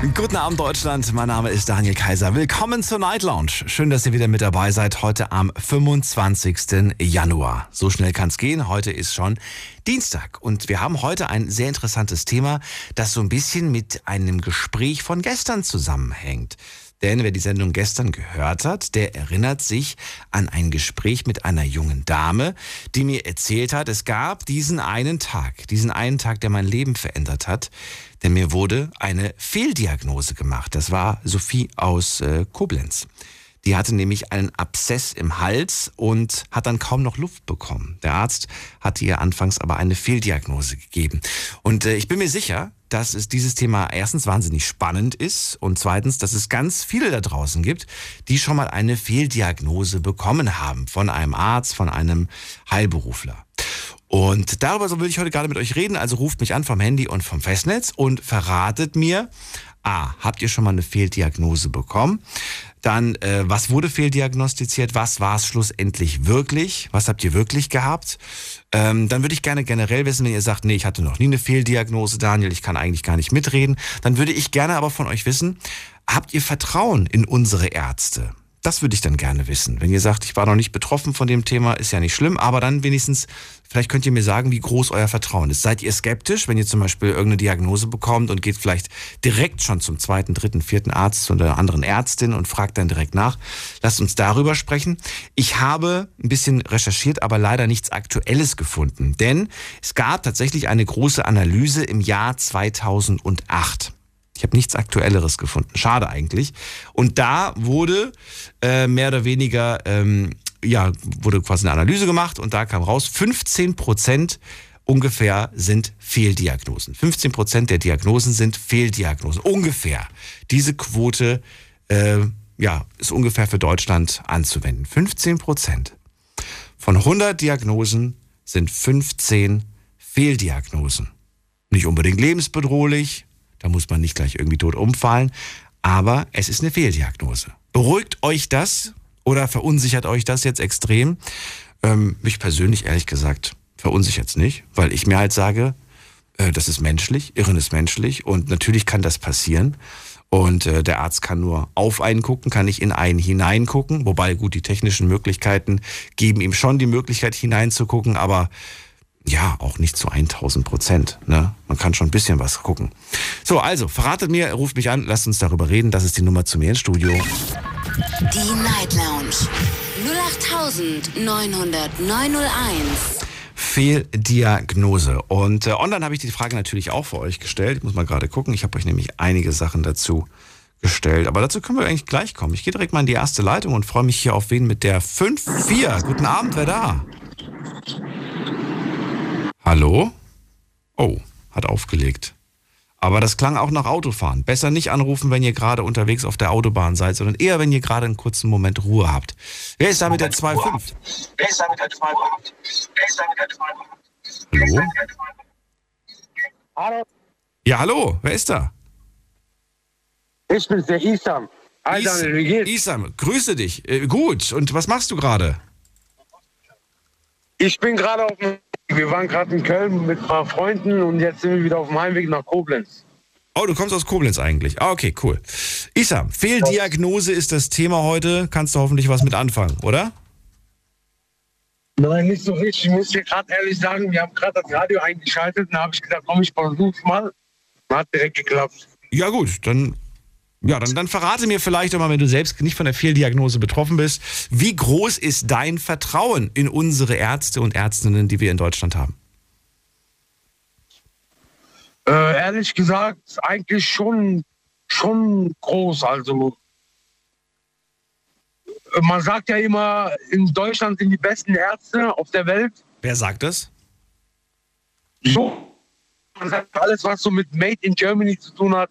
Guten Abend Deutschland, mein Name ist Daniel Kaiser. Willkommen zur Night Lounge. Schön, dass ihr wieder mit dabei seid, heute am 25. Januar. So schnell kann's gehen, heute ist schon Dienstag und wir haben heute ein sehr interessantes Thema, das so ein bisschen mit einem Gespräch von gestern zusammenhängt. Denn wer die Sendung gestern gehört hat, der erinnert sich an ein Gespräch mit einer jungen Dame, die mir erzählt hat, es gab diesen einen Tag, diesen einen Tag, der mein Leben verändert hat, denn mir wurde eine Fehldiagnose gemacht. Das war Sophie aus äh, Koblenz. Die hatte nämlich einen Abszess im Hals und hat dann kaum noch Luft bekommen. Der Arzt hatte ihr anfangs aber eine Fehldiagnose gegeben. Und äh, ich bin mir sicher, dass es dieses Thema erstens wahnsinnig spannend ist und zweitens, dass es ganz viele da draußen gibt, die schon mal eine Fehldiagnose bekommen haben von einem Arzt, von einem Heilberufler. Und darüber will ich heute gerade mit euch reden. Also ruft mich an vom Handy und vom Festnetz und verratet mir, A, habt ihr schon mal eine Fehldiagnose bekommen? Dann, äh, was wurde fehldiagnostiziert? Was war es schlussendlich wirklich? Was habt ihr wirklich gehabt? Ähm, dann würde ich gerne generell wissen, wenn ihr sagt, nee, ich hatte noch nie eine Fehldiagnose, Daniel, ich kann eigentlich gar nicht mitreden. Dann würde ich gerne aber von euch wissen, habt ihr Vertrauen in unsere Ärzte? Das würde ich dann gerne wissen. Wenn ihr sagt, ich war noch nicht betroffen von dem Thema, ist ja nicht schlimm, aber dann wenigstens, vielleicht könnt ihr mir sagen, wie groß euer Vertrauen ist. Seid ihr skeptisch, wenn ihr zum Beispiel irgendeine Diagnose bekommt und geht vielleicht direkt schon zum zweiten, dritten, vierten Arzt einer anderen Ärztin und fragt dann direkt nach? Lasst uns darüber sprechen. Ich habe ein bisschen recherchiert, aber leider nichts Aktuelles gefunden, denn es gab tatsächlich eine große Analyse im Jahr 2008. Ich habe nichts Aktuelleres gefunden. Schade eigentlich. Und da wurde äh, mehr oder weniger, ähm, ja, wurde quasi eine Analyse gemacht und da kam raus, 15 Prozent ungefähr sind Fehldiagnosen. 15 Prozent der Diagnosen sind Fehldiagnosen. Ungefähr. Diese Quote, äh, ja, ist ungefähr für Deutschland anzuwenden. 15 Prozent. Von 100 Diagnosen sind 15 Fehldiagnosen. Nicht unbedingt lebensbedrohlich, da muss man nicht gleich irgendwie tot umfallen. Aber es ist eine Fehldiagnose. Beruhigt euch das oder verunsichert euch das jetzt extrem? Ähm, mich persönlich, ehrlich gesagt, verunsichert es nicht, weil ich mir halt sage, äh, das ist menschlich, Irren ist menschlich und natürlich kann das passieren. Und äh, der Arzt kann nur auf einen gucken, kann nicht in einen hineingucken. Wobei, gut, die technischen Möglichkeiten geben ihm schon die Möglichkeit hineinzugucken, aber ja, auch nicht zu 1000 Prozent. Ne? Man kann schon ein bisschen was gucken. So, also, verratet mir, ruft mich an, lasst uns darüber reden. Das ist die Nummer zu mir ins Studio. Die Night Lounge. 0890901. Fehldiagnose. Und äh, online habe ich die Frage natürlich auch für euch gestellt. Ich muss mal gerade gucken. Ich habe euch nämlich einige Sachen dazu gestellt. Aber dazu können wir eigentlich gleich kommen. Ich gehe direkt mal in die erste Leitung und freue mich hier auf wen mit der 5-4. Guten Abend, wer da? Hallo? Oh, hat aufgelegt. Aber das klang auch nach Autofahren. Besser nicht anrufen, wenn ihr gerade unterwegs auf der Autobahn seid, sondern eher, wenn ihr gerade einen kurzen Moment Ruhe habt. Wer ist da mit der 2.5? Wer ist da mit der 2.5? Wer ist da mit der 2.5? Hallo? Hallo, Ja, hallo, wer ist da? ich bin's, der Isam. Hi Is- wie geht's? Isam, grüße dich. Äh, gut, und was machst du gerade? Ich bin gerade auf dem Wir waren gerade in Köln mit ein paar Freunden und jetzt sind wir wieder auf dem Heimweg nach Koblenz. Oh, du kommst aus Koblenz eigentlich. Ah, okay, cool. Isam, Fehldiagnose ist das Thema heute. Kannst du hoffentlich was mit anfangen, oder? Nein, nicht so richtig. Ich muss dir gerade ehrlich sagen, wir haben gerade das Radio eingeschaltet und da habe ich gedacht, komm, ich versuch's mal. Hat direkt geklappt. Ja, gut, dann. Ja, dann, dann verrate mir vielleicht doch mal, wenn du selbst nicht von der Fehldiagnose betroffen bist, wie groß ist dein Vertrauen in unsere Ärzte und Ärztinnen, die wir in Deutschland haben? Äh, ehrlich gesagt, eigentlich schon, schon groß. Also äh, man sagt ja immer, in Deutschland sind die besten Ärzte auf der Welt. Wer sagt das? So, man sagt alles, was so mit Made in Germany zu tun hat.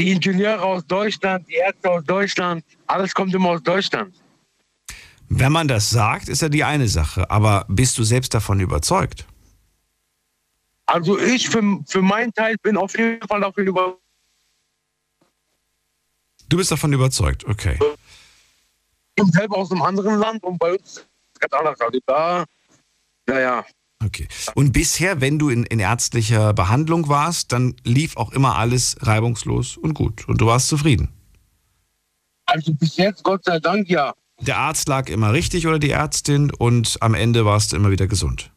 Die Ingenieure aus Deutschland, die Ärzte aus Deutschland, alles kommt immer aus Deutschland. Wenn man das sagt, ist ja die eine Sache. Aber bist du selbst davon überzeugt? Also ich für, für meinen Teil bin auf jeden Fall davon über. Du bist davon überzeugt, okay. Ich bin selber aus einem anderen Land und bei uns ist es ganz anders. Also da, naja. Okay. Und bisher, wenn du in, in ärztlicher Behandlung warst, dann lief auch immer alles reibungslos und gut. Und du warst zufrieden. Also bis jetzt, Gott sei Dank, ja. Der Arzt lag immer richtig oder die Ärztin und am Ende warst du immer wieder gesund.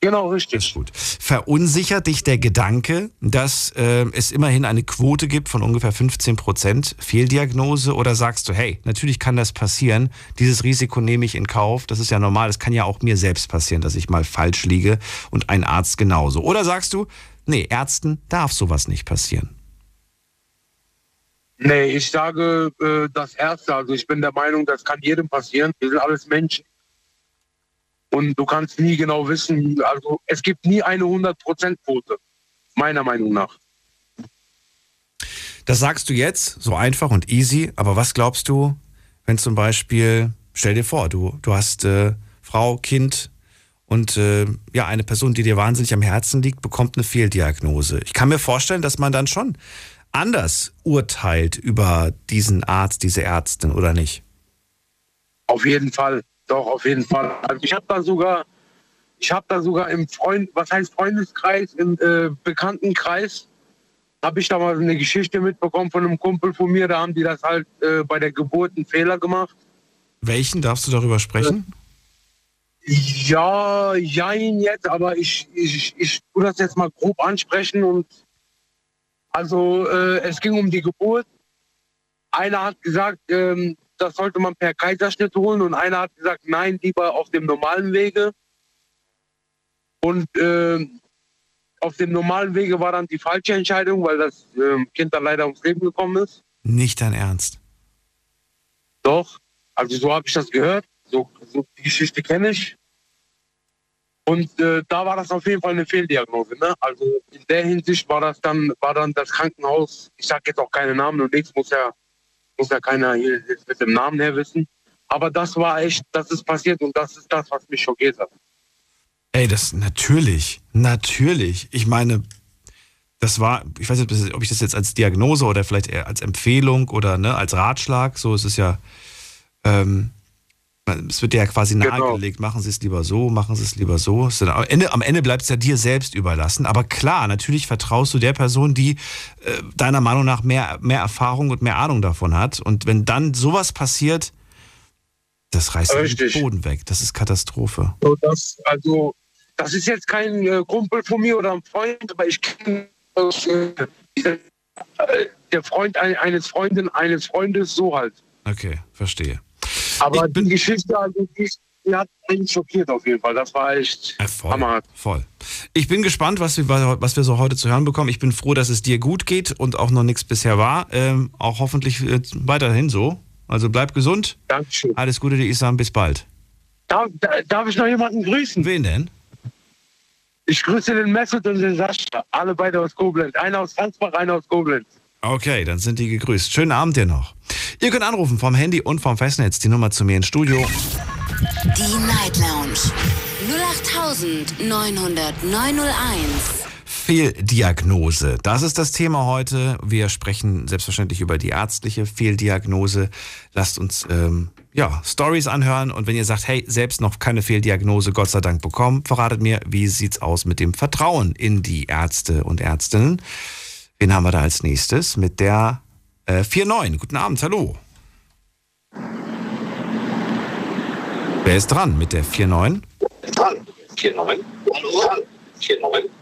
Genau, richtig. gut. Verunsichert dich der Gedanke, dass äh, es immerhin eine Quote gibt von ungefähr 15 Prozent Fehldiagnose oder sagst du, hey, natürlich kann das passieren, dieses Risiko nehme ich in Kauf, das ist ja normal, das kann ja auch mir selbst passieren, dass ich mal falsch liege und ein Arzt genauso. Oder sagst du, nee, Ärzten darf sowas nicht passieren. Nee, ich sage äh, das Erste. Also ich bin der Meinung, das kann jedem passieren. Wir sind alles Menschen. Und du kannst nie genau wissen, also es gibt nie eine 100%-Quote, meiner Meinung nach. Das sagst du jetzt, so einfach und easy, aber was glaubst du, wenn zum Beispiel, stell dir vor, du, du hast äh, Frau, Kind und äh, ja, eine Person, die dir wahnsinnig am Herzen liegt, bekommt eine Fehldiagnose. Ich kann mir vorstellen, dass man dann schon anders urteilt über diesen Arzt, diese Ärztin oder nicht. Auf jeden Fall, doch, auf jeden Fall. Also ich habe da sogar, ich habe da sogar im Freund, was heißt Freundeskreis, im äh, Bekanntenkreis, habe ich da mal eine Geschichte mitbekommen von einem Kumpel von mir, da haben die das halt äh, bei der Geburt einen Fehler gemacht. Welchen darfst du darüber sprechen? Ja, jein jetzt, aber ich, ich, ich tue das jetzt mal grob ansprechen und also äh, es ging um die Geburt. Einer hat gesagt, ähm, das sollte man per Kaiserschnitt holen und einer hat gesagt, nein, lieber auf dem normalen Wege. Und ähm, auf dem normalen Wege war dann die falsche Entscheidung, weil das ähm, Kind dann leider ums Leben gekommen ist. Nicht dein Ernst. Doch, also so habe ich das gehört. So, so die Geschichte kenne ich. Und äh, da war das auf jeden Fall eine Fehldiagnose. Ne? Also in der Hinsicht war das dann, war dann das Krankenhaus, ich sage jetzt auch keine Namen und nichts, muss ja, muss ja keiner hier mit dem Namen her wissen. Aber das war echt, das ist passiert und das ist das, was mich schockiert hat. Ey, das natürlich, natürlich. Ich meine, das war, ich weiß nicht, ob ich das jetzt als Diagnose oder vielleicht eher als Empfehlung oder ne, als Ratschlag, so ist es ja, ähm, es wird dir ja quasi Genau. nahegelegt, machen Sie es lieber so, machen Sie es lieber so. Am Ende, am Ende bleibt es ja dir selbst überlassen. Aber klar, natürlich vertraust du der Person, die äh, deiner Meinung nach mehr, mehr Erfahrung und mehr Ahnung davon hat. Und wenn dann sowas passiert, das reißt den. Boden weg. Das ist Katastrophe. So, das, also, das ist jetzt kein äh, Kumpel von mir oder ein Freund, aber ich kenne äh, der Freund ein, eines Freundin eines Freundes so halt. Okay, verstehe. Aber die Geschichte, also die, die hat mich schockiert auf jeden Fall. Das war echt Ja, voll, Hammer. voll. Ich bin gespannt, was wir, was wir so heute zu hören bekommen. Ich bin froh, dass es dir gut geht und auch noch nichts bisher war. Ähm, auch hoffentlich äh, weiterhin so. Also bleib gesund. Dankeschön. Alles Gute, die Isam. Bis bald. Darf, da- darf ich noch jemanden grüßen? Wen denn? Ich grüße den Mesut und den Sascha. Alle beide aus Koblenz. Einer aus Fransbach, einer aus Koblenz. Okay, dann sind die gegrüßt. Schönen Abend dir noch. Ihr könnt anrufen vom Handy und vom Festnetz. Die Nummer zu mir ins Studio. Die Night Lounge 0890901. Fehldiagnose. Das ist das Thema heute. Wir sprechen selbstverständlich über die ärztliche Fehldiagnose. Lasst uns ähm, ja, Stories anhören und wenn ihr sagt, hey, selbst noch keine Fehldiagnose, Gott sei Dank bekommen, verratet mir, wie sieht's aus mit dem Vertrauen in die Ärzte und Ärztinnen? Wen haben wir da als nächstes? Mit der äh, 49. Guten Abend, hallo. Wer ist dran mit der 49?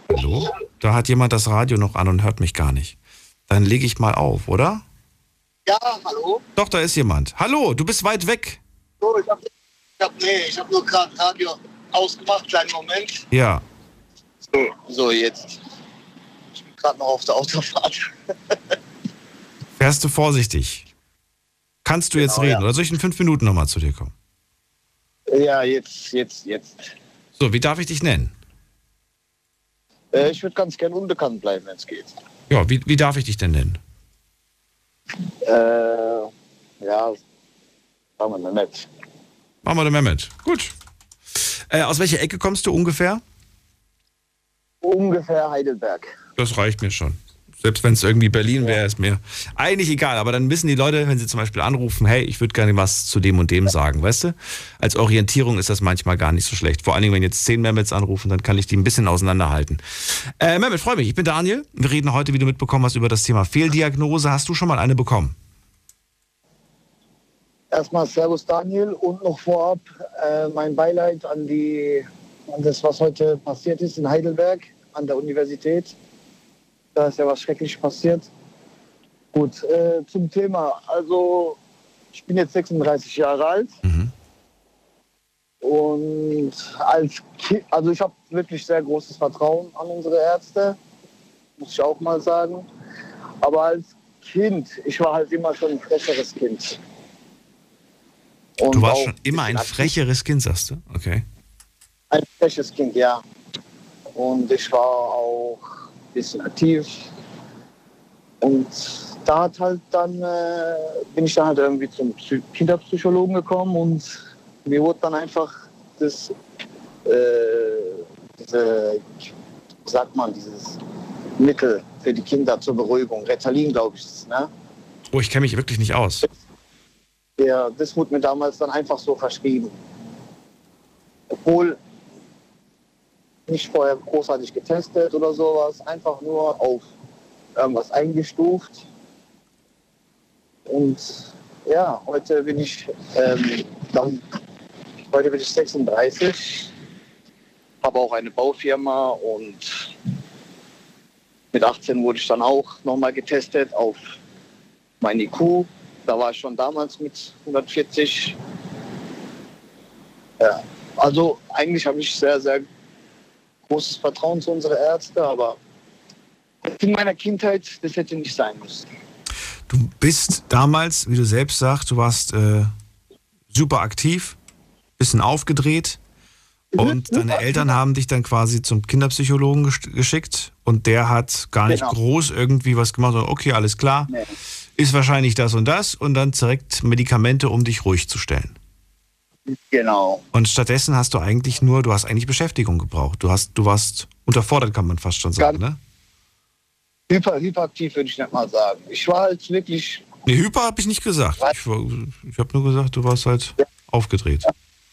Hallo? Da hat jemand das Radio noch an und hört mich gar nicht. Dann lege ich mal auf, oder? Ja, hallo? Doch, da ist jemand. Hallo, du bist weit weg. So, ich habe ich hab, nee, ich hab nur gerade Radio ausgemacht, kleinen Moment. Ja. So, so jetzt. Gerade noch auf der Autofahrt. Fährst du vorsichtig? Kannst du jetzt Genau, reden? ja. Oder soll ich in fünf Minuten nochmal zu dir kommen? Ja, jetzt, jetzt, jetzt. So, wie darf ich dich nennen? Äh, ich würde ganz gern unbekannt bleiben, wenn es geht. Ja, wie, wie darf ich dich denn nennen? Äh, ja, sagen wir nett. Machen wir den Mehmet. Gut. Äh, aus welcher Ecke kommst du ungefähr? Ungefähr Heidelberg. Das reicht mir schon. Selbst wenn es irgendwie Berlin wäre, ist mir eigentlich egal. Aber dann wissen die Leute, wenn sie zum Beispiel anrufen, hey, ich würde gerne was zu dem und dem sagen, weißt du? Als Orientierung ist das manchmal gar nicht so schlecht. Vor allen Dingen, wenn jetzt zehn Mehmets anrufen, dann kann ich die ein bisschen auseinanderhalten. Äh, Mehmet, freue mich. Ich bin Daniel. Wir reden heute, wie du mitbekommen hast, über das Thema Fehldiagnose. Hast du schon mal eine bekommen? Erstmal Servus Daniel und noch vorab äh, mein Beileid an, die, an das, was heute passiert ist in Heidelberg an der Universität. Da ist ja was Schreckliches passiert. Gut, äh, zum Thema. Also ich bin jetzt 36 Jahre alt. Mhm. Und als Kind, also ich habe wirklich sehr großes Vertrauen an unsere Ärzte, muss ich auch mal sagen. Aber als Kind, ich war halt immer schon ein frecheres Kind. Und Du warst schon immer ein frecheres Kind, sagst du? Okay. Ein freches Kind, ja. Und ich war auch bisschen aktiv. Und da hat halt dann, äh, bin ich dann halt irgendwie zum Psy Kinderpsychologen gekommen und mir wurde dann einfach das, äh, diese, wie sagt man, dieses Mittel für die Kinder zur Beruhigung, Ritalin, glaube ich, ist ne? Oh, ich kenne mich wirklich nicht aus. Ja, das wurde mir damals dann einfach so verschrieben. Obwohl nicht vorher großartig getestet oder sowas, einfach nur auf irgendwas eingestuft. Und ja, heute bin ich, ähm, dann, heute bin ich 36, habe auch eine Baufirma und mit 18 wurde ich dann auch nochmal getestet auf mein IQ. Da war ich schon damals mit 140. Ja, also eigentlich habe ich sehr, sehr großes Vertrauen zu unseren Ärzten, aber in meiner Kindheit, das hätte nicht sein müssen. Du bist damals, wie du selbst sagst, du warst äh, super aktiv, bisschen aufgedreht und deine Eltern haben dich dann quasi zum Kinderpsychologen gesch- geschickt und der hat gar nicht Genau. groß irgendwie was gemacht, sondern okay, alles klar, Nee. ist wahrscheinlich das und das und dann direkt Medikamente, um dich ruhig zu stellen. Genau. Und stattdessen hast du eigentlich nur, du hast eigentlich Beschäftigung gebraucht. Du hast, du warst unterfordert, kann man fast schon sagen, ne? Hyper, hyperaktiv würde ich nicht mal sagen. Ich war halt wirklich, Nee, Hyper habe ich nicht gesagt. Ich, war- ich habe nur gesagt, du warst halt aufgedreht.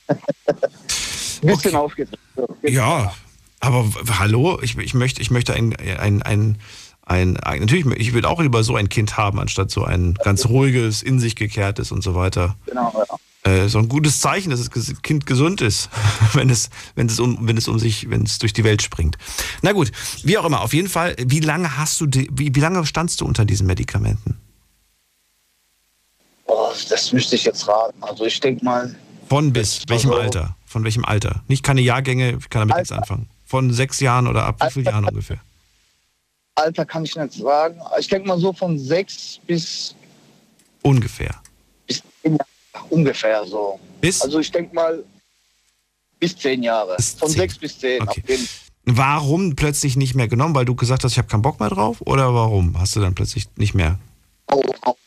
ein bisschen Okay. aufgedreht. So, Ja, aber hallo, ich, ich möchte, ich möchte ein, ein, ein, ein, ein natürlich, ich würde auch lieber so ein Kind haben, anstatt so ein ganz ruhiges, in sich gekehrtes und so weiter. Genau, ja. Äh, so ein gutes Zeichen, dass das Kind gesund ist, wenn es, wenn es um, wenn es um sich, wenn es durch die Welt springt. Na gut, wie auch immer, auf jeden Fall, wie lange hast du, die, wie, wie lange standst du unter diesen Medikamenten? Oh, das müsste ich jetzt raten. Also ich denke mal, Von bis welchem so- Alter? Von welchem Alter? Nicht keine Jahrgänge, ich kann damit nichts Alter. anfangen. Von sechs Jahren oder ab wie vielen. Jahren ungefähr? Alter kann ich nicht sagen. Ich denke mal so von sechs bis, Ungefähr. bis zehn Jahre ungefähr so. Bis? Also ich denke mal bis zehn Jahre. Von zehn. sechs bis zehn. Okay. Warum plötzlich nicht mehr genommen? Weil du gesagt hast, ich habe keinen Bock mehr drauf? Oder warum hast du dann plötzlich nicht mehr? Auch, auch,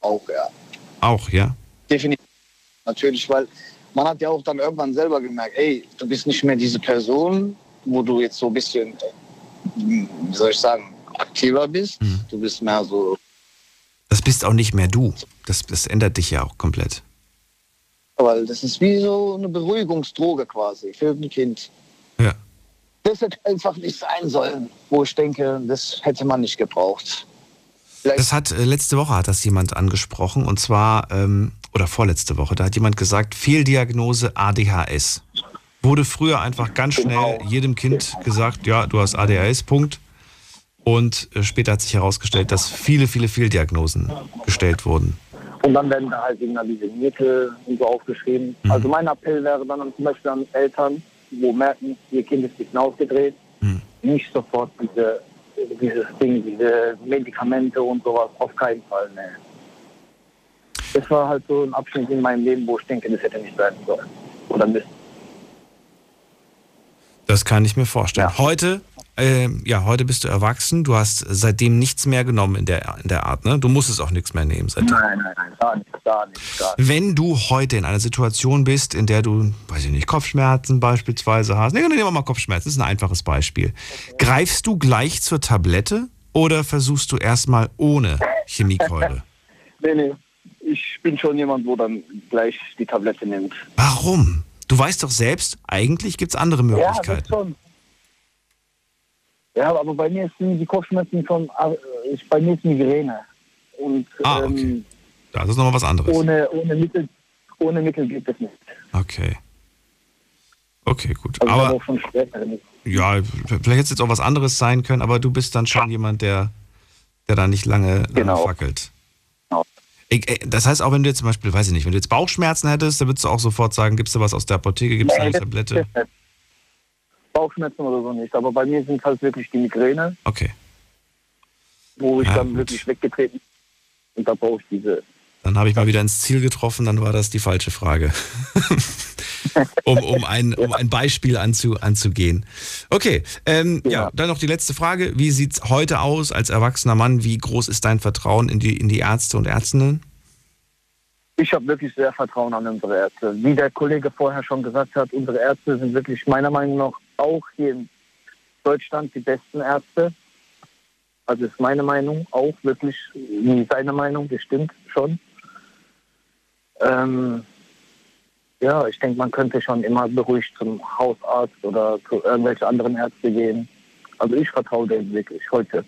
auch, ja. Auch, ja? Definitiv. Natürlich, weil man hat ja auch dann irgendwann selber gemerkt, ey, du bist nicht mehr diese Person, wo du jetzt so ein bisschen, wie soll ich sagen, aktiver bist. Mhm. Du bist mehr so, Das bist auch nicht mehr du. Das, das ändert dich ja auch komplett. weil das ist wie so eine Beruhigungsdroge quasi für ein Kind. Ja. Das hätte einfach nicht sein sollen, wo ich denke, das hätte man nicht gebraucht. Vielleicht Das hat äh, letzte Woche hat das jemand angesprochen und zwar ähm, oder vorletzte Woche. Da hat jemand gesagt Fehldiagnose ADHS. Wurde früher einfach ganz schnell Genau. jedem Kind gesagt, ja, du hast ADHS. Punkt. Und äh, später hat sich herausgestellt, dass viele, viele Fehldiagnosen gestellt wurden. Und dann werden da halt Mittel und so aufgeschrieben. Mhm. Also mein Appell wäre dann zum Beispiel an Eltern, wo merken, ihr Kind ist ein bisschen aufgedreht, Mhm. nicht sofort diese, dieses Ding, diese Medikamente und sowas, auf keinen Fall, ne. Das war halt so ein Abschnitt in meinem Leben, wo ich denke, das hätte nicht sein sollen. Oder müssen. Das kann ich mir vorstellen. Ja. Heute, ähm, ja, heute bist du erwachsen. Du hast seitdem nichts mehr genommen in der, in der Art, ne? Du musstest auch nichts mehr nehmen seitdem. Nein, nein, nein, gar nicht, gar nicht, gar nicht. Wenn du heute in einer Situation bist, in der du, weiß ich nicht, Kopfschmerzen beispielsweise hast, nee, nehmen wir mal Kopfschmerzen, das ist ein einfaches Beispiel. Greifst du gleich zur Tablette oder versuchst du erstmal ohne Chemiekeule? Nee, nee. Ich bin schon jemand, wo dann gleich die Tablette nimmt. Warum? Du weißt doch selbst, eigentlich gibt es andere Ja, das Möglichkeiten. schon. Ja, aber bei mir sind die Kopfschmerzen schon, äh, ich, bei mir ist Migräne. Und Ah, okay. ähm, Das ist nochmal was anderes. ohne, ohne, Mittel, ohne Mittel geht es nicht. Okay. Okay, gut. Also Aber ja, vielleicht hätte es jetzt auch was anderes sein können, aber du bist dann schon jemand, der, der da nicht lange, lange Genau. fackelt. Äh, das heißt, auch wenn du jetzt zum Beispiel, weiß ich nicht, wenn du jetzt Bauchschmerzen hättest, dann würdest du auch sofort sagen, gibst du was aus der Apotheke, gibst du Nee, eine Tablette? Bauchschmerzen oder so nicht. Aber bei mir sind halt wirklich die Migräne, Okay, wo ich Ja, dann gut. wirklich weggetreten und da brauche ich diese. dann habe ich mal wieder ins Ziel getroffen, dann war das die falsche Frage. um, um, ein, um ein Beispiel anzu, anzugehen. Okay, ähm, ja. Ja. dann noch die letzte Frage. Wie sieht es heute aus als erwachsener Mann? Wie groß ist dein Vertrauen in die, in die Ärzte und Ärztinnen? Ich habe wirklich sehr Vertrauen an unsere Ärzte. Wie der Kollege vorher schon gesagt hat, unsere Ärzte sind wirklich meiner Meinung nach auch hier in Deutschland die besten Ärzte. Also ist meine Meinung auch wirklich, wie seine Meinung, bestimmt schon. Ähm, ja, ich denke, man könnte schon immer beruhigt zum Hausarzt oder zu irgendwelchen anderen Ärzten gehen. Also ich vertraue denen wirklich heute.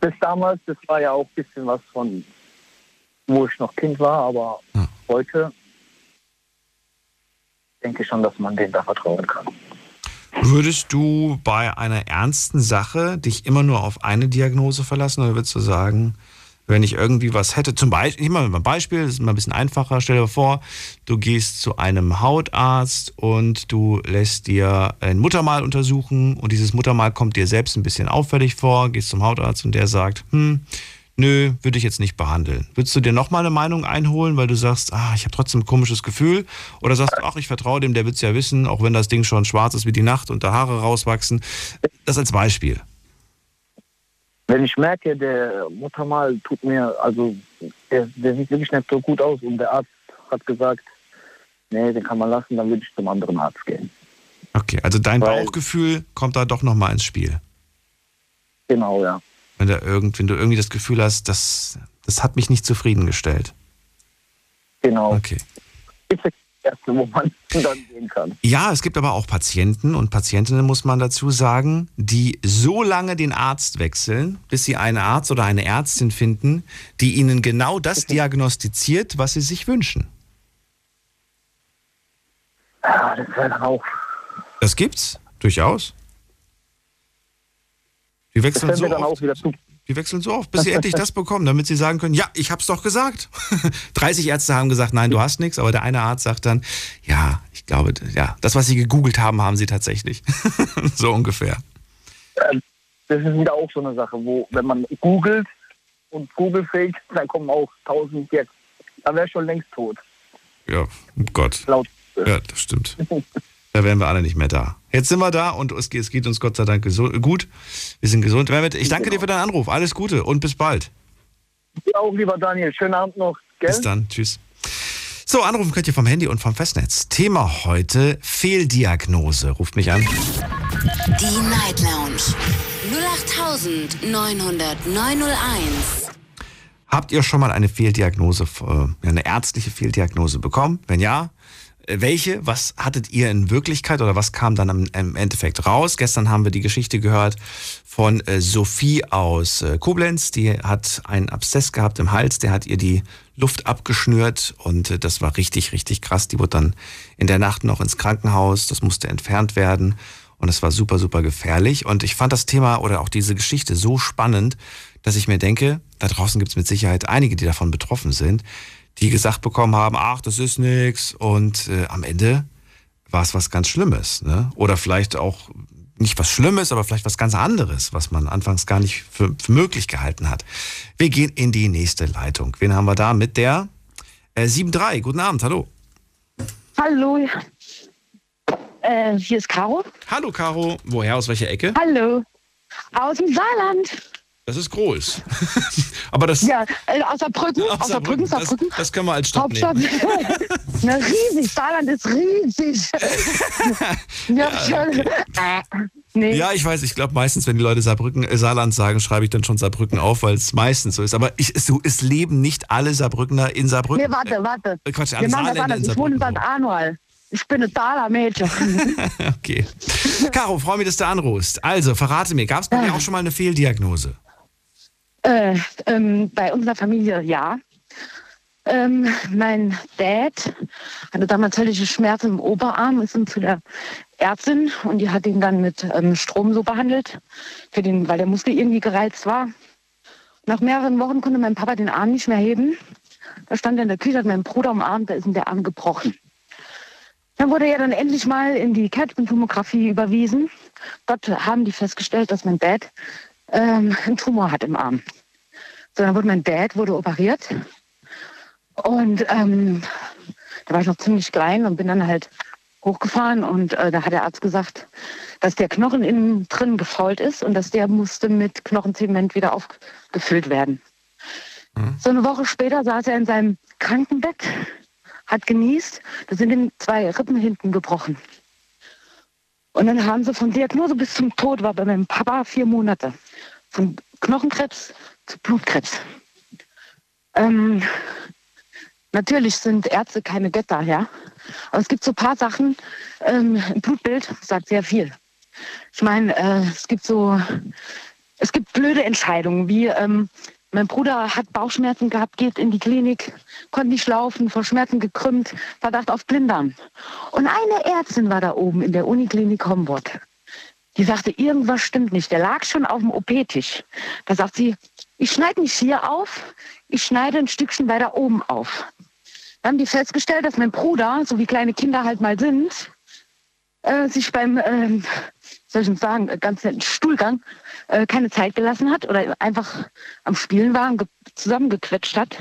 Bis damals, das war ja auch ein bisschen was von, wo ich noch Kind war, aber Ja. heute denke ich schon, dass man denen da vertrauen kann. Würdest du bei einer ernsten Sache dich immer nur auf eine Diagnose verlassen oder würdest du sagen, wenn ich irgendwie was hätte, zum Beispiel, ich mache mal ein Beispiel, das ist mal ein bisschen einfacher, stell dir vor, du gehst zu einem Hautarzt und du lässt dir ein Muttermal untersuchen und dieses Muttermal kommt dir selbst ein bisschen auffällig vor, gehst zum Hautarzt und der sagt, hm, nö, würde ich jetzt nicht behandeln. Würdest du dir nochmal eine Meinung einholen, weil du sagst, ah, ich habe trotzdem ein komisches Gefühl? Oder sagst du, ach, ich vertraue dem, der wird es ja wissen, auch wenn das Ding schon schwarz ist wie die Nacht und da Haare rauswachsen. Das als Beispiel. Wenn ich merke, der Muttermal tut mir, also der, der sieht wirklich nicht so gut aus und der Arzt hat gesagt, nee, den kann man lassen, dann würde ich zum anderen Arzt gehen. Okay, also dein Weil- Bauchgefühl kommt da doch nochmal ins Spiel. Genau, ja. Wenn, da irgend, wenn du irgendwie das Gefühl hast, das, das hat mich nicht zufriedengestellt. Genau. Okay. Das Erste, wo man dann gehen kann. Ja, es gibt aber auch Patienten und Patientinnen, muss man dazu sagen, die so lange den Arzt wechseln, bis sie einen Arzt oder eine Ärztin finden, die ihnen genau das diagnostiziert, was sie sich wünschen. Ja, das wäre dann auch, Das gibt's durchaus. Die das wechseln wäre so dann auch oft, wieder zu. Die wechseln so oft, bis sie endlich das bekommen, damit sie sagen können, ja, ich hab's doch gesagt. 30 Ärzte haben gesagt, nein, du hast nichts, aber der eine Arzt sagt dann, ja, ich glaube, ja, das, was sie gegoogelt haben, haben sie tatsächlich. so ungefähr. Das ist wieder auch so eine Sache, wo, wenn man googelt und Google fake, dann kommen auch tausend jetzt. Da wäre schon längst tot. Ja, oh Gott. Laut. Ja, das stimmt. Da wären wir alle nicht mehr da. Jetzt sind wir da und es geht, uns Gott sei Dank gut. Wir sind gesund. Mehmet, ich danke dir für deinen Anruf. Alles Gute und bis bald. Ja, auch lieber Daniel, schönen Abend noch. Gell? Bis dann. Tschüss. So, anrufen könnt ihr vom Handy und vom Festnetz. Thema heute: Fehldiagnose. Ruft mich an. Die Night Lounge 0890901. Habt ihr schon mal eine Fehldiagnose, äh, eine ärztliche Fehldiagnose bekommen? Wenn ja, welche? Was hattet ihr in Wirklichkeit oder was kam dann im, Endeffekt raus? Gestern haben wir die Geschichte gehört von äh, Sophie aus äh, Koblenz. Die hat einen Abszess gehabt im Hals, der hat ihr die Luft abgeschnürt und äh, das war richtig, richtig krass. Die wurde dann in der Nacht noch ins Krankenhaus, das musste entfernt werden. Und es war super, super gefährlich. Und ich fand das Thema oder auch diese Geschichte so spannend, dass ich mir denke, da draußen gibt es mit Sicherheit einige, die davon betroffen sind, die gesagt bekommen haben, ach, das ist nix. Und äh, am Ende war es was ganz Schlimmes. Ne? Oder vielleicht auch nicht was Schlimmes, aber vielleicht was ganz anderes, was man anfangs gar nicht für, für möglich gehalten hat. Wir gehen in die nächste Leitung. Wen haben wir da mit der äh, 7.3? Guten Abend, hallo. Hallo. Äh, hier ist Caro. Hallo, Caro. Woher, aus welcher Ecke? Hallo. Aus dem Saarland. Das ist groß. aber das... Ja, äh, aus Saarbrücken. Aus Saarbrücken, das, Saarbrücken. das können wir als Stadt Hauptstadt. nehmen. Na, riesig. Saarland ist riesig. ja, schon. Nee. Ja, ich weiß, ich glaube meistens, wenn die Leute Saarbrücken, äh, Saarland sagen, schreibe ich dann schon Saarbrücken auf, weil es meistens so ist. Aber ich, so, es leben nicht alle Saarbrückner in Saarbrücken. Nee, warte, warte. Äh, Quatsch, alle Wir machen das Saarländer in anders. Ich wohne in Saarbrücken. St. Anual. Ich bin ein Thaler-Mädchen. Okay. Caro, freue mich, dass du anrufst. Also, verrate mir, gab es bei dir auch schon mal eine Fehldiagnose? Äh, ähm, bei unserer Familie ja. Ähm, mein Dad hatte damals höllische Schmerzen im Oberarm, ist dann zu der Ärztin und die hat ihn dann mit ähm, Strom so behandelt, für den, weil der Muskel irgendwie gereizt war. Nach mehreren Wochen konnte mein Papa den Arm nicht mehr heben. Da stand er in der Küche, hat meinen Bruder umarmt, da ist ihm der Arm gebrochen. Dann wurde er dann endlich mal in die Kettchentomographie überwiesen. Dort haben die festgestellt, dass mein Dad ähm, einen Tumor hat im Arm. So, dann wurde mein Dad wurde operiert. Und ähm, da war ich noch ziemlich klein und bin dann halt hochgefahren und äh, da hat der Arzt gesagt, dass der Knochen innen drin gefault ist und dass der musste mit Knochenzement wieder aufgefüllt werden. So eine Woche später saß er in seinem Krankenbett, hat genießt, da sind ihm zwei Rippen hinten gebrochen. Und dann haben sie von Diagnose bis zum Tod, war bei meinem Papa vier Monate. Von Knochenkrebs zu Blutkrebs. Ähm, natürlich sind Ärzte keine Götter, ja. Aber es gibt so ein paar Sachen, ähm, ein Blutbild sagt sehr viel. Ich meine, äh, es gibt so, es gibt blöde Entscheidungen, wie ähm, mein Bruder hat Bauchschmerzen gehabt, geht in die Klinik, konnte nicht laufen, vor Schmerzen gekrümmt, Verdacht auf Blinddarm. Und eine Ärztin war da oben in der Uniklinik Homburg. Die sagte, irgendwas stimmt nicht. Der lag schon auf dem OP-Tisch. Da sagt sie, ich schneide nicht hier auf, ich schneide ein Stückchen weiter oben auf. Dann haben die festgestellt, dass mein Bruder, so wie kleine Kinder halt mal sind, äh, sich beim, ähm, soll ich sagen, äh, ganz netten Stuhlgang äh, keine Zeit gelassen hat oder einfach am Spielen war und ge zusammengequetscht hat.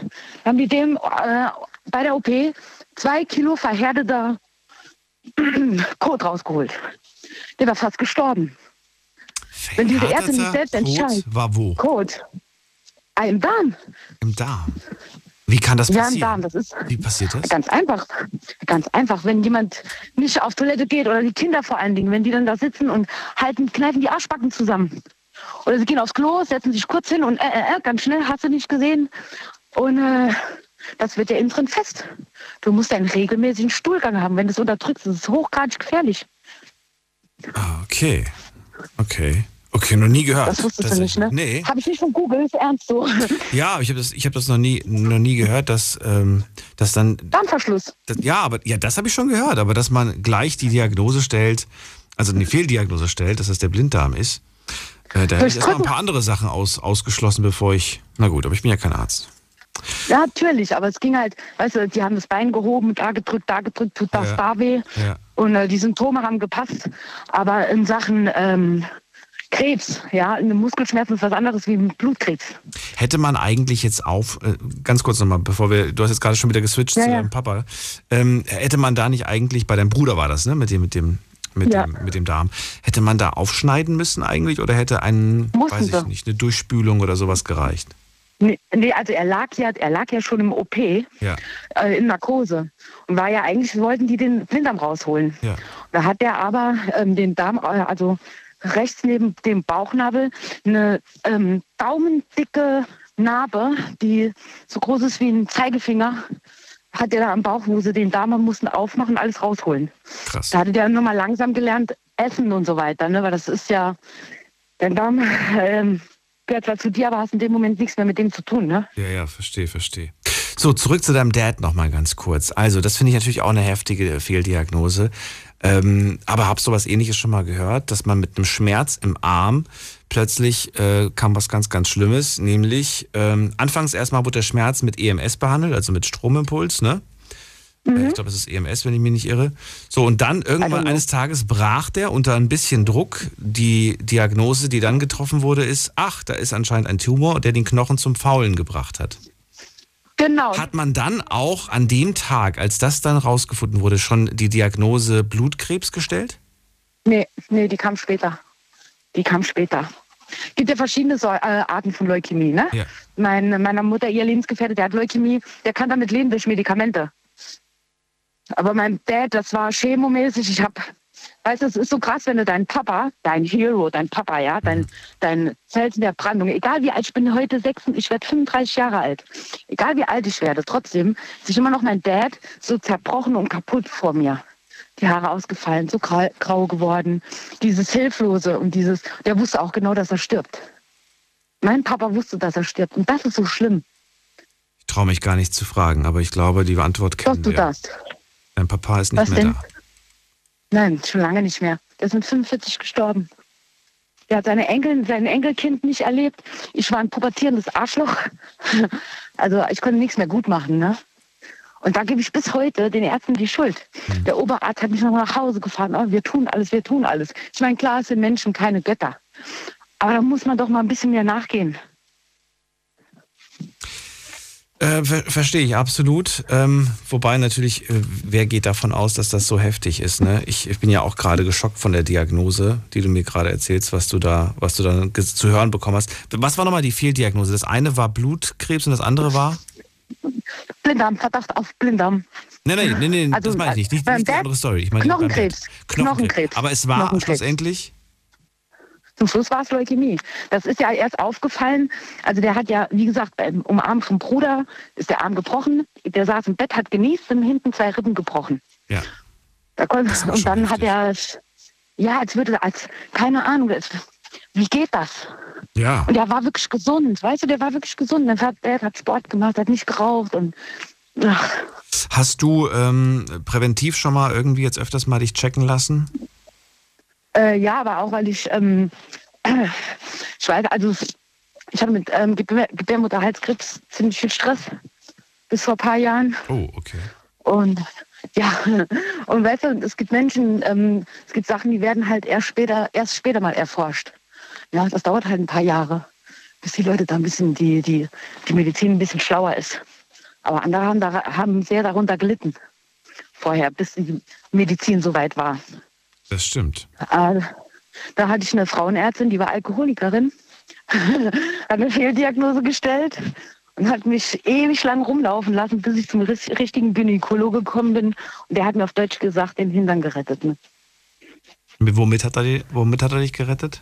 Haben die dem äh, bei der OP zwei Kilo verhärteter Kot rausgeholt. Der war fast gestorben. Wenn diese Ärzte nicht selbst Kot entscheiden. war wo? Kot. Ah, im Darm. Im Darm. Wie kann das Ja, passieren? im Darm. Das ist Wie passiert das? ganz einfach. Ganz einfach. Wenn jemand nicht auf Toilette geht oder die Kinder vor allen Dingen, wenn die dann da sitzen und halten, kneifen die Arschbacken zusammen. Oder sie gehen aufs Klo, setzen sich kurz hin und äh, äh, äh, ganz schnell, hast du nicht gesehen. Und äh, das wird ja innen drin fest. Du musst einen regelmäßigen Stuhlgang haben. Wenn du es unterdrückst, das ist hochgradig gefährlich. Ah, okay. Okay. Okay, noch nie gehört. Das wusstest du nicht, ne? Nee. Habe ich nicht von Google, ist ernst so. Ja, ich habe das, ich hab das noch, nie, noch nie gehört, dass, ähm, dass dann. Darmverschluss. Das, ja, aber ja, das habe ich schon gehört, aber dass man gleich die Diagnose stellt, also eine Fehldiagnose stellt, dass das der Blinddarm ist. Äh, da hätte ich erstmal ein paar andere Sachen aus, ausgeschlossen, bevor ich. Na gut, aber ich bin ja kein Arzt. Ja, natürlich, aber es ging halt, weißt du, die haben das Bein gehoben, da gedrückt, da gedrückt, tut das Ja. da weh. Ja. Und äh, die Symptome haben gepasst. Aber in Sachen ähm, Krebs, ja, eine Muskelschmerzen ist was anderes wie ein Blutkrebs. Hätte man eigentlich jetzt auf, äh, ganz kurz nochmal, bevor wir, du hast jetzt gerade schon wieder geswitcht Ja, zu deinem Papa, ähm, hätte man da nicht eigentlich, bei deinem Bruder war das, ne, mit dem, mit dem, mit, Ja. dem, mit dem Darm, hätte man da aufschneiden müssen eigentlich oder hätte ein, Mussten weiß ich sie. nicht, eine Durchspülung oder sowas gereicht? Nee, nee, also er lag ja, er lag ja schon im OP Ja, äh, in Narkose und war ja eigentlich wollten die den Blinddarm rausholen. ja. Da hat er aber ähm, den Darm, äh, also rechts neben dem Bauchnabel, eine ähm, daumendicke Narbe, die so groß ist wie ein Zeigefinger, hat er da am Bauch, wo sie den Darm haben, mussten aufmachen, alles rausholen. Krass. Da hatte der nochmal langsam gelernt, essen und so weiter, ne? weil das ist ja, dein Darm ähm, gehört zwar zu dir, aber hast in dem Moment nichts mehr mit dem zu tun. Ne? Ja, ja, verstehe, verstehe. So, zurück zu deinem Dad nochmal ganz kurz. Also, das finde ich natürlich auch eine heftige Fehldiagnose. Ähm, aber hab sowas ähnliches schon mal gehört, dass man mit einem Schmerz im Arm plötzlich äh, kam was ganz, ganz Schlimmes, nämlich ähm, anfangs erstmal wurde der Schmerz mit EMS behandelt, also mit Stromimpuls, ne? Äh, Ich glaube, es ist EMS, wenn ich mich nicht irre. So, und dann irgendwann eines Tages brach der unter ein bisschen Druck. Die Diagnose, die dann getroffen wurde, ist, ach, da ist anscheinend ein Tumor, der den Knochen zum Faulen gebracht hat. Genau. Hat man dann auch an dem Tag, als das dann rausgefunden wurde, schon die Diagnose Blutkrebs gestellt? Nee, nee, die kam später. Die kam später. gibt ja verschiedene so, äh, Arten von Leukämie. Ne? Ja. Mein, meiner Mutter, ihr Lebensgefährte, der hat Leukämie, der kann damit leben durch Medikamente. Aber mein Dad, das war chemomäßig. Ich habe Weißt du, es ist so krass, wenn du deinen Papa, dein Hero, dein Papa, ja, dein, dein Felsen der Brandung, egal wie alt, ich bin heute sechs, ich werde 35 Jahre alt, egal wie alt ich werde, trotzdem ist immer noch mein Dad so zerbrochen und kaputt vor mir. Die Haare ausgefallen, so grau, geworden, dieses Hilflose und dieses, der wusste auch genau, dass er stirbt. Mein Papa wusste, dass er stirbt und das ist so schlimm. Ich traue mich gar nicht zu fragen, aber ich glaube, die Antwort Doch, kennen du wir. darfst. Dein Papa ist nicht Was mehr denn? da. Nein, schon lange nicht mehr. Der ist mit 45 gestorben. Der hat seine Enkel, sein Enkelkind nicht erlebt. Ich war ein pubertierendes Arschloch. Also ich konnte nichts mehr gut machen. Ne? Und da gebe ich bis heute den Ärzten die Schuld. Hm. Der Oberarzt hat mich noch nach Hause gefahren. Oh, wir tun alles, wir tun alles. Ich meine, klar, es sind Menschen keine Götter. Aber da muss man doch mal ein bisschen mehr nachgehen. Äh, ver Verstehe ich absolut. Ähm, wobei natürlich, äh, wer geht davon aus, dass das so heftig ist? Ne? Ich, ich bin ja auch gerade geschockt von der Diagnose, die du mir gerade erzählst, was du da, was du da zu hören bekommen hast. Was war nochmal die Fehldiagnose? Das eine war Blutkrebs und das andere war? Blinddarm, Verdacht auf Blinddarm. Nee, nee, nee, nee Also, das meine ich nicht. Nicht, nicht die Dad- andere Story. Ich meine. Knochenkrebs. Knochenkrebs. Aber es war schlussendlich. Zum Schluss war es Leukämie. Das ist ja erst aufgefallen. Also der hat ja, wie gesagt, beim Umarmen vom Bruder ist der Arm gebrochen. Der saß im Bett, hat genießt, sind hinten zwei Rippen gebrochen. Ja. Da konnte, und dann hat heftig. er, ja, als würde, als, keine Ahnung, als, wie geht das? Ja. Und er war wirklich gesund, weißt du, der war wirklich gesund. Der hat, der hat Sport gemacht, hat nicht geraucht und, ach, Hast du ähm, präventiv schon mal irgendwie jetzt öfters mal dich checken lassen? Äh, ja, aber auch, weil ich, ähm, ich weiß, also ich hatte mit ähm, Gebär Gebärmutterhalskrebs ziemlich viel Stress bis vor ein paar Jahren. Oh, okay. Und ja, und weißt du, es gibt Menschen, ähm, es gibt Sachen, die werden halt erst später, erst später mal erforscht. Ja, das dauert halt ein paar Jahre, bis die Leute da ein bisschen, die, die, die Medizin ein bisschen schlauer ist. Aber andere haben, da, haben sehr darunter gelitten vorher, bis die Medizin so weit war. Das stimmt. Äh, da hatte ich eine Frauenärztin, die war Alkoholikerin, hat eine Fehldiagnose gestellt und hat mich ewig lang rumlaufen lassen, bis ich zum richtigen Gynäkologe gekommen bin. Und der hat mir auf Deutsch gesagt, den Hintern gerettet. Ne? Womit hat er, womit hat er dich gerettet?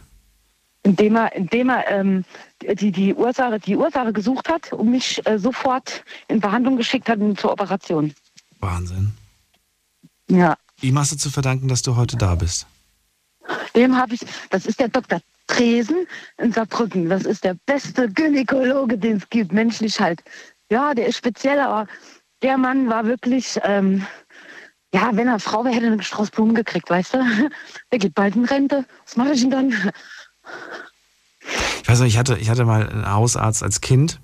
Indem er, indem er ähm, die, die, Ursache, die Ursache gesucht hat und mich äh, sofort in Behandlung geschickt hat und zur Operation. Wahnsinn. Ja. Ihm hast du zu verdanken, dass du heute da bist. Dem habe ich, das ist der Dr. Tresen in Saarbrücken. Das ist der beste Gynäkologe, den es gibt, menschlich halt. Ja, der ist speziell, aber der Mann war wirklich, ähm, ja, wenn er Frau wäre, hätte er einen Strauß Blumen gekriegt, weißt du? Der geht bald in Rente. Was mache ich denn dann? Ich weiß noch, ich hatte, ich hatte mal einen Hausarzt als Kind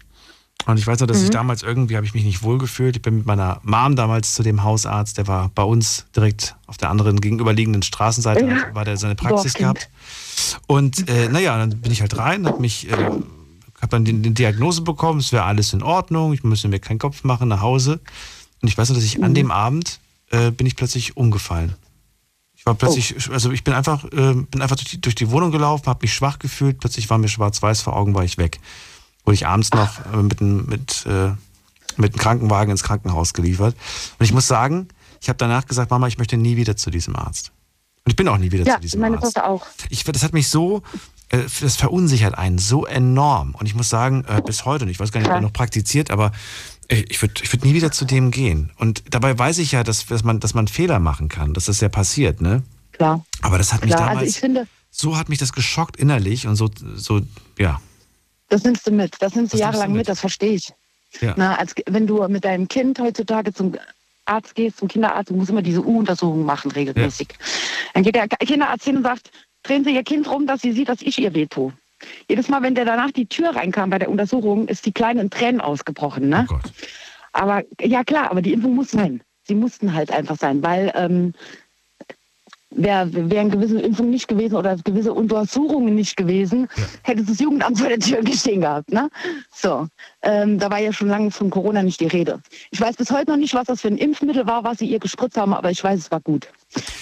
und ich weiß noch, dass Mhm. ich damals irgendwie habe ich mich nicht wohl gefühlt. Ich bin mit meiner Mom damals zu dem Hausarzt, der war bei uns direkt auf der anderen gegenüberliegenden Straßenseite, Ja. hat- war der seine Praxis gehabt. Und äh, naja, dann bin ich halt rein, habe mich, äh, habe dann die, die Diagnose bekommen, es wäre alles in Ordnung, ich müsste mir keinen Kopf machen, nach Hause. Und ich weiß noch, dass ich Mhm. an dem Abend äh, bin ich plötzlich umgefallen. Ich war plötzlich, Oh. also ich bin einfach, äh, bin einfach durch die, durch die Wohnung gelaufen, habe mich schwach gefühlt, plötzlich war mir schwarz-weiß vor Augen, war ich weg. Wurde ich abends noch äh, mit, einem- mit, äh, mit einem Krankenwagen ins Krankenhaus geliefert. Und ich muss sagen, ich habe danach gesagt, Mama, ich möchte nie wieder zu diesem Arzt. Und ich bin auch nie wieder Ja, zu diesem meine Arzt. Tochter auch. Ich, das hat mich so, äh, das verunsichert einen so enorm. Und ich muss sagen, äh, bis heute, und ich weiß gar nicht, ob er noch praktiziert, aber ich würde ich würd nie wieder zu dem gehen. Und dabei weiß ich ja, dass, dass, man, dass man Fehler machen kann, dass das ja passiert, ne? Klar. Aber das hat mich Klar, also damals, ich finde, so hat mich das geschockt innerlich und so, so ja. das nimmst du mit. Das nimmst du Das jahrelang nimmst du mit. mit. das verstehe ich. ja. Na, als, wenn du mit deinem Kind heutzutage zum Arzt gehst, zum Kinderarzt, du musst immer diese U-Untersuchung machen, regelmäßig. Dann geht der Kinderarzt hin und sagt, drehen Sie Ihr Kind rum, dass sie sieht, dass ich ihr weh tue. Jedes Mal, wenn der danach die Tür reinkam bei der Untersuchung, ist die Kleine in Tränen ausgebrochen. Ne? Oh. Aber ja klar, aber die Impfung muss sein. Sie mussten halt einfach sein, weil ähm, wäre wären gewisse Impfungen nicht gewesen oder gewisse Untersuchungen nicht gewesen, Ja. hätte das Jugendamt vor der Tür gestehen gehabt. Ne? So, ähm, da war ja schon lange von Corona nicht die Rede. Ich weiß bis heute noch nicht, was das für ein Impfmittel war, was sie ihr gespritzt haben, aber ich weiß, es war gut.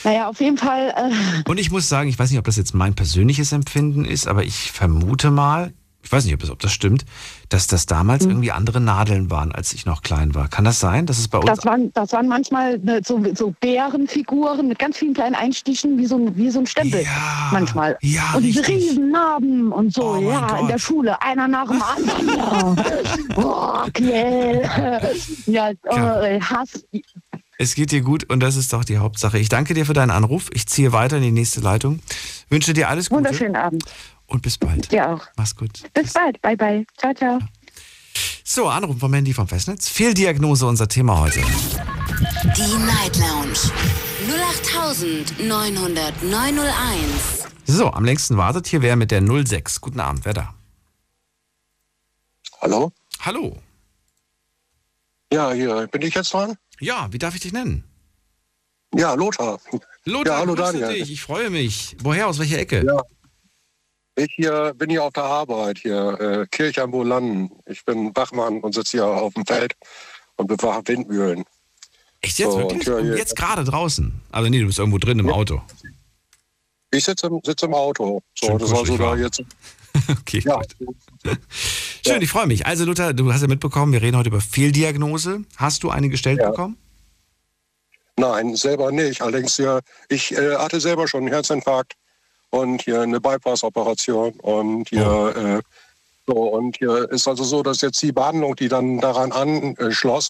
Naja, auf jeden Fall, äh, Und ich muss sagen, ich weiß nicht, ob das jetzt mein persönliches Empfinden ist, aber ich vermute mal, ich weiß nicht, ob das, ob das stimmt, dass das damals Mhm. irgendwie andere Nadeln waren, als ich noch klein war. Kann das sein? Das ist bei uns. Das waren, das waren manchmal ne, so, so Bärenfiguren mit ganz vielen kleinen Einstichen, wie so ein, wie so ein Stempel. Ja, manchmal. ja, und diese richtig. Riesennarben und so, Oh ja, Gott. in der Schule, einer nach dem anderen. Ja. Boah, Knell. Ja, äh, Hass. Es geht dir gut und das ist doch die Hauptsache. Ich danke dir für deinen Anruf. Ich ziehe weiter in die nächste Leitung. Wünsche dir alles Gute Wunderschönen Abend. und bis bald. Dir auch. Mach's gut. Bis bald. Bye, bye. Ciao, ciao. So, Anruf von Mandy vom Festnetz. Fehldiagnose unser Thema heute. Die Night Lounge 08900 901. So, am längsten wartet hier wer mit der 06. Guten Abend, wer da? Hallo? Hallo. Ja, hier bin ich jetzt dran? Ja, wie darf ich dich nennen? Ja, Lothar. Lothar, Ja, hallo, Daniel. dich. Ich freue mich. Woher? Aus welcher Ecke? Ja. Ich hier bin hier auf der Arbeit, hier äh, Kirche am Bolanden. Ich bin Wachmann und sitze hier auf dem Feld und bewache Windmühlen. Echt jetzt? So, Wirklich? ja, Und ja. jetzt gerade draußen? Also nee, du bist irgendwo drin im Auto. Ich sitze im, sitze im Auto. So, Schön das da warm. jetzt. Okay, Ja, gut. Schön, ich freue mich. Also Luther, du hast ja mitbekommen, wir reden heute über Fehldiagnose. Hast du eine gestellt Ja. bekommen? nein, selber nicht. Allerdings ja, ich äh, hatte selber schon einen Herzinfarkt und hier eine Bypass-Operation und hier äh, so und hier ist also so, dass jetzt die Behandlung, die dann daran anschloss,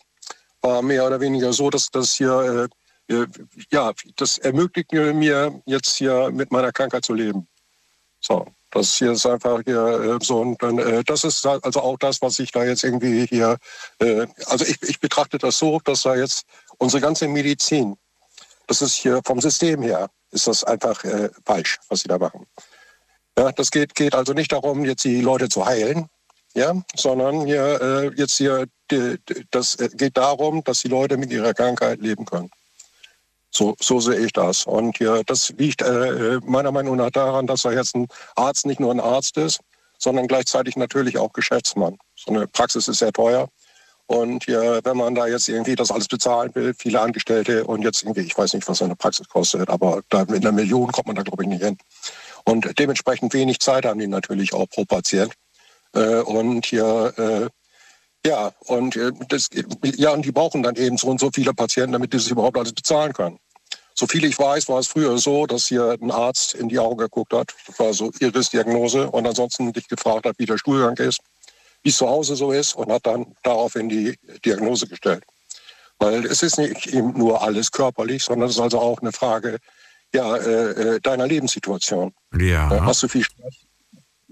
war mehr oder weniger so, dass das hier äh, äh, ja, das ermöglicht mir jetzt hier mit meiner Krankheit zu leben. So, das hier ist einfach hier äh, so und dann, äh, das ist also auch das, was ich da jetzt irgendwie hier, äh, also ich, ich betrachte das so, dass da jetzt unsere ganze Medizin, das ist hier vom System her, ist das einfach äh, falsch, was sie da machen. Ja, das geht, geht also nicht darum, jetzt die Leute zu heilen, ja, sondern hier, äh, jetzt hier, die, das äh, geht darum, dass die Leute mit ihrer Krankheit leben können. So, so sehe ich das. Und hier, das liegt äh, meiner Meinung nach daran, dass er jetzt ein Arzt nicht nur ein Arzt ist, sondern gleichzeitig natürlich auch Geschäftsmann. So eine Praxis ist sehr teuer. Und hier, wenn man da jetzt irgendwie das alles bezahlen will, viele Angestellte und jetzt irgendwie, ich weiß nicht, was eine Praxis kostet, aber da mit einer Million kommt man da, glaube ich, nicht hin. Und dementsprechend wenig Zeit haben die natürlich auch pro Patient. Äh, und hier, äh, ja, und äh, das, ja, und die brauchen dann eben so und so viele Patienten, damit die das überhaupt alles bezahlen können. So viel ich weiß, war es früher so, dass hier ein Arzt in die Augen geguckt hat. Das war so Iris-Diagnose und ansonsten dich gefragt hat, wie der Stuhlgang ist, wie es zu Hause so ist und hat dann daraufhin die Diagnose gestellt. Weil es ist nicht eben nur alles körperlich, sondern es ist also auch eine Frage ja, äh, äh, deiner Lebenssituation. Ja. Äh, Hast du viel Stress?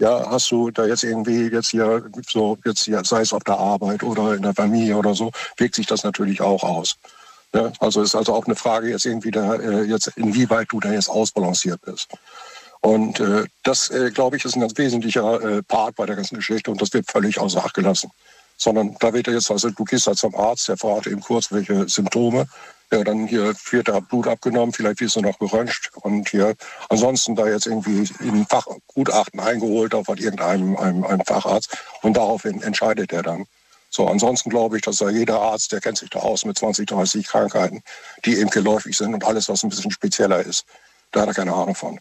Ja, hast du da jetzt irgendwie jetzt hier so, jetzt hier, sei es auf der Arbeit oder in der Familie oder so, wirkt sich das natürlich auch aus. Ja, also ist also auch eine Frage jetzt irgendwie da, äh, jetzt inwieweit du da jetzt ausbalanciert bist. Und äh, das, äh, glaube ich, ist ein ganz wesentlicher äh, Part bei der ganzen Geschichte und das wird völlig außer Acht gelassen. Sondern da wird ja jetzt, also du gehst halt zum Arzt, der fragt eben kurz, welche Symptome. Ja, dann hier wird da Blut abgenommen, vielleicht wirst du noch geröntgt und hier ansonsten da jetzt irgendwie ein Fachgutachten eingeholt auf irgendeinem einem, einem Facharzt und daraufhin entscheidet er dann. So, ansonsten glaube ich, dass da jeder Arzt, der kennt sich da aus mit 20, 30 Krankheiten, die eben geläufig sind und alles, was ein bisschen spezieller ist, da hat er keine Ahnung von.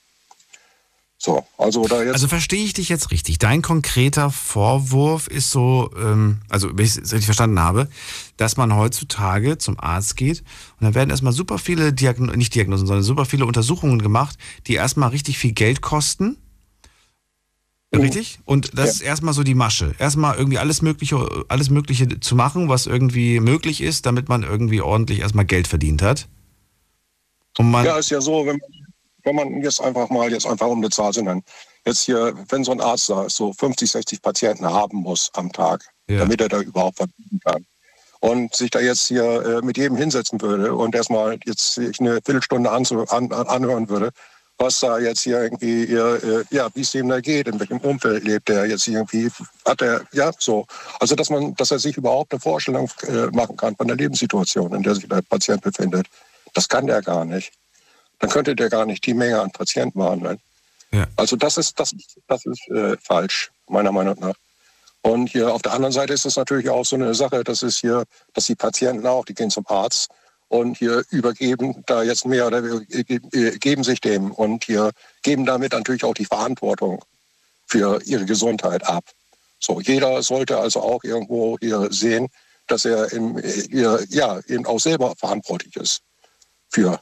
So, also da jetzt. Also verstehe ich dich jetzt richtig. Dein konkreter Vorwurf ist so, ähm, also wenn ich es richtig verstanden habe, dass man heutzutage zum Arzt geht und dann werden erstmal super viele Diagnosen, nicht Diagnosen, sondern super viele Untersuchungen gemacht, die erstmal richtig viel Geld kosten. Richtig? Und das Ja. ist erstmal so die Masche. Erstmal irgendwie alles Mögliche, alles Mögliche zu machen, was irgendwie möglich ist, damit man irgendwie ordentlich erstmal Geld verdient hat. Und man, Ja, ist ja so, wenn, wenn man jetzt einfach mal, jetzt einfach um eine Zahl zu nennen, jetzt hier, wenn so ein Arzt da so 50, 60 Patienten haben muss am Tag, Ja. damit er da überhaupt verbieten kann. Und sich da jetzt hier äh, mit jedem hinsetzen würde und erstmal jetzt sich eine Viertelstunde anhören würde, was da jetzt hier irgendwie, äh, ja, wie es dem da geht, in welchem Umfeld lebt er jetzt irgendwie, hat er, ja, so. Also, dass man, dass er sich überhaupt eine Vorstellung äh, machen kann von der Lebenssituation, in der sich der Patient befindet. Das kann der gar nicht. Dann könnte der gar nicht die Menge an Patienten behandeln. Ja. Also das ist, das, das ist äh, falsch, meiner Meinung nach. Und hier auf der anderen Seite ist es natürlich auch so eine Sache, dass es hier, dass die Patienten auch, die gehen zum Arzt und hier übergeben da jetzt mehr oder äh, äh, geben sich dem und hier geben damit natürlich auch die Verantwortung für ihre Gesundheit ab. So, jeder sollte also auch irgendwo hier sehen, dass er im, hier, ja, eben auch selber verantwortlich ist für,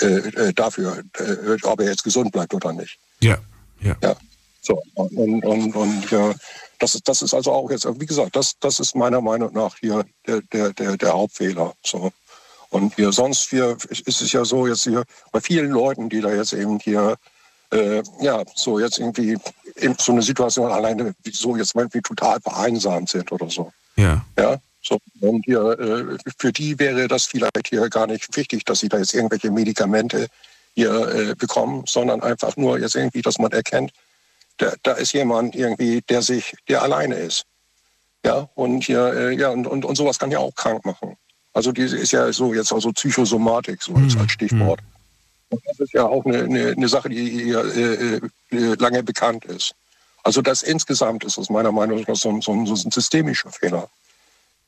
äh, äh, dafür, äh, ob er jetzt gesund bleibt oder nicht. Ja, ja. Ja. So, und, und, und ja, das, ist, das ist also auch jetzt, wie gesagt, das, das ist meiner Meinung nach hier der, der, der, der Hauptfehler. So. Und hier sonst hier ist es ja so jetzt hier bei vielen Leuten, die da jetzt eben hier äh, ja so jetzt irgendwie in so eine Situation alleine so jetzt irgendwie total vereinsamt sind oder so. Ja. Ja. So, und hier, äh, für die wäre das vielleicht hier gar nicht wichtig, dass sie da jetzt irgendwelche Medikamente hier äh, bekommen, sondern einfach nur jetzt irgendwie, dass man erkennt, da, da ist jemand irgendwie, der sich, der alleine ist. Ja, und hier, äh, ja, und, und, und sowas kann ja auch krank machen. Also diese ist ja so jetzt also Psychosomatik, so als, als Stichwort. Und das ist ja auch eine, eine, eine Sache, die äh, äh, lange bekannt ist. Also das insgesamt ist aus meiner Meinung nach so, so, so ein systemischer Fehler.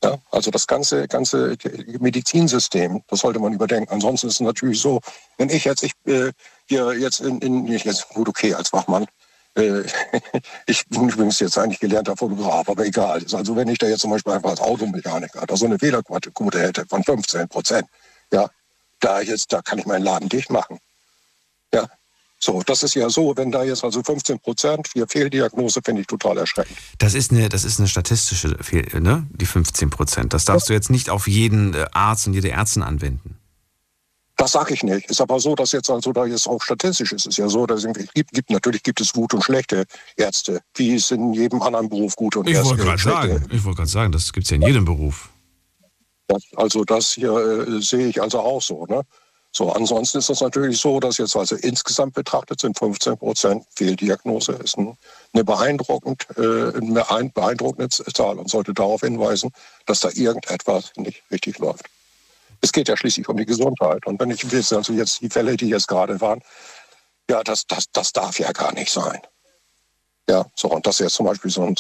Ja, also das ganze, ganze Medizinsystem, das sollte man überdenken. Ansonsten ist es natürlich so, wenn ich jetzt, ich äh, hier jetzt in, in jetzt, gut, okay, als Wachmann, äh, ich bin übrigens jetzt eigentlich gelernter Fotograf, aber egal. Also wenn ich da jetzt zum Beispiel einfach als Automechaniker da so eine Fehlerquote hätte von 15 Prozent, ja, da jetzt, da kann ich meinen Laden dicht machen. Ja, so, das ist ja so, wenn da jetzt also 15 Prozent für Fehldiagnose, finde ich total erschreckend. Das ist eine, das ist eine statistische Fehl, ne? Die 15 Prozent. Das darfst du jetzt nicht auf jeden äh, Arzt und jede Ärztin anwenden. Das sage ich nicht. Ist aber so, dass jetzt also da jetzt auch statistisch ist. Es ist ja so, dass es gibt, gibt natürlich gibt es gute und schlechte Ärzte, wie es in jedem anderen Beruf gute und Ich Ärzte- sagen, ich wollte gerade sagen, das gibt's ja in jedem Beruf. Das, also das hier äh, sehe ich also auch so. Ne? So, ansonsten ist es natürlich so, dass jetzt also insgesamt betrachtet sind 15 Prozent Fehldiagnose ist ein, eine, beeindruckend, äh, eine ein- beeindruckende Zahl und sollte darauf hinweisen, dass da irgendetwas nicht richtig läuft. Es geht ja schließlich um die Gesundheit. Und wenn ich jetzt, also jetzt die Fälle, die jetzt gerade waren, ja, das, das, das darf ja gar nicht sein. Ja, so, und das ist jetzt zum Beispiel so ein,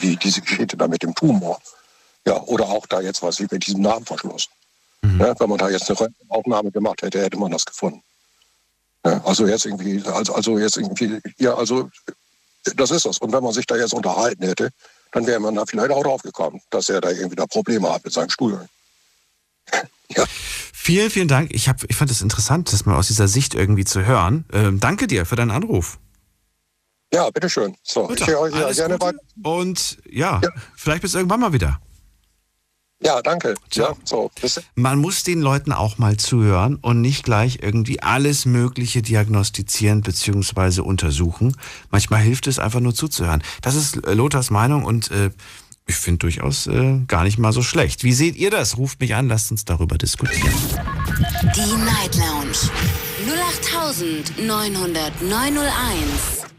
wie, diese Geschichte da mit dem Tumor. Ja, oder auch da jetzt was wie mit diesem Narbenverschluss. Ja, wenn man da jetzt eine Röntgenaufnahme gemacht hätte, hätte man das gefunden. Ja, also jetzt irgendwie, also, also jetzt irgendwie, ja, also das ist das. Und wenn man sich da jetzt unterhalten hätte, dann wäre man da vielleicht auch drauf gekommen, dass er da irgendwie da Probleme hat mit seinem Stuhl. ja. Vielen, vielen Dank. Ich, hab, ich fand es interessant, das mal aus dieser Sicht irgendwie zu hören. Ähm, danke dir für deinen Anruf. Ja, bitteschön. So, ich höre euch ja gerne Gute. weiter. Und ja, Ja. vielleicht bis irgendwann mal wieder. Ja, danke. Ciao. Ja, so, Man muss den Leuten auch mal zuhören und nicht gleich irgendwie alles Mögliche diagnostizieren bzw. untersuchen. Manchmal hilft es einfach nur zuzuhören. Das ist äh, Lothars Meinung und äh, ich finde durchaus äh, gar nicht mal so schlecht. Wie seht ihr das? Ruft mich an, lasst uns darüber diskutieren. Die Night Lounge 0890901.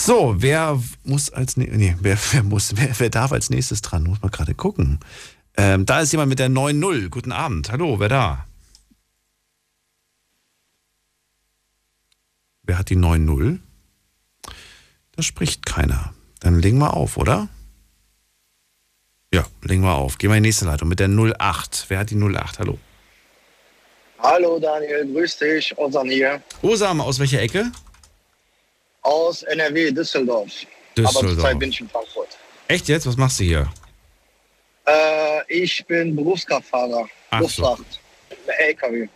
So, wer muss als ne nee, wer, wer muss, wer, wer darf als nächstes dran? Muss man gerade gucken. Ähm, da ist jemand mit der 9-0. Guten Abend. Hallo, wer da? Wer hat die 9-0? Da spricht keiner. Dann legen wir auf, oder? Ja, legen wir auf. Gehen wir in die nächste Leitung mit der 08. Wer hat die 08? Hallo. Hallo Daniel, grüß dich, Osan hier Osam, aus welcher Ecke? Aus NRW, Düsseldorf. Aber Düsseldorf. zurzeit bin ich in Frankfurt. Echt jetzt? Was machst du hier? Äh, ich bin Berufskraftfahrer, Ach so. Luftfracht, LKW.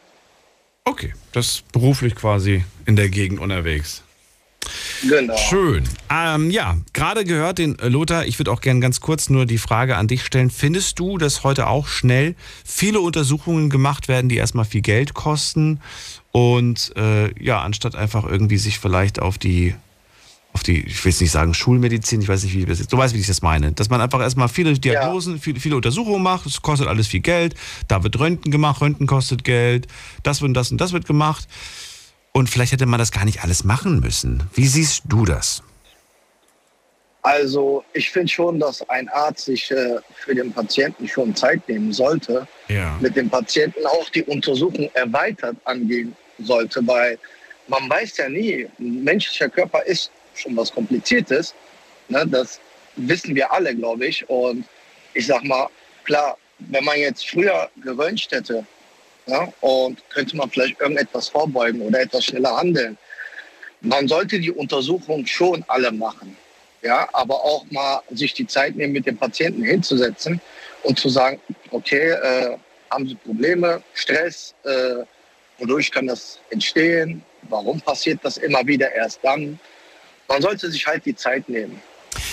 Okay, das ist beruflich quasi in der Gegend unterwegs. Genau. Schön. Ähm, ja, gerade gehört den äh, Lothar. Ich würde auch gerne ganz kurz nur die Frage an dich stellen. Findest du, dass heute auch schnell viele Untersuchungen gemacht werden, die erstmal viel Geld kosten und äh, ja, anstatt einfach irgendwie sich vielleicht auf die auf die, ich will jetzt nicht sagen Schulmedizin, ich weiß nicht, wie das jetzt, du weißt, wie ich das meine, dass man einfach erstmal viele Diagnosen, viele, viele Untersuchungen macht, es kostet alles viel Geld, da wird Röntgen gemacht, Röntgen kostet Geld, das und das und das wird gemacht und vielleicht hätte man das gar nicht alles machen müssen. Wie siehst du das? Also ich finde schon, dass ein Arzt sich äh, für den Patienten schon Zeit nehmen sollte, Ja. mit dem Patienten auch die Untersuchung erweitert angehen sollte, weil man weiß ja nie, ein menschlicher Körper ist schon was Kompliziertes. Ne? Das wissen wir alle, glaube ich. Und ich sag mal, klar, wenn man jetzt früher geröntgt hätte ja, und könnte man vielleicht irgendetwas vorbeugen oder etwas schneller handeln. man sollte die Untersuchung schon alle machen. Ja, aber auch mal sich die Zeit nehmen, mit dem Patienten hinzusetzen und zu sagen, okay, äh, haben Sie Probleme, Stress, äh, wodurch kann das entstehen, warum passiert das immer wieder erst dann. Man sollte sich halt die Zeit nehmen.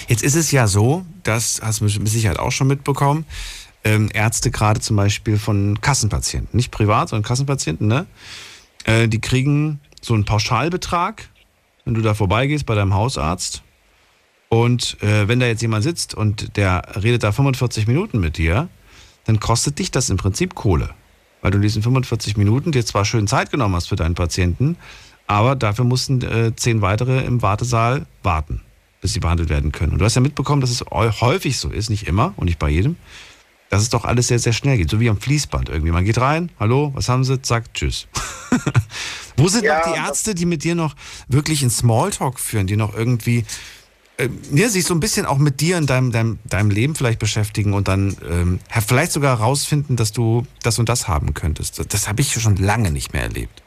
Jetzt ist es ja so, das hast du mit Sicherheit auch schon mitbekommen, ähm, Ärzte gerade zum Beispiel von Kassenpatienten, nicht privat, sondern Kassenpatienten, ne? Äh, die kriegen so einen Pauschalbetrag, wenn du da vorbeigehst bei deinem Hausarzt. Und äh, wenn da jetzt jemand sitzt und der redet da 45 Minuten mit dir, dann kostet dich das im Prinzip Kohle. Weil du in diesen 45 Minuten dir zwar schön Zeit genommen hast für deinen Patienten, aber dafür mussten äh, zehn weitere im Wartesaal warten, bis sie behandelt werden können. Und du hast ja mitbekommen, dass es häufig so ist, nicht immer und nicht bei jedem, dass es doch alles sehr, sehr schnell geht. So wie am Fließband irgendwie. Man geht rein, hallo, was haben sie? Zack, tschüss. Wo sind Ja, noch die Ärzte, die mit dir noch wirklich in Smalltalk führen, die noch irgendwie ja, sich so ein bisschen auch mit dir in deinem, deinem, deinem Leben vielleicht beschäftigen und dann ähm, vielleicht sogar herausfinden, dass du das und das haben könntest. Das, das habe ich schon lange nicht mehr erlebt.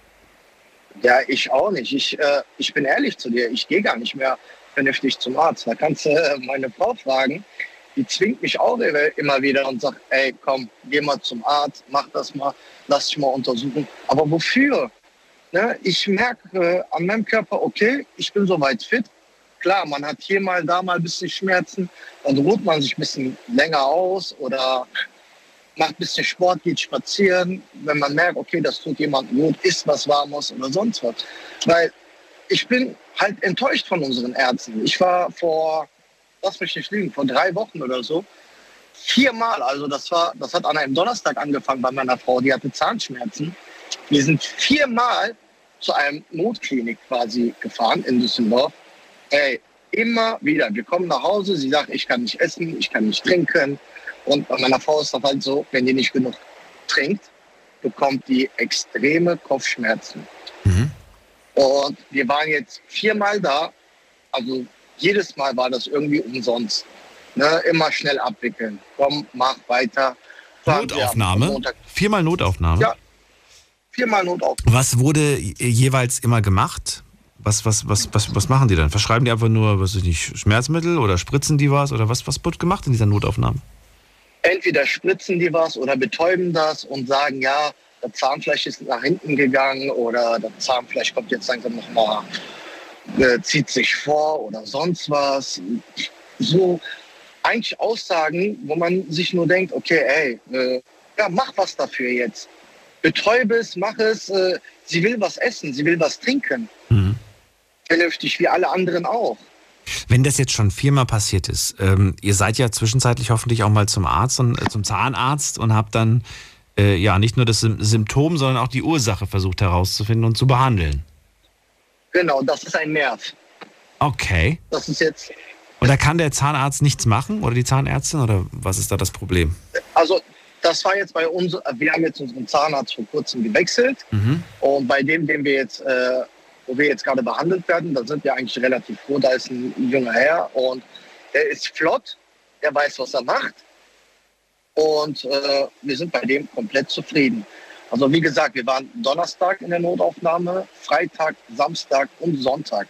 Ja, ich auch nicht. Ich, äh, ich bin ehrlich zu dir, ich gehe gar nicht mehr vernünftig zum Arzt. Da kannst du äh, meine Frau fragen. Die zwingt mich auch immer wieder und sagt, ey, komm, geh mal zum Arzt, mach das mal, lass dich mal untersuchen. Aber wofür? Ne? Ich merke äh, an meinem Körper, okay, ich bin soweit fit. Klar, man hat hier mal, da mal ein bisschen Schmerzen. Dann ruht man sich ein bisschen länger aus oder macht ein bisschen Sport, geht spazieren. Wenn man merkt, okay, das tut jemandem gut, isst was Warmes oder sonst was. Weil ich bin halt enttäuscht von unseren Ärzten. Ich war vor, lass mich nicht lügen, vor drei Wochen oder so, viermal, also das war, das hat an einem Donnerstag angefangen bei meiner Frau, die hatte Zahnschmerzen. Wir sind viermal zu einem Notklinik quasi gefahren in Düsseldorf. Ey, immer wieder. Wir kommen nach Hause, sie sagt, ich kann nicht essen, ich kann nicht trinken. Und bei meiner Frau ist das halt so, wenn die nicht genug trinkt, bekommt die extreme Kopfschmerzen. Und wir waren jetzt viermal da. Also jedes Mal war das irgendwie umsonst. Ne? Immer schnell abwickeln. Komm, mach weiter. Notaufnahme? Viermal Notaufnahme? Ja. Viermal Notaufnahme. Was wurde jeweils immer gemacht? Was, was, was, was, was machen die dann? Verschreiben die einfach nur, was ich nicht, Schmerzmittel oder spritzen die was? Oder was, was wird gemacht in dieser Notaufnahme? Entweder spritzen die was oder betäuben das und sagen, ja, das Zahnfleisch ist nach hinten gegangen oder das Zahnfleisch kommt jetzt langsam nochmal, äh, zieht sich vor oder sonst was. So eigentlich Aussagen, wo man sich nur denkt, okay, ey, äh, ja, mach was dafür jetzt. Betäube es, mach es. Äh, sie will was essen, sie will was trinken. Vernünftig, wie alle anderen auch. Wenn das jetzt schon viermal passiert ist, ähm, ihr seid ja zwischenzeitlich hoffentlich auch mal zum Arzt und äh, zum Zahnarzt und habt dann äh, ja nicht nur das Sym- Symptom, sondern auch die Ursache versucht herauszufinden und zu behandeln. Genau, das ist ein Nerv. Okay. Das ist jetzt Und da kann der Zahnarzt nichts machen oder die Zahnärztin oder was ist da das Problem? Also das war jetzt bei uns, wir haben jetzt unseren Zahnarzt vor kurzem gewechselt Mhm. und bei dem, den wir jetzt, äh, wo wir jetzt gerade behandelt werden, da sind wir eigentlich relativ froh, da ist ein junger Herr und der ist flott, der weiß, was er macht und äh, wir sind bei dem komplett zufrieden. Also wie gesagt, wir waren Donnerstag in der Notaufnahme, Freitag, Samstag und Sonntag.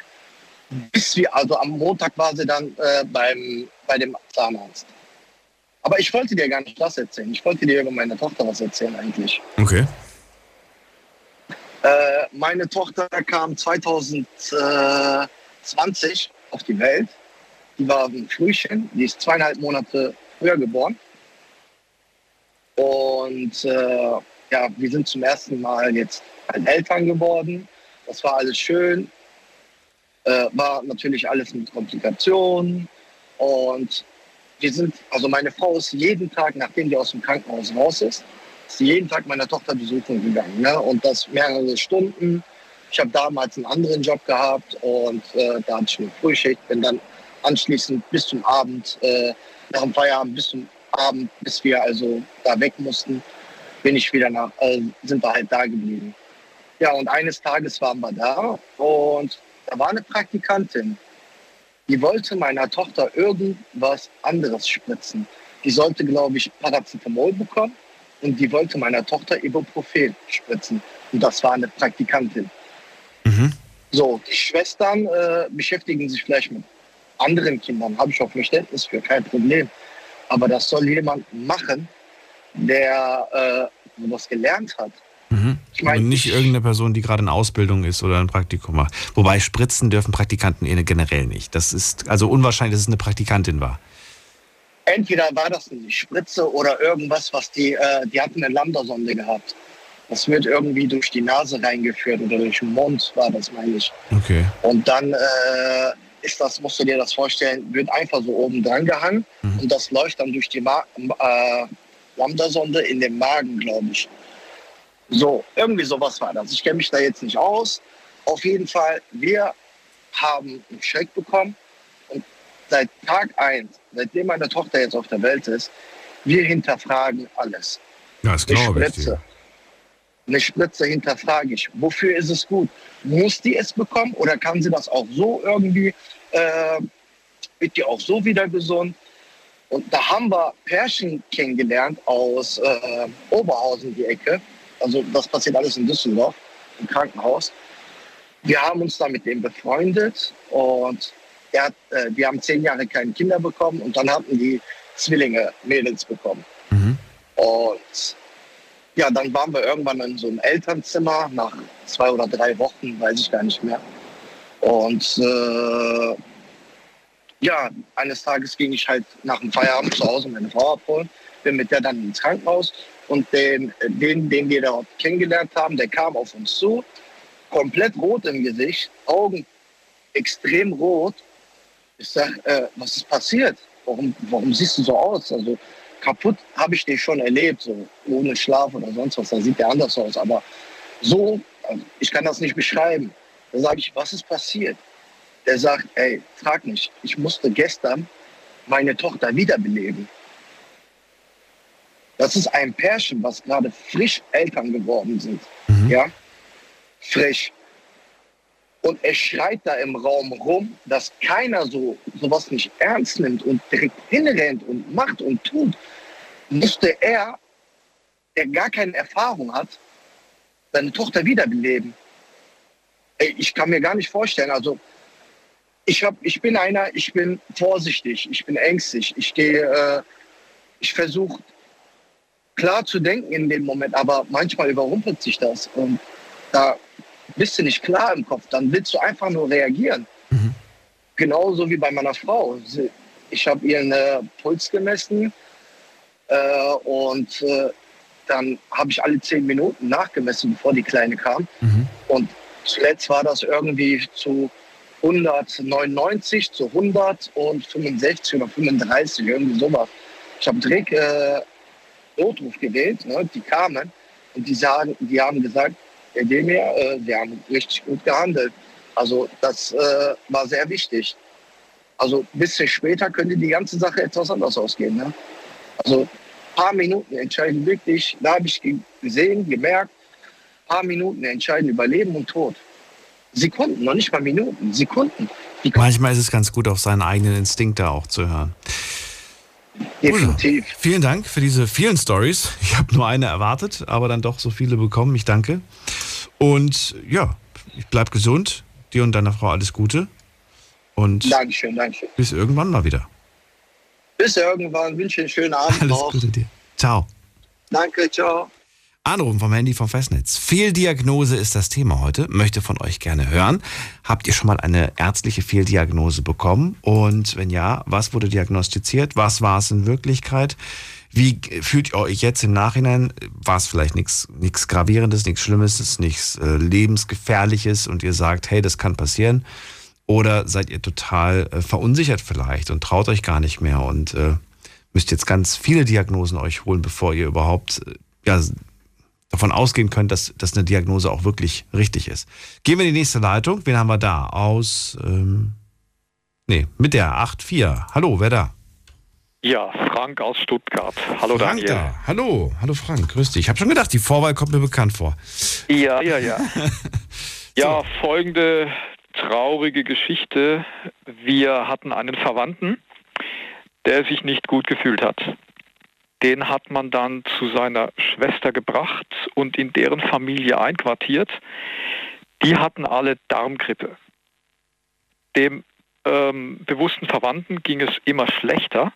Bis wir, also am Montag war sie dann äh, beim, bei dem Zahnarzt. Aber ich wollte dir gar nicht das erzählen. Ich wollte dir über meine Tochter was erzählen eigentlich. Okay. Äh, meine Tochter kam 2020 auf die Welt. Die war ein Frühchen. Die ist zweieinhalb Monate früher geboren. Und äh, ja, wir sind zum ersten Mal jetzt halt Eltern geworden. Das war alles schön. Äh, war natürlich alles mit Komplikationen. Und wir sind, also meine Frau ist jeden Tag, nachdem die aus dem Krankenhaus raus ist, jeden Tag meiner Tochter besuchen gegangen. Ne? Und das mehrere Stunden. Ich habe damals einen anderen Job gehabt und äh, da hatte ich eine Frühschicht, bin dann anschließend bis zum Abend, äh, nach dem Feierabend bis zum Abend, bis wir also da weg mussten, bin ich wieder nach, äh, sind wir halt da geblieben. Ja, und eines Tages waren wir da und da war eine Praktikantin, die wollte meiner Tochter irgendwas anderes spritzen. Die sollte, glaube ich, Paracetamol bekommen und die wollte meiner Tochter Ibuprofen spritzen. Und das war eine Praktikantin. So, die Schwestern äh, beschäftigen sich vielleicht mit anderen Kindern, habe ich auch Verständnis für, kein Problem. Aber das soll jemand machen, der äh, sowas gelernt hat. Mhm. Ich mein, Und nicht ich- irgendeine Person, die gerade in Ausbildung ist oder ein Praktikum macht. Wobei spritzen dürfen Praktikanten eh generell nicht. Das ist also unwahrscheinlich, dass es eine Praktikantin war. Entweder war das eine Spritze oder irgendwas, was die, äh, die hatten eine Lambda-Sonde gehabt. Das wird irgendwie durch die Nase reingeführt oder durch den Mund, war das, meine ich. Okay. Und dann äh, ist das, musst du dir das vorstellen, wird einfach so oben dran gehangen Mhm. und das läuft dann durch die Ma äh, Lambda-Sonde in den Magen, glaube ich. So, irgendwie sowas war das. Ich kenne mich da jetzt nicht aus. Auf jeden Fall, wir haben einen Schreck bekommen seit Tag eins, seitdem meine Tochter jetzt auf der Welt ist, wir hinterfragen alles. Das glaube ich. Spritze. dir. Eine Spritze hinterfrage ich. Wofür ist es gut? Muss die es bekommen oder kann sie das auch so irgendwie, äh, wird die auch so wieder gesund? Und da haben wir Pärchen kennengelernt aus äh, Oberhausen, die Ecke. Also das passiert alles in Düsseldorf, im Krankenhaus. Wir haben uns da mit dem befreundet und hat, äh, die haben zehn Jahre keine Kinder bekommen und dann hatten die Zwillinge, Mädels bekommen. Mhm. Und ja, dann waren wir irgendwann in so einem Elternzimmer nach zwei oder drei Wochen, weiß ich gar nicht mehr. Und äh, ja, eines Tages ging ich halt nach dem Feierabend zu Hause meine Frau abholen, bin mit der dann ins Krankenhaus und den, den, den wir dort kennengelernt haben, der kam auf uns zu, komplett rot im Gesicht, Augen extrem rot. Ich sag, äh, was ist passiert? Warum, warum siehst du so aus? Also kaputt habe ich den schon erlebt, so ohne Schlaf oder sonst was. Da sieht der anders aus. Aber so, also ich kann das nicht beschreiben. Da sage ich, was ist passiert? Der sagt, ey, frag nicht, ich musste gestern meine Tochter wiederbeleben. Das ist ein Pärchen, was gerade frisch Eltern geworden sind. Mhm. Ja, frisch. Und er schreit da im Raum rum, dass keiner so sowas nicht ernst nimmt und direkt hinrennt und macht und tut. Musste er, der gar keine Erfahrung hat, seine Tochter wiederbeleben. Ich kann mir gar nicht vorstellen. Also ich, hab, ich bin einer, ich bin vorsichtig, ich bin ängstlich. Ich gehe, äh, ich versuche klar zu denken in dem Moment, aber manchmal überrumpelt sich das. Und da bist du nicht klar im Kopf, dann willst du einfach nur reagieren. Mhm. Genauso wie bei meiner Frau. Sie- Ich habe ihren äh, Puls gemessen äh, und äh, dann habe ich alle zehn Minuten nachgemessen, bevor die Kleine kam. Mhm. Und zuletzt war das irgendwie zu 199 zu 165 oder 35, irgendwie sowas. Ich habe direkt äh, Notruf gewählt, ne? die kamen und die, sagen, die haben gesagt, Herr Demir, äh, wir haben richtig gut gehandelt. Also das äh, war sehr wichtig. Also ein bisschen später könnte die ganze Sache etwas anders ausgehen. Ne? Also ein paar Minuten entscheiden wirklich, da habe ich ge- gesehen, gemerkt, ein paar Minuten entscheiden über Leben und Tod. Sekunden, noch nicht mal Minuten, Sekunden. Manchmal ist es ganz gut, auf seinen eigenen Instinkt da auch zu hören. Definitiv. Vielen Dank für diese vielen Stories. Ich habe nur eine erwartet, aber dann doch so viele bekommen. Ich danke. Und ja, ich bleib gesund. Dir und deiner Frau alles Gute. Und Dankeschön, Dankeschön. bis irgendwann mal wieder. Bis irgendwann, wünsche einen schönen Abend Alles noch. Gute dir. Ciao. Danke, ciao. Anrufen vom Handy vom Festnetz. Fehldiagnose ist das Thema heute. Möchte von euch gerne hören. Habt ihr schon mal eine ärztliche Fehldiagnose bekommen? Und wenn ja, was wurde diagnostiziert? Was war es in Wirklichkeit? Wie fühlt ihr euch jetzt im Nachhinein? War es vielleicht nichts nichts Gravierendes, nichts Schlimmes, nichts äh, Lebensgefährliches und ihr sagt, hey, das kann passieren? Oder seid ihr total äh, verunsichert vielleicht und traut euch gar nicht mehr und äh, müsst jetzt ganz viele Diagnosen euch holen, bevor ihr überhaupt äh, ja, davon ausgehen könnt, dass, dass eine Diagnose auch wirklich richtig ist. Gehen wir in die nächste Leitung. Wen haben wir da? Aus, ähm, nee, mit der 8.4. Hallo, wer da? Ja, Frank aus Stuttgart. Hallo Frank Daniel. da. Hallo, hallo Frank, grüß dich. Ich habe schon gedacht, die Vorwahl kommt mir bekannt vor. Ja, ja, ja. ja, folgende traurige Geschichte. Wir hatten einen Verwandten, der sich nicht gut gefühlt hat. Den hat man dann zu seiner Schwester gebracht und in deren Familie einquartiert. die hatten alle Darmgrippe. Dem ähm, bewussten Verwandten ging es immer schlechter.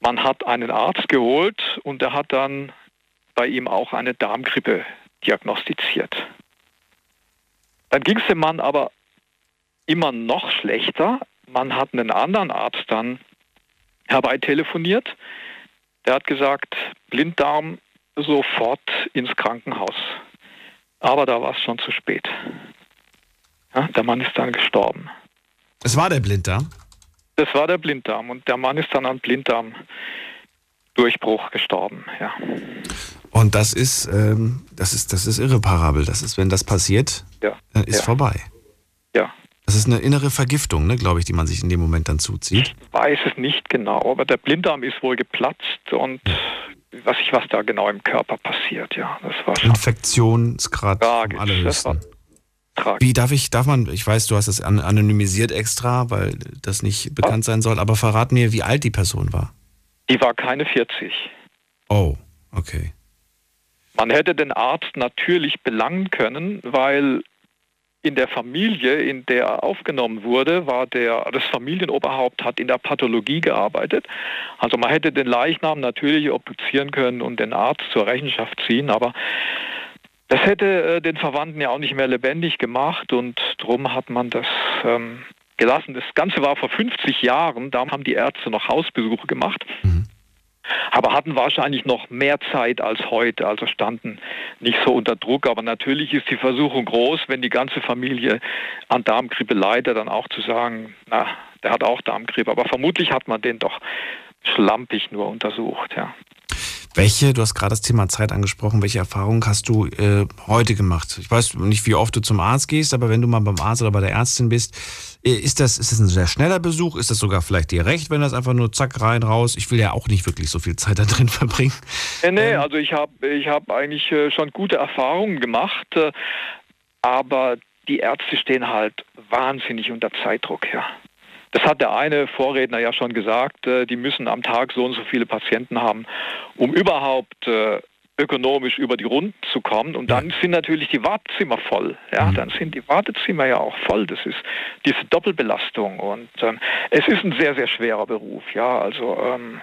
Man hat einen Arzt geholt und der hat dann bei ihm auch eine Darmgrippe diagnostiziert. Dann ging es dem Mann aber immer noch schlechter. Man hat einen anderen Arzt dann herbeitelefoniert. Der hat gesagt, Blinddarm sofort ins Krankenhaus. Aber da war es schon zu spät. Ja, der Mann ist dann gestorben. Es war der Blinddarm? Das war der Blinddarm und der Mann ist dann an Blinddarmdurchbruch gestorben, ja. Und das ist, ähm, das ist, das ist irreparabel. Das ist, wenn das passiert, ja. ist ja. vorbei. Ja. Das ist eine innere Vergiftung, ne, glaube ich, die man sich in dem Moment dann zuzieht. Ich weiß es nicht genau, aber der Blinddarm ist wohl geplatzt und was ich was da genau im Körper passiert, ja, das war schon Infektionsgrad tragisch. allerhöchsten. Wie darf ich, darf man, ich weiß, du hast das anonymisiert extra, weil das nicht bekannt sein soll, aber verrat mir, wie alt die Person war. Die war keine 40. Oh, okay. Man hätte den Arzt natürlich belangen können, weil in der Familie, in der er aufgenommen wurde, war der, das Familienoberhaupt hat in der Pathologie gearbeitet. Also man hätte den Leichnam natürlich obduzieren können und den Arzt zur Rechenschaft ziehen, aber das hätte äh, den Verwandten ja auch nicht mehr lebendig gemacht und darum hat man das ähm, gelassen. Das Ganze war vor 50 Jahren, da haben die Ärzte noch Hausbesuche gemacht. Mhm aber hatten wahrscheinlich noch mehr Zeit als heute, also standen nicht so unter Druck. Aber natürlich ist die Versuchung groß, wenn die ganze Familie an Darmgrippe leidet, dann auch zu sagen, na, der hat auch Darmgrippe. Aber vermutlich hat man den doch schlampig nur untersucht, ja. Welche, du hast gerade das Thema Zeit angesprochen, welche Erfahrungen hast du äh, heute gemacht? Ich weiß nicht, wie oft du zum Arzt gehst, aber wenn du mal beim Arzt oder bei der Ärztin bist, äh, ist das, ist das ein sehr schneller Besuch? Ist das sogar vielleicht dir recht, wenn das einfach nur zack rein, raus? Ich will ja auch nicht wirklich so viel Zeit da drin verbringen. Äh, nee, also ich habe ich hab eigentlich äh, schon gute Erfahrungen gemacht, aber die Ärzte stehen halt wahnsinnig unter Zeitdruck, ja. Das hat der eine Vorredner ja schon gesagt, äh, die müssen am Tag so und so viele Patienten haben, um überhaupt ökonomisch über die Runden zu kommen. Und dann sind natürlich die Wartezimmer voll. Ja, mhm. dann sind die Wartezimmer ja auch voll. Das ist diese Doppelbelastung. Und ähm, es ist ein sehr, sehr schwerer Beruf. Ja, also ähm,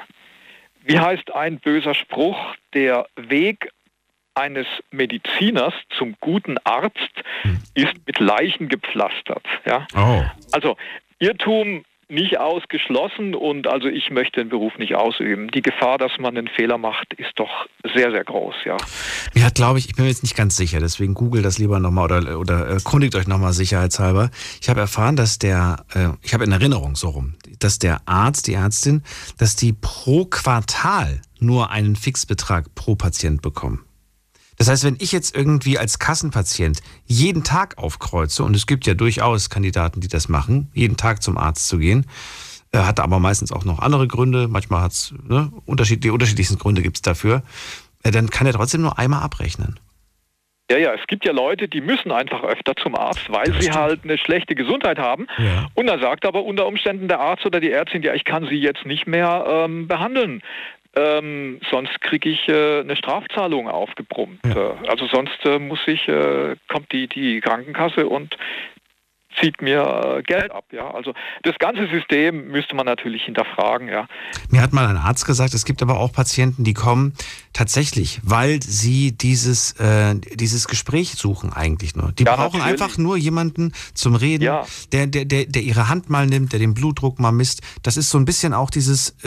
wie heißt ein böser Spruch? Der Weg eines Mediziners zum guten Arzt mhm. ist mit Leichen gepflastert. Ja? Oh. Also Irrtum nicht ausgeschlossen und also ich möchte den Beruf nicht ausüben. Die Gefahr, dass man einen Fehler macht, ist doch sehr, sehr groß, ja. Mir hat, glaube ich, ich bin mir jetzt nicht ganz sicher, deswegen googelt das lieber nochmal oder, oder äh, kundigt euch nochmal sicherheitshalber. Ich habe erfahren, dass der, äh, ich habe in Erinnerung so rum, dass der Arzt, die Ärztin, dass die pro Quartal nur einen Fixbetrag pro Patient bekommen. Das heißt, wenn ich jetzt irgendwie als Kassenpatient jeden Tag aufkreuze, und es gibt ja durchaus Kandidaten, die das machen, jeden Tag zum Arzt zu gehen, äh, hat aber meistens auch noch andere Gründe, manchmal hat es, ne, unterschied, die unterschiedlichsten Gründe gibt es dafür, äh, dann kann er trotzdem nur einmal abrechnen. Ja, ja, es gibt ja Leute, die müssen einfach öfter zum Arzt, weil sie halt eine schlechte Gesundheit haben. Ja. Und dann sagt aber unter Umständen der Arzt oder die Ärztin, ja, ich kann sie jetzt nicht mehr ähm, behandeln. Ähm, sonst kriege ich äh, eine Strafzahlung aufgebrummt. Ja. Äh, also sonst äh, muss ich, äh, kommt die, die Krankenkasse und zieht mir äh, Geld ab. Ja? Also das ganze System müsste man natürlich hinterfragen. Ja? Mir hat mal ein Arzt gesagt, es gibt aber auch Patienten, die kommen tatsächlich, weil sie dieses, äh, dieses Gespräch suchen eigentlich nur. Die ja, brauchen natürlich. einfach nur jemanden zum Reden, ja. der, der, der, der ihre Hand mal nimmt, der den Blutdruck mal misst. Das ist so ein bisschen auch dieses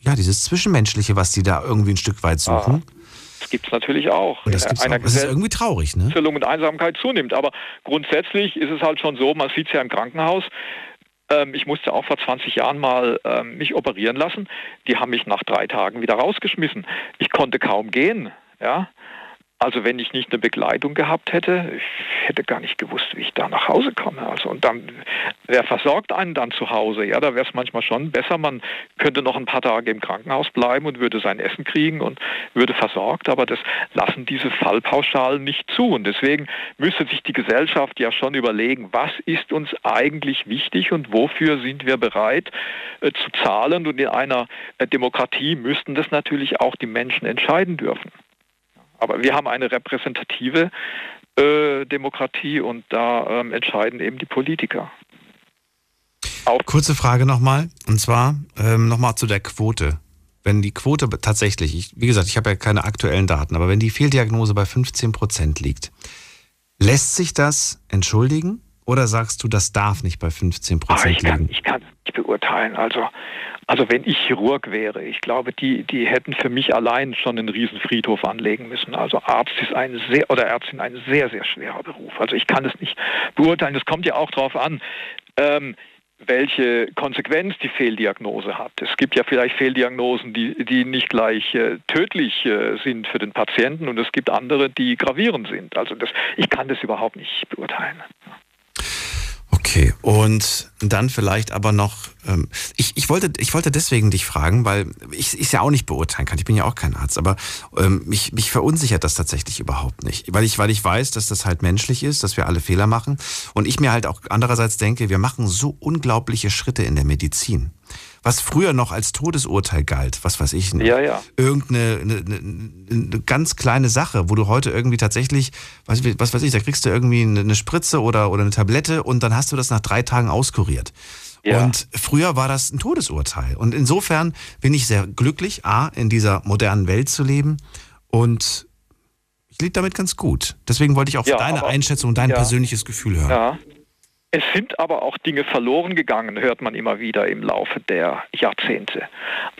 ja, dieses Zwischenmenschliche, was die da irgendwie ein Stück weit suchen. Ah. Das gibt es natürlich auch. Und das, gibt's auch. das ist irgendwie traurig, ne? und Einsamkeit zunimmt. Aber grundsätzlich ist es halt schon so, man sieht es ja im Krankenhaus, ähm, ich musste auch vor 20 Jahren mal ähm, mich operieren lassen. Die haben mich nach drei Tagen wieder rausgeschmissen. Ich konnte kaum gehen. Ja? Also wenn ich nicht eine Begleitung gehabt hätte, ich hätte gar nicht gewusst, wie ich da nach Hause komme. Also und dann, wer versorgt einen dann zu Hause? Ja, da wäre es manchmal schon besser, man könnte noch ein paar Tage im Krankenhaus bleiben und würde sein Essen kriegen und würde versorgt, aber das lassen diese Fallpauschalen nicht zu. Und deswegen müsste sich die Gesellschaft ja schon überlegen, was ist uns eigentlich wichtig und wofür sind wir bereit äh, zu zahlen. Und in einer äh, Demokratie müssten das natürlich auch die Menschen entscheiden dürfen. Aber wir haben eine repräsentative äh, Demokratie und da ähm, entscheiden eben die Politiker. Auch Kurze Frage nochmal, und zwar ähm, nochmal zu der Quote. Wenn die Quote tatsächlich, ich, wie gesagt, ich habe ja keine aktuellen Daten, aber wenn die Fehldiagnose bei 15 Prozent liegt, lässt sich das entschuldigen? Oder sagst du, das darf nicht bei 15 Prozent liegen? Ich kann es nicht beurteilen. Also, also wenn ich Chirurg wäre, ich glaube, die, die hätten für mich allein schon einen riesen Friedhof anlegen müssen. Also Arzt ist ein sehr, oder Ärztin ein sehr, sehr schwerer Beruf. Also ich kann es nicht beurteilen. Es kommt ja auch darauf an, ähm, welche Konsequenz die Fehldiagnose hat. Es gibt ja vielleicht Fehldiagnosen, die, die nicht gleich äh, tödlich äh, sind für den Patienten und es gibt andere, die gravierend sind. Also das, ich kann das überhaupt nicht beurteilen. Okay, und dann vielleicht aber noch, ähm, ich, ich, wollte, ich wollte deswegen dich fragen, weil ich es ja auch nicht beurteilen kann, ich bin ja auch kein Arzt, aber ähm, mich, mich verunsichert das tatsächlich überhaupt nicht, weil ich, weil ich weiß, dass das halt menschlich ist, dass wir alle Fehler machen. Und ich mir halt auch andererseits denke, wir machen so unglaubliche Schritte in der Medizin was früher noch als Todesurteil galt, was weiß ich, ja, ja. irgendeine eine, eine, eine ganz kleine Sache, wo du heute irgendwie tatsächlich, was, was weiß ich, da kriegst du irgendwie eine Spritze oder, oder eine Tablette und dann hast du das nach drei Tagen auskuriert. Ja. Und früher war das ein Todesurteil. Und insofern bin ich sehr glücklich, A, in dieser modernen Welt zu leben und ich lebe damit ganz gut. Deswegen wollte ich auch ja, deine Einschätzung und dein ja. persönliches Gefühl hören. Ja. Es sind aber auch Dinge verloren gegangen, hört man immer wieder im Laufe der Jahrzehnte.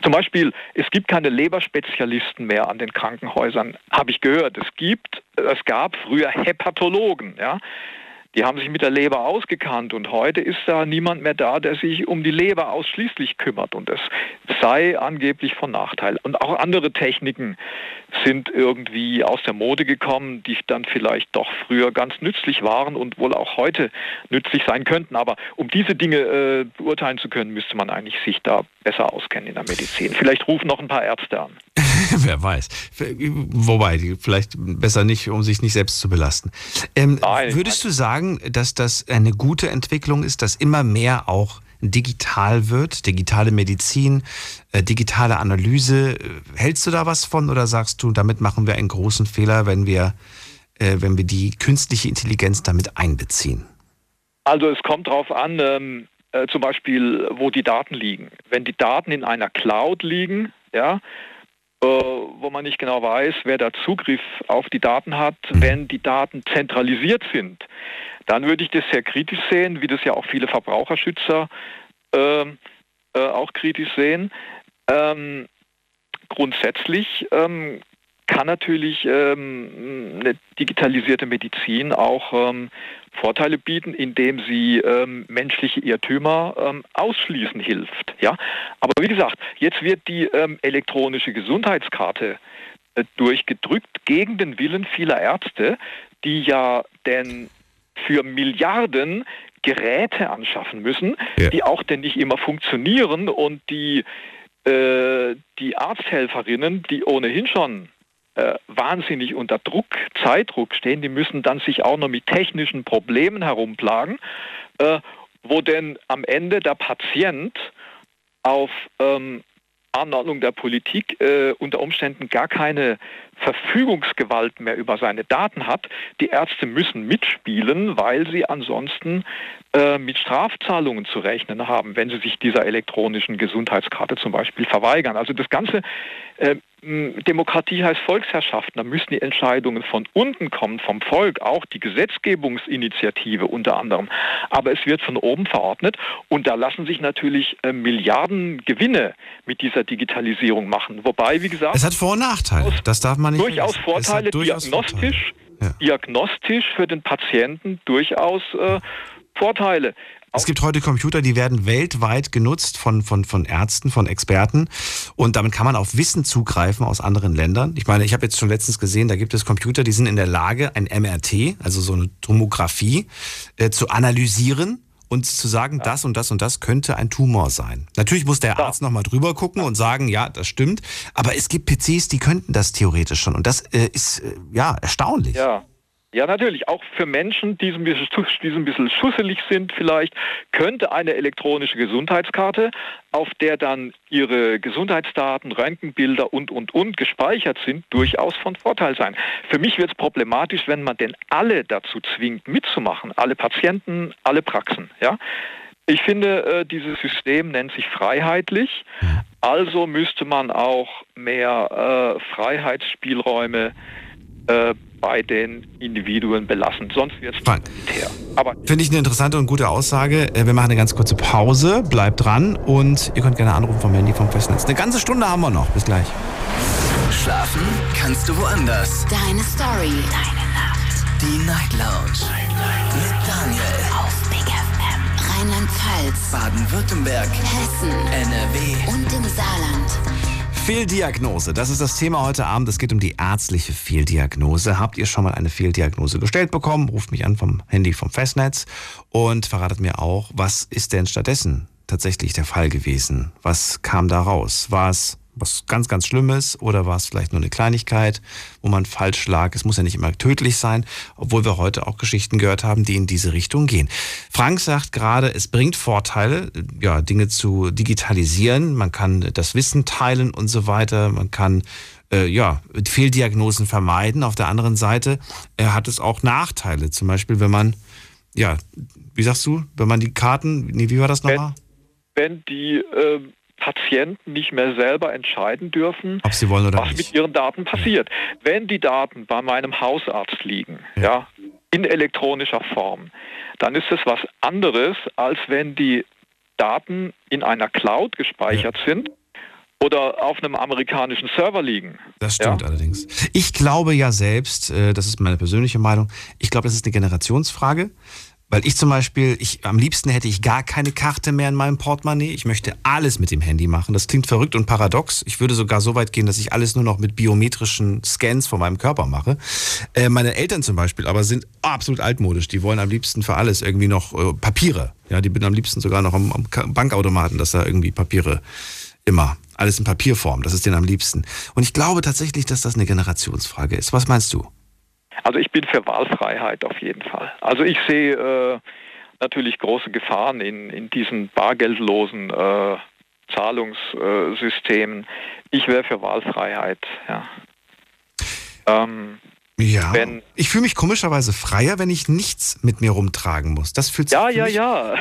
Zum Beispiel, es gibt keine Leberspezialisten mehr an den Krankenhäusern, habe ich gehört. Es gibt, es gab früher Hepatologen, ja. Die haben sich mit der Leber ausgekannt und heute ist da niemand mehr da, der sich um die Leber ausschließlich kümmert und es sei angeblich von Nachteil. Und auch andere Techniken sind irgendwie aus der Mode gekommen, die dann vielleicht doch früher ganz nützlich waren und wohl auch heute nützlich sein könnten. Aber um diese Dinge äh, beurteilen zu können, müsste man eigentlich sich da besser auskennen in der Medizin. Vielleicht rufen noch ein paar Ärzte an. Wer weiß. Wobei, vielleicht besser nicht, um sich nicht selbst zu belasten. Ähm, nein, würdest du sagen, dass das eine gute Entwicklung ist, dass immer mehr auch digital wird, digitale Medizin, äh, digitale Analyse. Hältst du da was von oder sagst du, damit machen wir einen großen Fehler, wenn wir, äh, wenn wir die künstliche Intelligenz damit einbeziehen? Also es kommt darauf an, ähm, äh, zum Beispiel, wo die Daten liegen. Wenn die Daten in einer Cloud liegen, ja, wo man nicht genau weiß, wer da Zugriff auf die Daten hat, wenn die Daten zentralisiert sind, dann würde ich das sehr kritisch sehen, wie das ja auch viele Verbraucherschützer äh, äh, auch kritisch sehen. Ähm, grundsätzlich ähm, kann natürlich ähm, eine digitalisierte Medizin auch ähm, Vorteile bieten, indem sie ähm, menschliche Irrtümer ähm, ausschließen hilft. Ja? Aber wie gesagt, jetzt wird die ähm, elektronische Gesundheitskarte äh, durchgedrückt gegen den Willen vieler Ärzte, die ja denn für Milliarden Geräte anschaffen müssen, ja. die auch denn nicht immer funktionieren und die, äh, die Arzthelferinnen, die ohnehin schon äh, wahnsinnig unter Druck, Zeitdruck stehen, die müssen dann sich auch noch mit technischen Problemen herumplagen, äh, wo denn am Ende der Patient auf ähm, Anordnung der Politik äh, unter Umständen gar keine Verfügungsgewalt mehr über seine Daten hat. Die Ärzte müssen mitspielen, weil sie ansonsten äh, mit Strafzahlungen zu rechnen haben, wenn sie sich dieser elektronischen Gesundheitskarte zum Beispiel verweigern. Also das Ganze äh, Demokratie heißt Volksherrschaft. Da müssen die Entscheidungen von unten kommen, vom Volk, auch die Gesetzgebungsinitiative unter anderem. Aber es wird von oben verordnet und da lassen sich natürlich äh, Milliarden Gewinne mit dieser Digitalisierung machen. Wobei, wie gesagt, es hat Vor- und Nachteile. Das darf man nicht. Durchaus Vorteile, durchaus diagnostisch, Vorteile. Ja. diagnostisch für den Patienten durchaus äh, Vorteile. Es gibt heute Computer, die werden weltweit genutzt von, von, von Ärzten, von Experten. Und damit kann man auf Wissen zugreifen aus anderen Ländern. Ich meine, ich habe jetzt schon letztens gesehen, da gibt es Computer, die sind in der Lage, ein MRT, also so eine Tomographie, äh, zu analysieren und zu sagen, ja. das und das und das könnte ein Tumor sein. Natürlich muss der Arzt ja. nochmal drüber gucken und sagen, ja, das stimmt. Aber es gibt PCs, die könnten das theoretisch schon. Und das äh, ist äh, ja erstaunlich. Ja. Ja, natürlich. Auch für Menschen, die ein bisschen, die ein bisschen schusselig sind vielleicht, könnte eine elektronische Gesundheitskarte, auf der dann ihre Gesundheitsdaten, Röntgenbilder und, und, und gespeichert sind, durchaus von Vorteil sein. Für mich wird es problematisch, wenn man denn alle dazu zwingt, mitzumachen. Alle Patienten, alle Praxen. Ja? Ich finde, äh, dieses System nennt sich freiheitlich. Also müsste man auch mehr äh, Freiheitsspielräume äh, bei den Individuen belassen. Sonst wird es elitär. Finde ich eine interessante und gute Aussage. Äh, wir machen eine ganz kurze Pause. Bleibt dran und ihr könnt gerne anrufen vom Handy vom Festnetz. Eine ganze Stunde haben wir noch. Bis gleich. Schlafen kannst du woanders. Deine Story. Deine Nacht. Die Night Lounge. Night, Mit Daniel. Auf Big FM. Rheinland-Pfalz. Baden-Württemberg. Hessen. NRW. Und im Saarland. Fehldiagnose, das ist das Thema heute Abend. Es geht um die ärztliche Fehldiagnose. Habt ihr schon mal eine Fehldiagnose gestellt bekommen? Ruft mich an vom Handy vom Festnetz und verratet mir auch, was ist denn stattdessen tatsächlich der Fall gewesen? Was kam da raus? War es was ganz, ganz Schlimmes oder war es vielleicht nur eine Kleinigkeit, wo man falsch lag? Es muss ja nicht immer tödlich sein, obwohl wir heute auch Geschichten gehört haben, die in diese Richtung gehen. Frank sagt gerade, es bringt Vorteile, ja, Dinge zu digitalisieren. Man kann das Wissen teilen und so weiter. Man kann äh, ja, Fehldiagnosen vermeiden. Auf der anderen Seite äh, hat es auch Nachteile. Zum Beispiel, wenn man, ja, wie sagst du, wenn man die Karten, nee, wie war das nochmal? Wenn, wenn die äh Patienten nicht mehr selber entscheiden dürfen, was nicht. mit ihren Daten passiert. Wenn die Daten bei meinem Hausarzt liegen, ja. ja, in elektronischer Form, dann ist es was anderes, als wenn die Daten in einer Cloud gespeichert ja. sind oder auf einem amerikanischen Server liegen. Das stimmt ja? allerdings. Ich glaube ja selbst, äh, das ist meine persönliche Meinung, ich glaube, das ist eine Generationsfrage. Weil ich zum Beispiel, ich, am liebsten hätte ich gar keine Karte mehr in meinem Portemonnaie. Ich möchte alles mit dem Handy machen. Das klingt verrückt und paradox. Ich würde sogar so weit gehen, dass ich alles nur noch mit biometrischen Scans von meinem Körper mache. Äh, meine Eltern zum Beispiel aber sind absolut altmodisch. Die wollen am liebsten für alles irgendwie noch äh, Papiere. Ja, die bin am liebsten sogar noch am, am Bankautomaten, dass da irgendwie Papiere immer. Alles in Papierform. Das ist denen am liebsten. Und ich glaube tatsächlich, dass das eine Generationsfrage ist. Was meinst du? Also ich bin für Wahlfreiheit auf jeden Fall. Also ich sehe äh, natürlich große Gefahren in, in diesen bargeldlosen äh, Zahlungssystemen. Ich wäre für Wahlfreiheit, ja. Ähm, ja. Wenn, ich fühle mich komischerweise freier, wenn ich nichts mit mir rumtragen muss. Das fühlt sich Ja, ja, ja.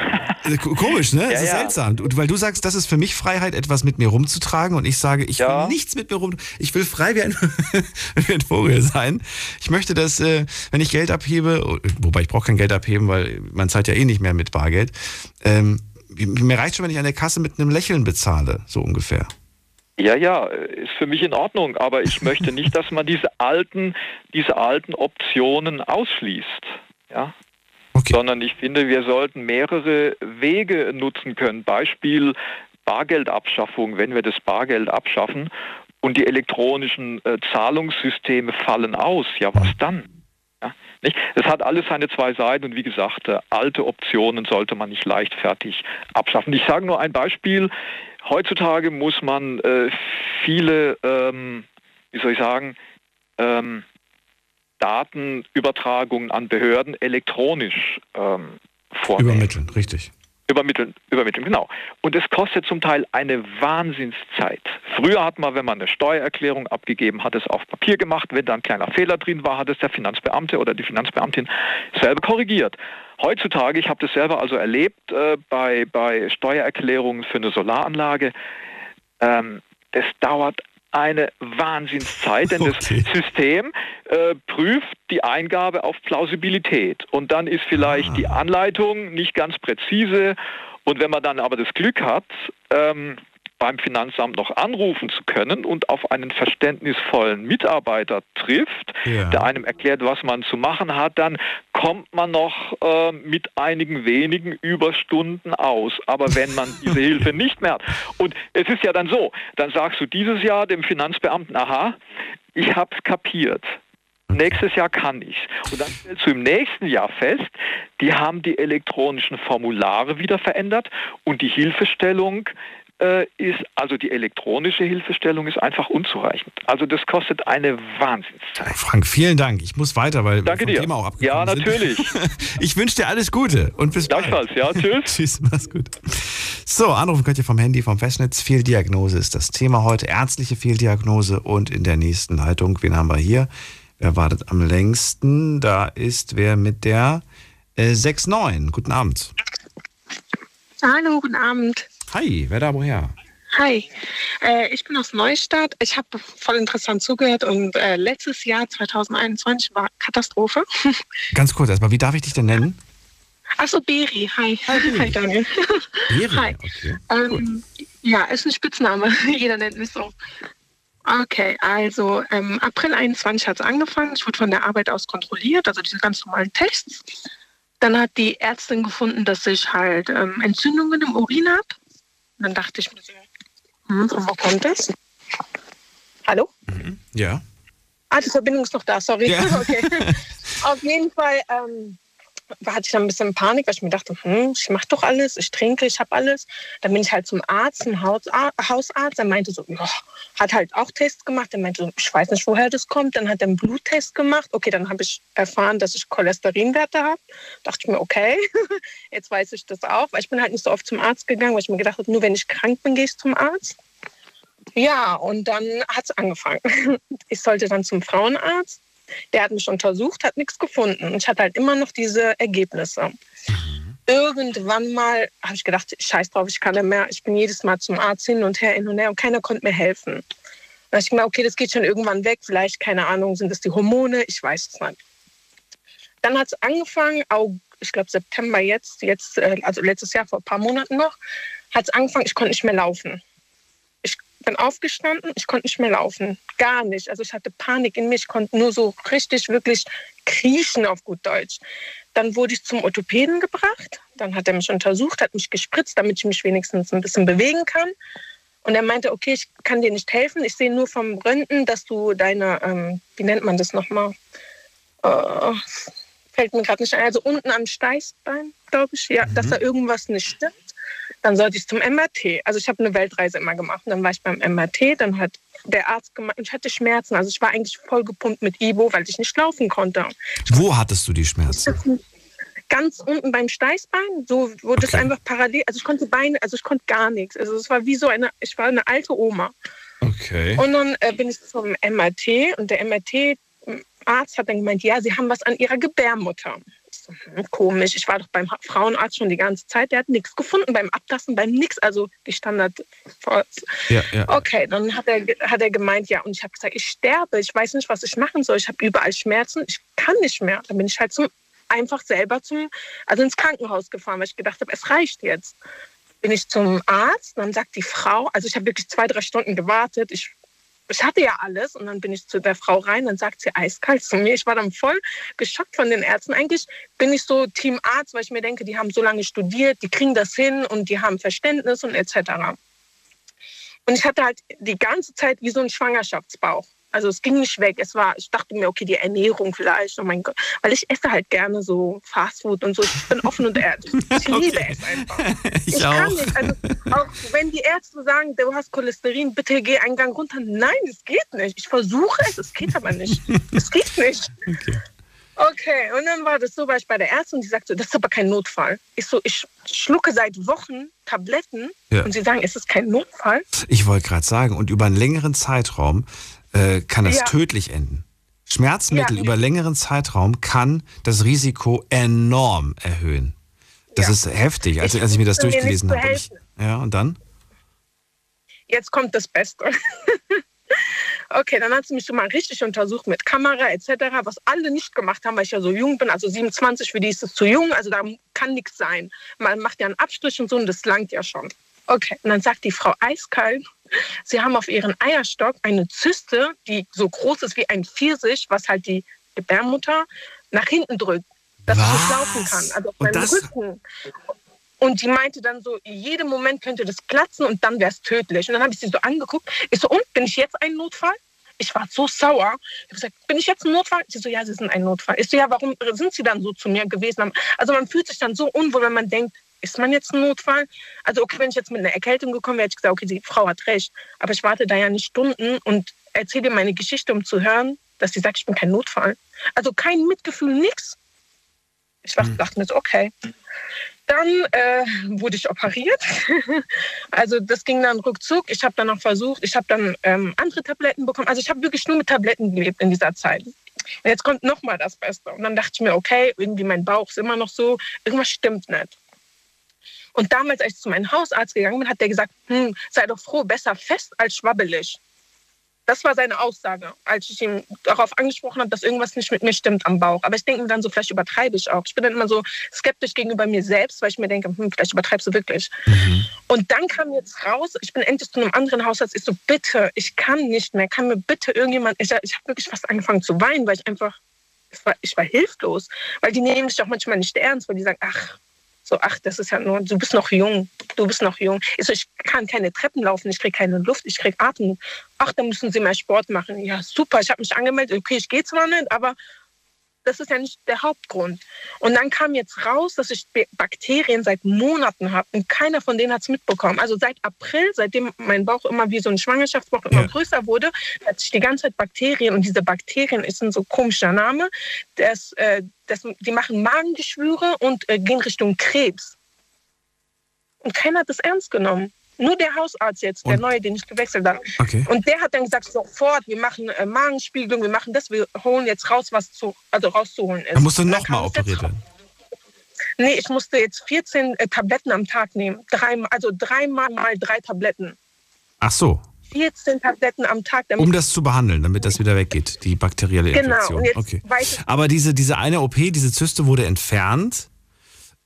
Äh, komisch, ne? Ja, das ist ja. seltsam. Weil du sagst, das ist für mich Freiheit, etwas mit mir rumzutragen und ich sage, ich ja. will nichts mit mir rum. Ich will frei wie ein, wie ein Vogel sein. Ich möchte, dass, äh, wenn ich Geld abhebe, wobei ich brauche kein Geld abheben, weil man zahlt ja eh nicht mehr mit Bargeld. Ähm, mir reicht schon, wenn ich an der Kasse mit einem Lächeln bezahle, so ungefähr. Ja, ja, ist für mich in Ordnung, aber ich möchte nicht, dass man diese alten, diese alten Optionen ausschließt. Ja? Okay. Sondern ich finde, wir sollten mehrere Wege nutzen können. Beispiel Bargeldabschaffung, wenn wir das Bargeld abschaffen und die elektronischen äh, Zahlungssysteme fallen aus, ja, was dann? Ja, nicht? Das hat alles seine zwei Seiten und wie gesagt, äh, alte Optionen sollte man nicht leichtfertig abschaffen. Ich sage nur ein Beispiel. Heutzutage muss man äh, viele, ähm, wie soll ich sagen, ähm, Datenübertragungen an Behörden elektronisch ähm, vornehmen. Übermitteln, richtig. Übermitteln, übermitteln, genau. Und es kostet zum Teil eine Wahnsinnszeit. Früher hat man, wenn man eine Steuererklärung abgegeben hat, es auf Papier gemacht. Wenn da ein kleiner Fehler drin war, hat es der Finanzbeamte oder die Finanzbeamtin selber korrigiert. Heutzutage, ich habe das selber also erlebt äh, bei, bei Steuererklärungen für eine Solaranlage, ähm, das dauert eine Wahnsinnszeit, denn okay. das System äh, prüft die Eingabe auf Plausibilität und dann ist vielleicht ah. die Anleitung nicht ganz präzise und wenn man dann aber das Glück hat, ähm, beim Finanzamt noch anrufen zu können und auf einen verständnisvollen Mitarbeiter trifft, ja. der einem erklärt, was man zu machen hat, dann kommt man noch äh, mit einigen wenigen Überstunden aus. Aber wenn man diese Hilfe nicht mehr hat, und es ist ja dann so, dann sagst du dieses Jahr dem Finanzbeamten, aha, ich habe es kapiert. Nächstes Jahr kann ich. Und dann stellst du im nächsten Jahr fest, die haben die elektronischen Formulare wieder verändert und die Hilfestellung ist, also die elektronische Hilfestellung ist einfach unzureichend. Also das kostet eine Wahnsinnszeit. Frank, vielen Dank. Ich muss weiter, weil Danke wir vom dir. Thema auch Ja, abgekommen natürlich. Sind. Ich wünsche dir alles Gute und bis bald. Gleichfalls, ja, tschüss. Tschüss, mach's gut. So, anrufen könnt ihr vom Handy, vom Festnetz. Fehldiagnose ist das Thema heute. Ärztliche Fehldiagnose und in der nächsten Leitung, wen haben wir hier? Wer wartet am längsten? Da ist wer mit der äh, 6-9. Guten Abend. Hallo, guten Abend. Hi, wer da woher? Hi, äh, ich bin aus Neustadt. Ich habe voll interessant zugehört und äh, letztes Jahr 2021 war Katastrophe. Ganz kurz erstmal, wie darf ich dich denn nennen? Achso, Beri. Hi. Hi, Daniel. Beri, Hi. okay. Ähm, ja, ist ein Spitzname. Jeder nennt mich so. Okay, also ähm, April 21 hat es angefangen. Ich wurde von der Arbeit aus kontrolliert, also diese ganz normalen Tests. Dann hat die Ärztin gefunden, dass ich halt ähm, Entzündungen im Urin habe. Dann dachte ich mir so, hm, von wo kommt das? Hallo? Ja. Ah, die Verbindung ist noch da, sorry. Ja. Okay. Auf jeden Fall ähm, hatte ich dann ein bisschen Panik, weil ich mir dachte, hm, ich mache doch alles, ich trinke, ich habe alles. Dann bin ich halt zum Arzt, Hausar- Hausarzt, der meinte so, ja, hat halt auch Tests gemacht. Der meinte so, ich weiß nicht, woher das kommt. Dann hat er einen Bluttest gemacht. Okay, dann habe ich erfahren, dass ich Cholesterinwerte habe. Dachte ich mir, okay, jetzt weiß ich das auch. Weil ich bin halt nicht so oft zum Arzt gegangen, weil ich mir gedacht habe, nur wenn ich krank bin, gehe ich zum Arzt. Ja, und dann hat es angefangen. Ich sollte dann zum Frauenarzt. Der hat mich untersucht, hat nichts gefunden. Ich hatte halt immer noch diese Ergebnisse. Irgendwann mal habe ich gedacht, scheiß drauf, ich kann nicht mehr. Ich bin jedes Mal zum Arzt hin und her, hin und her und keiner konnte mir helfen. Dann habe ich gedacht, okay, das geht schon irgendwann weg. Vielleicht, keine Ahnung, sind das die Hormone? Ich weiß es nicht. Dann hat es angefangen, ich glaube September jetzt, jetzt, äh, also letztes Jahr vor ein paar Monaten noch, hat es angefangen, ich konnte nicht mehr laufen. Ich bin aufgestanden, ich konnte nicht mehr laufen. Gar nicht. Also ich hatte Panik in mir. Ich konnte nur so richtig, wirklich kriechen auf gut Deutsch. Dann wurde ich zum Orthopäden gebracht. Dann hat er mich untersucht, hat mich gespritzt, damit ich mich wenigstens ein bisschen bewegen kann. Und er meinte, okay, ich kann dir nicht helfen. Ich sehe nur vom Röntgen, dass du deine, ähm, wie nennt man das nochmal? Äh, fällt mir gerade nicht ein. Also unten am Steißbein, glaube ich, ja, dass da irgendwas nicht stimmt. Dann sollte ich zum MRT. Also ich habe eine Weltreise immer gemacht. Und dann war ich beim MRT. Dann hat der Arzt gemeint, ich hatte Schmerzen. Also ich war eigentlich voll gepumpt mit Ibo, weil ich nicht laufen konnte. Wo hattest du die Schmerzen? Ganz unten beim Steißbein, so wurde es Okay. einfach parallel. Also ich konnte Beine, also ich konnte gar nichts. Also es war wie so eine, ich war eine alte Oma. Okay. Und dann äh, bin ich zum MRT und der MRT-Arzt hat dann gemeint, ja, Sie haben was an Ihrer Gebärmutter. Komisch. Ich war doch beim Frauenarzt schon die ganze Zeit. Der hat nichts gefunden beim Abtasten, beim nix. Also die Standard. Ja, ja. Okay, dann hat er, hat er gemeint, ja, und ich habe gesagt, ich sterbe. Ich weiß nicht, was ich machen soll. Ich habe überall Schmerzen. Ich kann nicht mehr. Dann bin ich halt zum, einfach selber zum, also ins Krankenhaus gefahren, weil ich gedacht habe, es reicht jetzt bin ich zum Arzt, dann sagt die Frau, also ich habe wirklich zwei, drei Stunden gewartet, ich, ich hatte ja alles und dann bin ich zu der Frau rein, dann sagt sie eiskalt zu mir. Ich war dann voll geschockt von den Ärzten. Eigentlich bin ich so Team Arzt, weil ich mir denke, die haben so lange studiert, die kriegen das hin und die haben Verständnis und etc. Und ich hatte halt die ganze Zeit wie so einen Schwangerschaftsbauch. Also es ging nicht weg. Es war, ich dachte mir, okay, die Ernährung vielleicht, oh mein Gott. Weil ich esse halt gerne so Fastfood und so. Ich bin offen und ehrlich. Ich liebe es einfach. Ich, Ich auch. kann nicht. Also, auch wenn die Ärzte sagen, du hast Cholesterin, bitte geh einen Gang runter. Nein, es geht nicht. Ich versuche es, es geht aber nicht. Es geht nicht. Okay. Okay, und dann war das so, war ich bei der Ärztin und die sagte, das ist aber kein Notfall. Ich so, ich schlucke seit Wochen Tabletten Ja. und sie sagen, es ist kein Notfall. Ich wollte gerade sagen, und über einen längeren Zeitraum äh, kann das Ja. tödlich enden. Schmerzmittel Ja. über längeren Zeitraum kann das Risiko enorm erhöhen. Das Ja. ist heftig. Als, Ich als ich mir das durchgelesen habe. Ich, ja, und dann? Jetzt kommt das Beste. Okay, dann hat sie mich schon mal richtig untersucht mit Kamera etc., was alle nicht gemacht haben, weil ich ja so jung bin, also 27, für die ist es zu jung, also da kann nichts sein. Man macht ja einen Abstrich und so und das langt ja schon. Okay, und dann sagt die Frau eiskalt, sie haben auf ihren Eierstock eine Zyste, die so groß ist wie ein Pfirsich, was halt die Gebärmutter nach hinten drückt, dass ich nicht Was? laufen kann, also auf Und meinem das- Rücken. Und die meinte dann so, jedem Moment könnte das platzen und dann wäre es tödlich. Und dann habe ich sie so angeguckt. Ich so, und bin ich jetzt ein Notfall? Ich war so sauer. Ich habe gesagt, bin ich jetzt ein Notfall? Sie so, ja, Sie sind ein Notfall. Ich so, ja, warum sind Sie dann so zu mir gewesen? Also man fühlt sich dann so unwohl, wenn man denkt, ist man jetzt ein Notfall? Also okay, wenn ich jetzt mit einer Erkältung gekommen wäre, hätte ich gesagt, okay, die Frau hat recht. Aber ich warte da ja nicht Stunden und erzähle meine Geschichte, um zu hören, dass sie sagt, ich bin kein Notfall. Also kein Mitgefühl, nichts. Ich dachte mir so, okay. Dann äh, wurde ich operiert. also das ging dann ruckzuck. Ich habe dann noch versucht, ich habe dann ähm, andere Tabletten bekommen. Also ich habe wirklich nur mit Tabletten gelebt in dieser Zeit. Und jetzt kommt noch mal das Beste. Und dann dachte ich mir, okay, irgendwie mein Bauch ist immer noch so, irgendwas stimmt nicht. Und damals, als ich zu meinem Hausarzt gegangen bin, hat der gesagt, hm, sei doch froh, besser fest als schwabbelig. Das war seine Aussage, als ich ihn darauf angesprochen habe, dass irgendwas nicht mit mir stimmt am Bauch. Aber ich denke mir dann so, vielleicht übertreibe ich auch. Ich bin dann immer so skeptisch gegenüber mir selbst, weil ich mir denke, hm, vielleicht übertreibst du wirklich. Mhm. Und dann kam jetzt raus, ich bin endlich zu einem anderen Hausarzt. Ich so, bitte, ich kann nicht mehr. Kann mir bitte irgendjemand, ich, ich habe wirklich fast angefangen zu weinen, weil ich einfach, ich war, ich war hilflos. Weil die nehmen dich auch manchmal nicht ernst, weil die sagen, ach, so, ach, das ist ja nur, du bist noch jung, du bist noch jung. Ich, so, ich kann keine Treppen laufen, ich kriege keine Luft, ich kriege Atem. Ach, da müssen Sie mehr Sport machen. Ja, super, ich habe mich angemeldet, okay, ich gehe zwar nicht, aber das ist ja nicht der Hauptgrund. Und dann kam jetzt raus, dass ich Bakterien seit Monaten habe und keiner von denen hat es mitbekommen. Also seit April, seitdem mein Bauch immer wie so ein Schwangerschaftsbauch immer ja. größer wurde, hat sich die ganze Zeit Bakterien und diese Bakterien ist ein so komischer Name, das, äh, das, die machen Magengeschwüre und äh, gehen Richtung Krebs. Und keiner hat das ernst genommen. Nur der Hausarzt jetzt, der neue, den ich gewechselt habe. Okay. Und der hat dann gesagt, sofort, wir machen äh, Magenspiegelung, wir machen das, wir holen jetzt raus, was zu, also rauszuholen ist. Dann musst du nochmal operiert werden. Nee, ich musste jetzt 14 äh, Tabletten am Tag nehmen. Drei, also dreimal mal drei Tabletten. Ach so. 14 Tabletten am Tag. Um das zu behandeln, damit das wieder weggeht, die bakterielle Infektion. Genau. Okay. Aber diese, diese eine OP, diese Zyste wurde entfernt.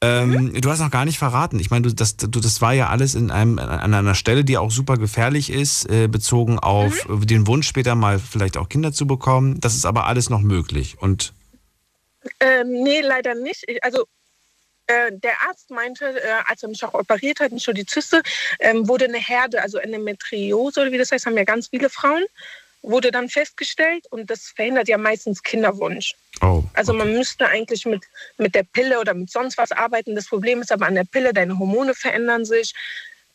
Ähm, mhm. Du hast noch gar nicht verraten. Ich meine, du, das, du, das war ja alles in einem, an einer Stelle, die auch super gefährlich ist, äh, bezogen auf mhm. den Wunsch später mal vielleicht auch Kinder zu bekommen. Das ist aber alles noch möglich. Und ähm, nee, leider nicht. Ich, also äh, der Arzt meinte, äh, als er mich auch operiert hat, nicht nur die Zyste, ähm, wurde eine Herde, also eine Metriose oder wie das heißt, haben ja ganz viele Frauen wurde dann festgestellt und das verhindert ja meistens Kinderwunsch. Oh, also man müsste eigentlich mit, mit der Pille oder mit sonst was arbeiten. Das Problem ist aber an der Pille, deine Hormone verändern sich.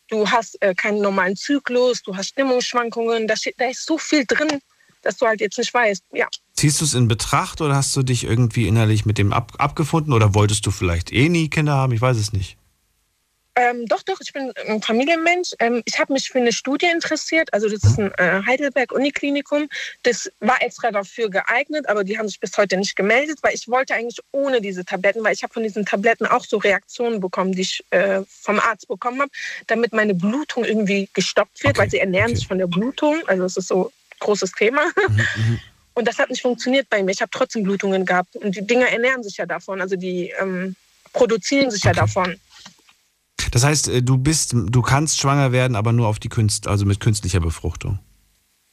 Du hast äh, keinen normalen Zyklus, du hast Stimmungsschwankungen. Da, steht, da ist so viel drin, dass du halt jetzt nicht weißt. Ja. Ziehst du es in Betracht oder hast du dich irgendwie innerlich mit dem ab, abgefunden oder wolltest du vielleicht eh nie Kinder haben? Ich weiß es nicht. Ähm, doch, doch, ich bin ein Familienmensch. Ähm, ich habe mich für eine Studie interessiert. Also das ist ein äh, Heidelberg-Uniklinikum. Das war extra dafür geeignet, aber die haben sich bis heute nicht gemeldet, weil ich wollte eigentlich ohne diese Tabletten, weil ich habe von diesen Tabletten auch so Reaktionen bekommen, die ich äh, vom Arzt bekommen habe, damit meine Blutung irgendwie gestoppt wird, okay. weil sie ernähren okay. sich von der Blutung. Also es ist so ein großes Thema. Mhm, mhm. Und das hat nicht funktioniert bei mir. Ich habe trotzdem Blutungen gehabt. Und die Dinger ernähren sich ja davon. Also die ähm, produzieren sich okay. ja davon. Das heißt, äh, du bist, du kannst schwanger werden, aber nur auf die Künst, also mit künstlicher Befruchtung.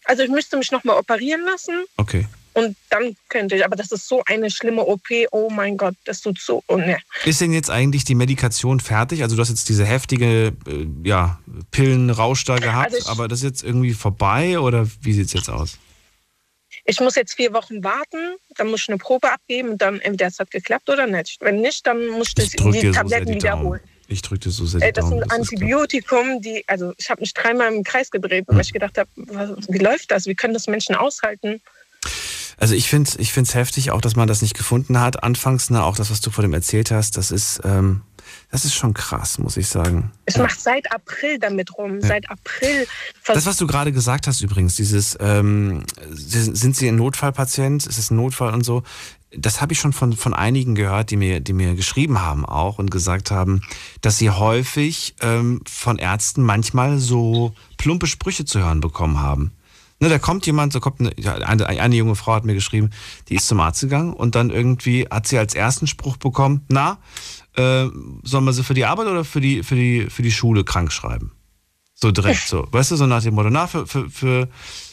Also ich müsste mich nochmal operieren lassen. Okay. Und dann könnte ich, aber das ist so eine schlimme OP, oh mein Gott, das tut so, oh ne. Ist denn jetzt eigentlich die Medikation fertig? Also du hast jetzt diese heftige äh, ja, Pillenrausch da gehabt, also ich, aber das ist jetzt irgendwie vorbei oder wie sieht es jetzt aus? Ich muss jetzt vier Wochen warten, dann muss ich eine Probe abgeben und dann entweder es hat geklappt oder nicht. Wenn nicht, dann muss ich, ich die Tabletten so wiederholen. Daumen. Ich drücke das so sehr Ey, Das sind das Antibiotikum, die, also ich habe mich dreimal im Kreis gedreht, weil hm. ich gedacht habe, wie läuft das? Wie können das Menschen aushalten? Also ich finde es ich find's heftig, auch dass man das nicht gefunden hat. Anfangs, ne, auch das, was du vor dem erzählt hast, das ist, ähm, das ist schon krass, muss ich sagen. Ich ja. mache seit April damit rum. Ja. Seit April. Das, was du gerade gesagt hast übrigens, dieses, ähm, sind Sie ein Notfallpatient? Ist es ein Notfall und so? Das habe ich schon von, von einigen gehört, die mir, die mir geschrieben haben auch und gesagt haben, dass sie häufig ähm, von Ärzten manchmal so plumpe Sprüche zu hören bekommen haben. Ne, da kommt jemand, so kommt eine, eine, eine, junge Frau hat mir geschrieben, die ist zum Arzt gegangen und dann irgendwie hat sie als ersten Spruch bekommen, na, äh, sollen wir sie für die Arbeit oder für die, für die, für die Schule krank schreiben? So direkt so. Weißt du, so nach dem Motto, na, für, für, für,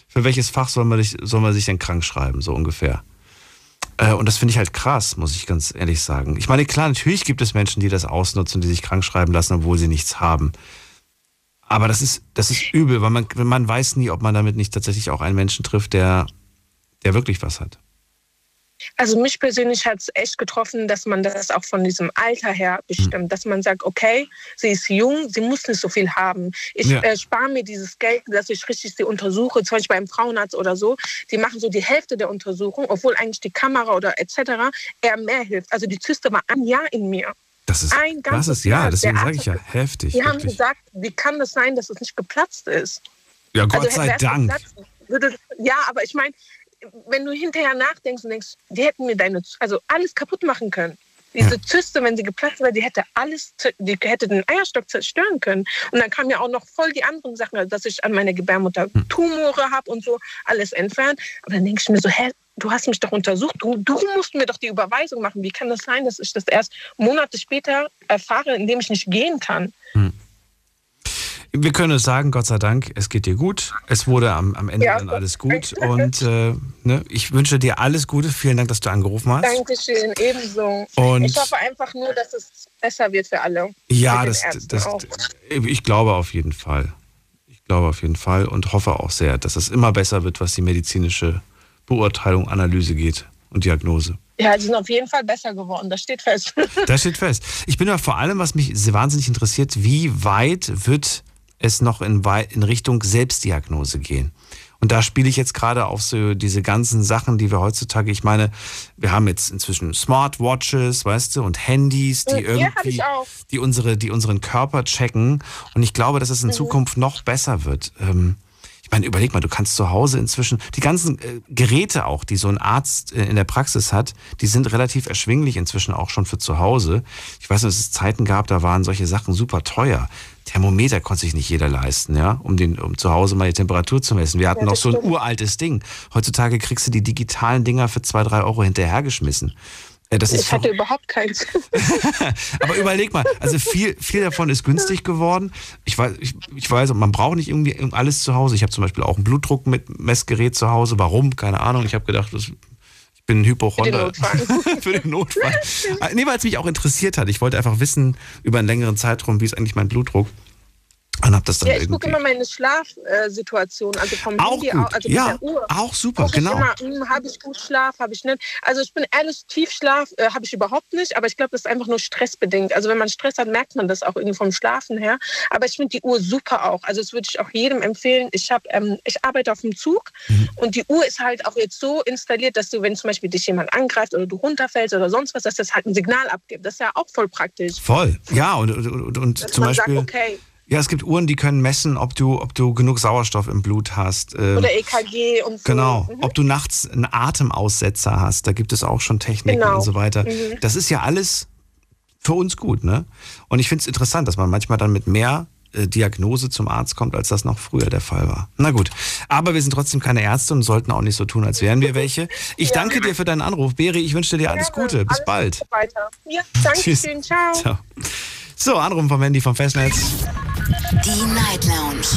für welches Fach soll man, dich, soll man sich denn krank schreiben, so ungefähr. Äh, und das finde ich halt krass, muss ich ganz ehrlich sagen. Ich meine, klar, natürlich gibt es Menschen, die das ausnutzen, die sich krank schreiben lassen, obwohl sie nichts haben. Aber das ist, das ist übel, weil man, man weiß nie, ob man damit nicht tatsächlich auch einen Menschen trifft, der, der wirklich was hat. Also mich persönlich hat es echt getroffen, dass man das auch von diesem Alter her bestimmt, dass man sagt, okay, sie ist jung, sie muss nicht so viel haben. Ich Ja. äh, spare mir dieses Geld, dass ich richtig sie untersuche, zum Beispiel beim Frauenarzt oder so. Die machen so die Hälfte der Untersuchung, obwohl eigentlich die Kamera oder etc. eher mehr hilft. Also die Zyste war ein Jahr in mir. Das ist, Ein das ganzes ist ja, Jahr. deswegen sage ich ja, heftig. Die haben wirklich. gesagt, wie kann das sein, dass es nicht geplatzt ist? Ja, Gott Also, sei Dank. geplatzt, würde, ja, aber ich meine, wenn du hinterher nachdenkst und denkst, die hätten mir deine, also alles kaputt machen können. Diese Zyste, wenn sie geplatzt wäre, die hätte alles, die hätte den Eierstock zerstören können. Und dann kamen ja auch noch voll die anderen Sachen, also dass ich an meiner Gebärmutter Hm. Tumore habe und so, alles entfernt. Aber dann denke ich mir so, hä, du hast mich doch untersucht, du, du musst mir doch die Überweisung machen. Wie kann das sein, dass ich das erst Monate später erfahre, indem ich nicht gehen kann? Wir können es sagen, Gott sei Dank, es geht dir gut. Es wurde am, am Ende Ja, dann alles gut. Und äh, ne, ich wünsche dir alles Gute. Vielen Dank, dass du angerufen hast. Dankeschön, ebenso. Und- ich hoffe einfach nur, dass es besser wird für alle. Ja, das, das, ich glaube auf jeden Fall. Ich glaube auf jeden Fall und hoffe auch sehr, dass es immer besser wird, was die medizinische Beurteilung, Analyse geht und Diagnose. Ja, die sind auf jeden Fall besser geworden, das steht fest. Das steht fest. Ich bin ja vor allem, was mich wahnsinnig interessiert, wie weit wird es noch in, in Richtung Selbstdiagnose gehen? Und da spiele ich jetzt gerade auf so diese ganzen Sachen, die wir heutzutage, ich meine, wir haben jetzt inzwischen Smartwatches, weißt du, und Handys, die Ja, irgendwie, die unsere, die unseren Körper checken. Und ich glaube, dass es in Mhm. Zukunft noch besser wird. Ähm, ich meine, überleg mal, du kannst zu Hause inzwischen, die ganzen äh, Geräte auch, die so ein Arzt äh, in der Praxis hat, die sind relativ erschwinglich inzwischen auch schon für zu Hause. Ich weiß noch, dass es Zeiten gab, da waren solche Sachen super teuer. Thermometer konnte sich nicht jeder leisten, ja, um, den, um zu Hause mal die Temperatur zu messen. Wir hatten Ja, noch so ein stimmt. uraltes Ding. Heutzutage kriegst du die digitalen Dinger für zwei, drei Euro hinterhergeschmissen. Äh, Das ist Ich hatte überhaupt keins. Aber überleg mal, also viel, viel davon ist günstig geworden. Ich weiß, ich, ich weiß, man braucht nicht irgendwie alles zu Hause. Ich habe zum Beispiel auch ein Blutdruck mit Messgerät zu Hause. Warum? Keine Ahnung. Ich habe gedacht, das, ich bin Hypochonder. Für den Notfall. Äh, Nee, weil es mich auch interessiert hat. Ich wollte einfach wissen über einen längeren Zeitraum, wie ist eigentlich mein Blutdruck. Und habe das dann Ja, ich gucke immer meine Schlafsituation, also vom Auch Handy, gut. also Ja, der Uhr. auch super, genau. hm, habe ich gut Schlaf, habe ich nicht. Also ich bin ehrlich, Tiefschlaf äh, habe ich überhaupt nicht, aber ich glaube, das ist einfach nur stressbedingt. Also wenn man Stress hat, merkt man das auch irgendwie vom Schlafen her. Aber ich finde die Uhr super auch. Also das würde ich auch jedem empfehlen. Ich habe, ähm, ich arbeite auf dem Zug Mhm. und die Uhr ist halt auch jetzt so installiert, dass du, wenn zum Beispiel dich jemand angreift oder du runterfällst oder sonst was, dass das halt ein Signal abgibt. Das ist ja auch voll praktisch. Voll. Ja, und, und, und, und zum Beispiel. sagt, okay, Ja, es gibt Uhren, die können messen, ob du, ob du genug Sauerstoff im Blut hast. ähm, oder EKG und so. Genau, Mhm. ob du nachts einen Atemaussetzer hast, da gibt es auch schon Techniken Genau. und so weiter. Mhm. Das ist ja alles für uns gut, ne? Und ich finde es interessant, dass man manchmal dann mit mehr äh, Diagnose zum Arzt kommt, als das noch früher der Fall war. Na gut, aber wir sind trotzdem keine Ärzte und sollten auch nicht so tun, als wären wir welche. Ich danke dir für deinen Anruf, Beri. Ich wünsche dir alles Gute. Bis bald. Weiter. Ja, danke Tschüss. schön. Ciao. Ciao. So, Anruf vom Handy vom Festnetz. Die Night Lounge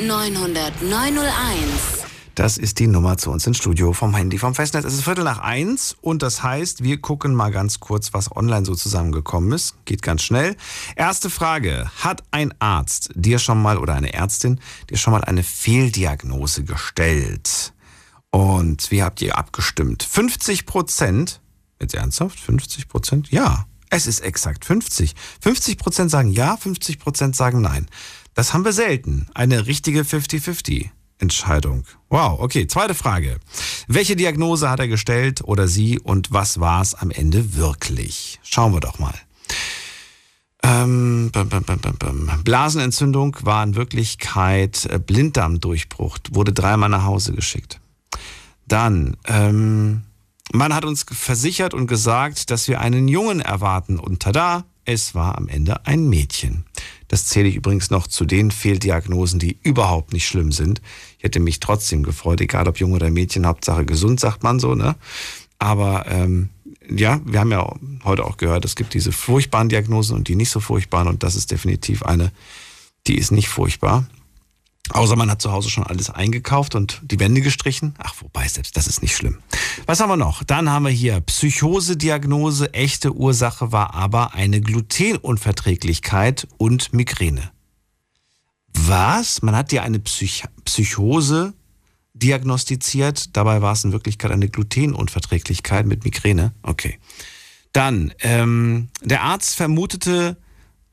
0890901. Das ist die Nummer zu uns ins Studio vom Handy vom Festnetz. Es ist Viertel nach eins und das heißt, wir gucken mal ganz kurz, was online so zusammengekommen ist. Geht ganz schnell. Erste Frage. Hat ein Arzt dir schon mal oder eine Ärztin dir schon mal eine Fehldiagnose gestellt? Und wie habt ihr abgestimmt? 50 Prozent, jetzt ernsthaft, 50 Prozent? Ja, es ist exakt 50. 50 Prozent sagen ja, 50 Prozent sagen nein. Das haben wir selten. Eine richtige 50-50. Entscheidung. Wow, okay. Zweite Frage. Welche Diagnose hat er gestellt oder sie und was war es am Ende wirklich? Schauen wir doch mal. Ähm, bam, bam, bam. Blasenentzündung war in Wirklichkeit äh, Blinddarmdurchbruch, wurde dreimal nach Hause geschickt. Dann, ähm, man hat uns versichert und gesagt, dass wir einen Jungen erwarten und tada, es war am Ende ein Mädchen. Das zähle ich übrigens noch zu den Fehldiagnosen, die überhaupt nicht schlimm sind. Ich hätte mich trotzdem gefreut, egal ob Junge oder Mädchen, Hauptsache gesund, sagt man so, ne? Aber ähm, ja, wir haben ja heute auch gehört, es gibt diese furchtbaren Diagnosen und die nicht so furchtbaren und das ist definitiv eine, die ist nicht furchtbar. Außer man hat zu Hause schon alles eingekauft und die Wände gestrichen. Ach, wobei, selbst das ist nicht schlimm. Was haben wir noch? Dann haben wir hier Psychose-Diagnose. Echte Ursache war aber eine Glutenunverträglichkeit und Migräne. Was? Man hat dir eine Psych Psychose diagnostiziert. Dabei war es in Wirklichkeit eine Glutenunverträglichkeit mit Migräne. Okay. Dann, ähm, der Arzt vermutete,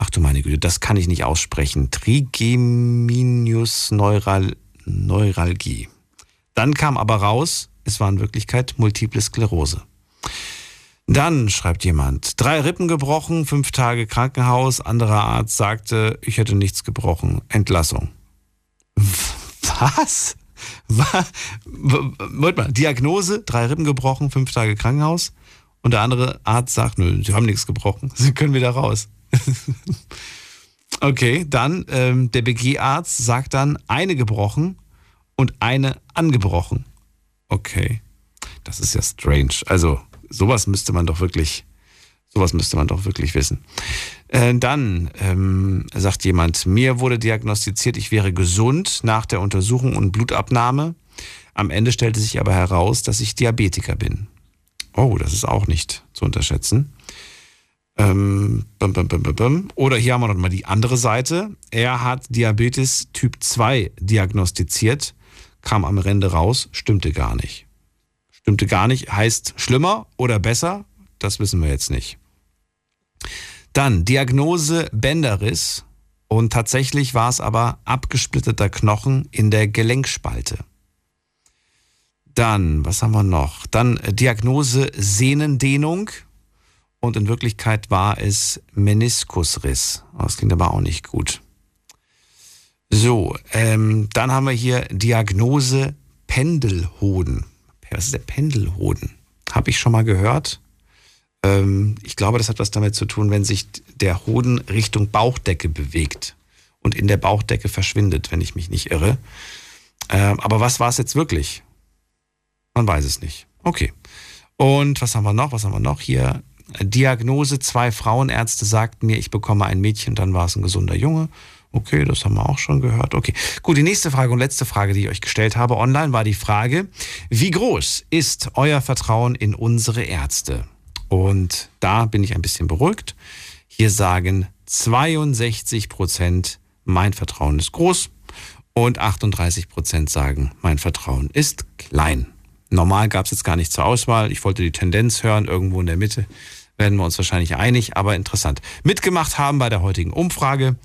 ach du meine Güte, das kann ich nicht aussprechen, Trigeminus Neural, Neuralgie. Dann kam aber raus, es war in Wirklichkeit Multiple Sklerose. Dann schreibt jemand, drei Rippen gebrochen, fünf Tage Krankenhaus, anderer Arzt sagte, ich hätte nichts gebrochen, Entlassung. Was? Warte mal, Diagnose, drei Rippen gebrochen, fünf Tage Krankenhaus. Und der andere Arzt sagt, nö, sie haben nichts gebrochen, sie können wieder raus. okay, dann ähm, der BG-Arzt sagt dann, eine gebrochen und eine angebrochen. Okay, das ist ja strange. Also sowas müsste man doch wirklich, sowas müsste man doch wirklich wissen. Äh, dann ähm, sagt jemand, mir wurde diagnostiziert, ich wäre gesund nach der Untersuchung und Blutabnahme. Am Ende stellte sich aber heraus, dass ich Diabetiker bin. Oh, das ist auch nicht zu unterschätzen. Ähm, bum, bum, bum, Oder hier haben wir noch mal die andere Seite. Er hat Diabetes Typ 2 diagnostiziert, kam am Ende raus, stimmte gar nicht. Stimmte gar nicht, heißt schlimmer oder besser? Das wissen wir jetzt nicht. Dann Diagnose Bänderriss und tatsächlich war es aber abgesplitteter Knochen in der Gelenkspalte. Dann, was haben wir noch? Dann äh, Diagnose Sehnendehnung und in Wirklichkeit war es Meniskusriss. Das klingt aber auch nicht gut. So, ähm, dann haben wir hier Diagnose Pendelhoden. Was ist der Pendelhoden? Habe ich schon mal gehört. Ähm, ich glaube, das hat was damit zu tun, wenn sich der Hoden Richtung Bauchdecke bewegt und in der Bauchdecke verschwindet, wenn ich mich nicht irre. Ähm, aber was war es jetzt wirklich? Man weiß es nicht. Okay. Und was haben wir noch? Was haben wir noch hier? Diagnose, zwei Frauenärzte sagten mir, ich bekomme ein Mädchen, dann war es ein gesunder Junge. Okay, das haben wir auch schon gehört. Okay, gut, die nächste Frage und letzte Frage, die ich euch gestellt habe online, war die Frage, wie groß ist euer Vertrauen in unsere Ärzte? Und da bin ich ein bisschen beruhigt. Hier sagen 62 Prozent, mein Vertrauen ist groß und 38 Prozent sagen, mein Vertrauen ist klein. Normal gab es jetzt gar nicht zur Auswahl. Ich wollte die Tendenz hören, irgendwo in der Mitte werden wir uns wahrscheinlich einig, aber interessant. Mitgemacht haben bei der heutigen Umfrage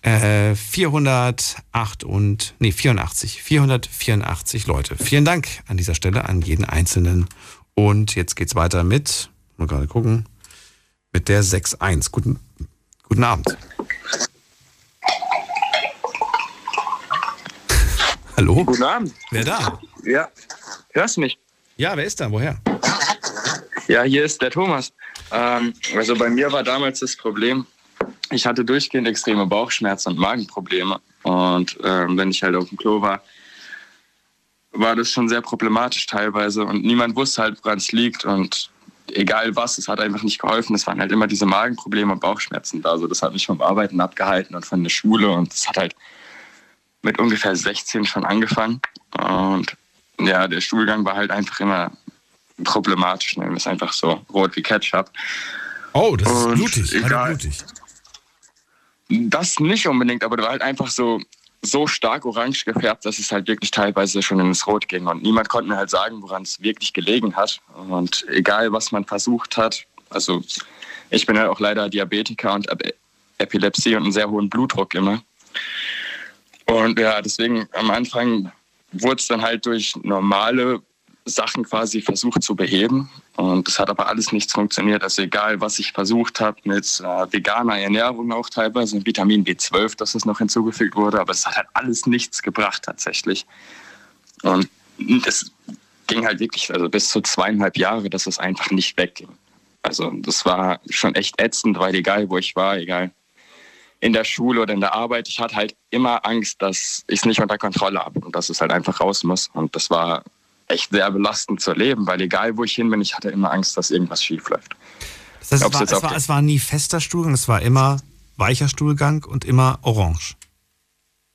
äh, 408 und, nee, 84, 484 Leute. Vielen Dank an dieser Stelle an jeden Einzelnen. Und jetzt geht's weiter mit, mal gerade gucken, mit der 6.1. Guten, guten Abend. Hallo? Guten Abend. Wer da? Ja. Hörst du mich? Ja, wer ist da? Woher? Ja, hier ist der Thomas. Ähm, also bei mir war damals das Problem, ich hatte durchgehend extreme Bauchschmerzen und Magenprobleme. Und ähm, wenn ich halt auf dem Klo war, war das schon sehr problematisch teilweise. Und niemand wusste halt, woran es liegt. Und egal was, es hat einfach nicht geholfen. Es waren halt immer diese Magenprobleme und Bauchschmerzen da. Also das hat mich vom Arbeiten abgehalten und von der Schule. Und das hat halt mit ungefähr 16 schon angefangen. Und ja, der Stuhlgang war halt einfach immer problematisch. Ne? Das ist einfach so rot wie Ketchup. Oh, das ist blutig. Egal. blutig. Das nicht unbedingt, aber der war halt einfach so, so stark orange gefärbt, dass es halt wirklich teilweise schon ins Rot ging. Und niemand konnte mir halt sagen, woran es wirklich gelegen hat. Und egal, was man versucht hat, also ich bin halt auch leider Diabetiker und Epilepsie und einen sehr hohen Blutdruck immer. Und ja, deswegen am Anfang wurde es dann halt durch normale Sachen quasi versucht zu beheben. Und es hat aber alles nichts funktioniert. Also egal, was ich versucht habe mit äh, veganer Ernährung auch teilweise und Vitamin B12, dass es noch hinzugefügt wurde, aber es hat halt alles nichts gebracht tatsächlich. Und es ging halt wirklich, also bis zu zweieinhalb Jahre, dass es einfach nicht wegging. Also das war schon echt ätzend, weil egal wo ich war, egal in der Schule oder in der Arbeit, ich hatte halt immer Angst, dass ich es nicht unter Kontrolle habe und dass es halt einfach raus muss. Und das war echt sehr belastend zu erleben, weil egal wo ich hin bin, ich hatte immer Angst, dass irgendwas schief läuft. Das heißt, es war, es, war, es war nie fester Stuhlgang, es war immer weicher Stuhlgang und immer orange.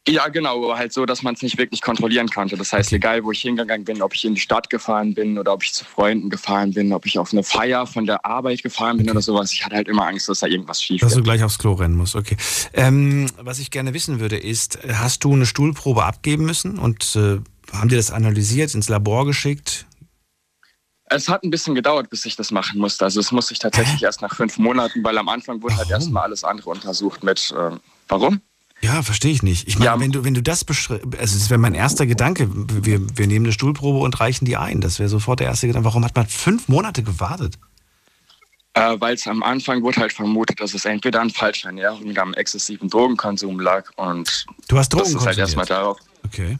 Ja, genau, aber halt so, dass man es nicht wirklich kontrollieren konnte. Das heißt, okay. egal wo ich hingegangen bin, ob ich in die Stadt gefahren bin oder ob ich zu Freunden gefahren bin, ob ich auf eine Feier von der Arbeit gefahren bin okay. oder sowas, ich hatte halt immer Angst, dass da irgendwas schief Dass du gleich aufs Klo rennen musst, okay. Ähm, was ich gerne wissen würde, ist, hast du eine Stuhlprobe abgeben müssen und äh, haben die das analysiert, ins Labor geschickt? Es hat ein bisschen gedauert, bis ich das machen musste. Also es musste ich tatsächlich Hä? erst nach fünf Monaten, weil am Anfang wurde halt warum? halt erstmal alles andere untersucht mit äh, warum? Ja, verstehe ich nicht. Ich meine, ja. wenn du, wenn du das beschreibst, also das wäre mein erster Gedanke, wir, wir nehmen eine Stuhlprobe und reichen die ein. Das wäre sofort der erste Gedanke. Warum hat man fünf Monate gewartet? Äh, Weil es am Anfang wurde halt vermutet, dass es entweder an falscher Ernährung oder am exzessiven Drogenkonsum lag. Und du hast Drogen das ist halt erstmal darauf. Okay.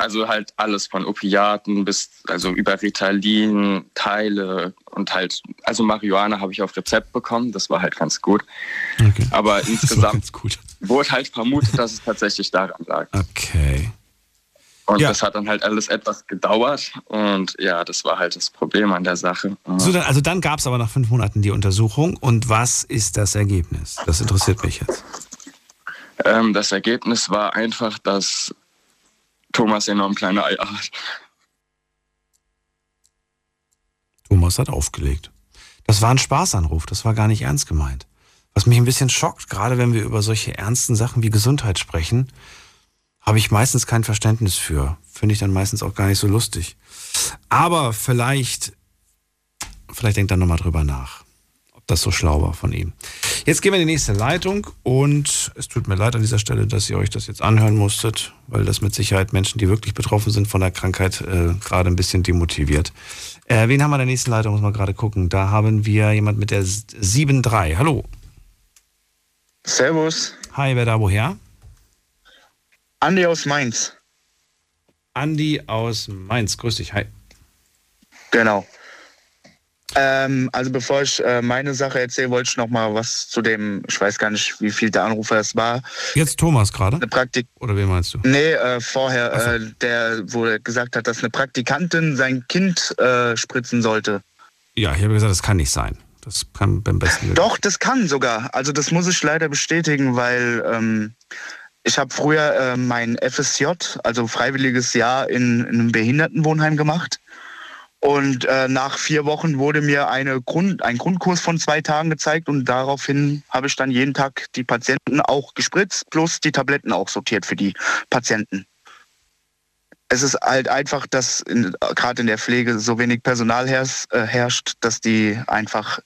Also halt alles von Opiaten bis also über Ritalin, Teile und halt, also Marihuana habe ich auf Rezept bekommen, das war halt ganz gut. Okay. Aber insgesamt wurde halt vermutet, dass es tatsächlich daran lag. Okay. Und ja. das hat dann halt alles etwas gedauert und ja, das war halt das Problem an der Sache. So, dann, also dann gab es aber nach fünf Monaten die Untersuchung und was ist das Ergebnis? Das interessiert mich jetzt. Ähm, das Ergebnis war einfach, dass Thomas enorm kleine Eier hat. Thomas hat aufgelegt. Das war ein Spaßanruf, das war gar nicht ernst gemeint. Was mich ein bisschen schockt, gerade wenn wir über solche ernsten Sachen wie Gesundheit sprechen, habe ich meistens kein Verständnis für. Finde ich dann meistens auch gar nicht so lustig. Aber vielleicht, vielleicht denkt er nochmal drüber nach das so schlau war von ihm. Jetzt gehen wir in die nächste Leitung und es tut mir leid an dieser Stelle, dass ihr euch das jetzt anhören musstet, weil das mit Sicherheit Menschen, die wirklich betroffen sind von der Krankheit, äh, gerade ein bisschen demotiviert. Äh, wen haben wir in der nächsten Leitung? Muss man gerade gucken. Da haben wir jemand mit der 7-3. Hallo. Servus. Hi, wer da woher? Andi aus Mainz. Andi aus Mainz. Grüß dich. Hi. Genau. Ähm, also bevor ich äh, meine Sache erzähle, wollte ich noch mal was zu dem, ich weiß gar nicht, wie viel der Anrufer es war. Jetzt Thomas gerade? Eine Praktik Oder wen meinst du? Nee, äh, vorher, so. äh, der, wo er gesagt hat, dass eine Praktikantin sein Kind äh, spritzen sollte. Ja, ich habe gesagt, das kann nicht sein. Das kann beim besten Willen. Doch, das kann sogar. Also das muss ich leider bestätigen, weil ähm, ich habe früher äh, mein FSJ, also freiwilliges Jahr in, in einem Behindertenwohnheim gemacht. Und äh, nach vier Wochen wurde mir eine Grund, ein Grundkurs von zwei Tagen gezeigt und daraufhin habe ich dann jeden Tag die Patienten auch gespritzt, plus die Tabletten auch sortiert für die Patienten. Es ist halt einfach, dass gerade in der Pflege so wenig Personal herrscht, äh, herrscht, dass die einfach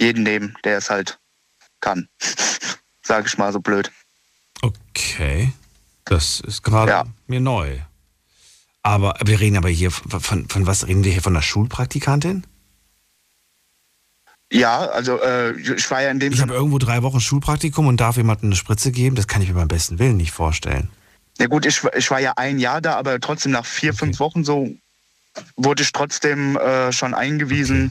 jeden nehmen, der es halt kann. Sage ich mal so blöd. Okay. Das ist gerade ja. mir neu. Aber wir reden aber hier von, von, von was reden wir hier von einer Schulpraktikantin? Ja, also äh, ich war ja in dem. Ich habe irgendwo drei Wochen Schulpraktikum und darf jemandem eine Spritze geben. Das kann ich mir beim besten Willen nicht vorstellen. Ja gut, ich, ich war ja ein Jahr da, aber trotzdem nach vier, okay. fünf Wochen so wurde ich trotzdem äh, schon eingewiesen.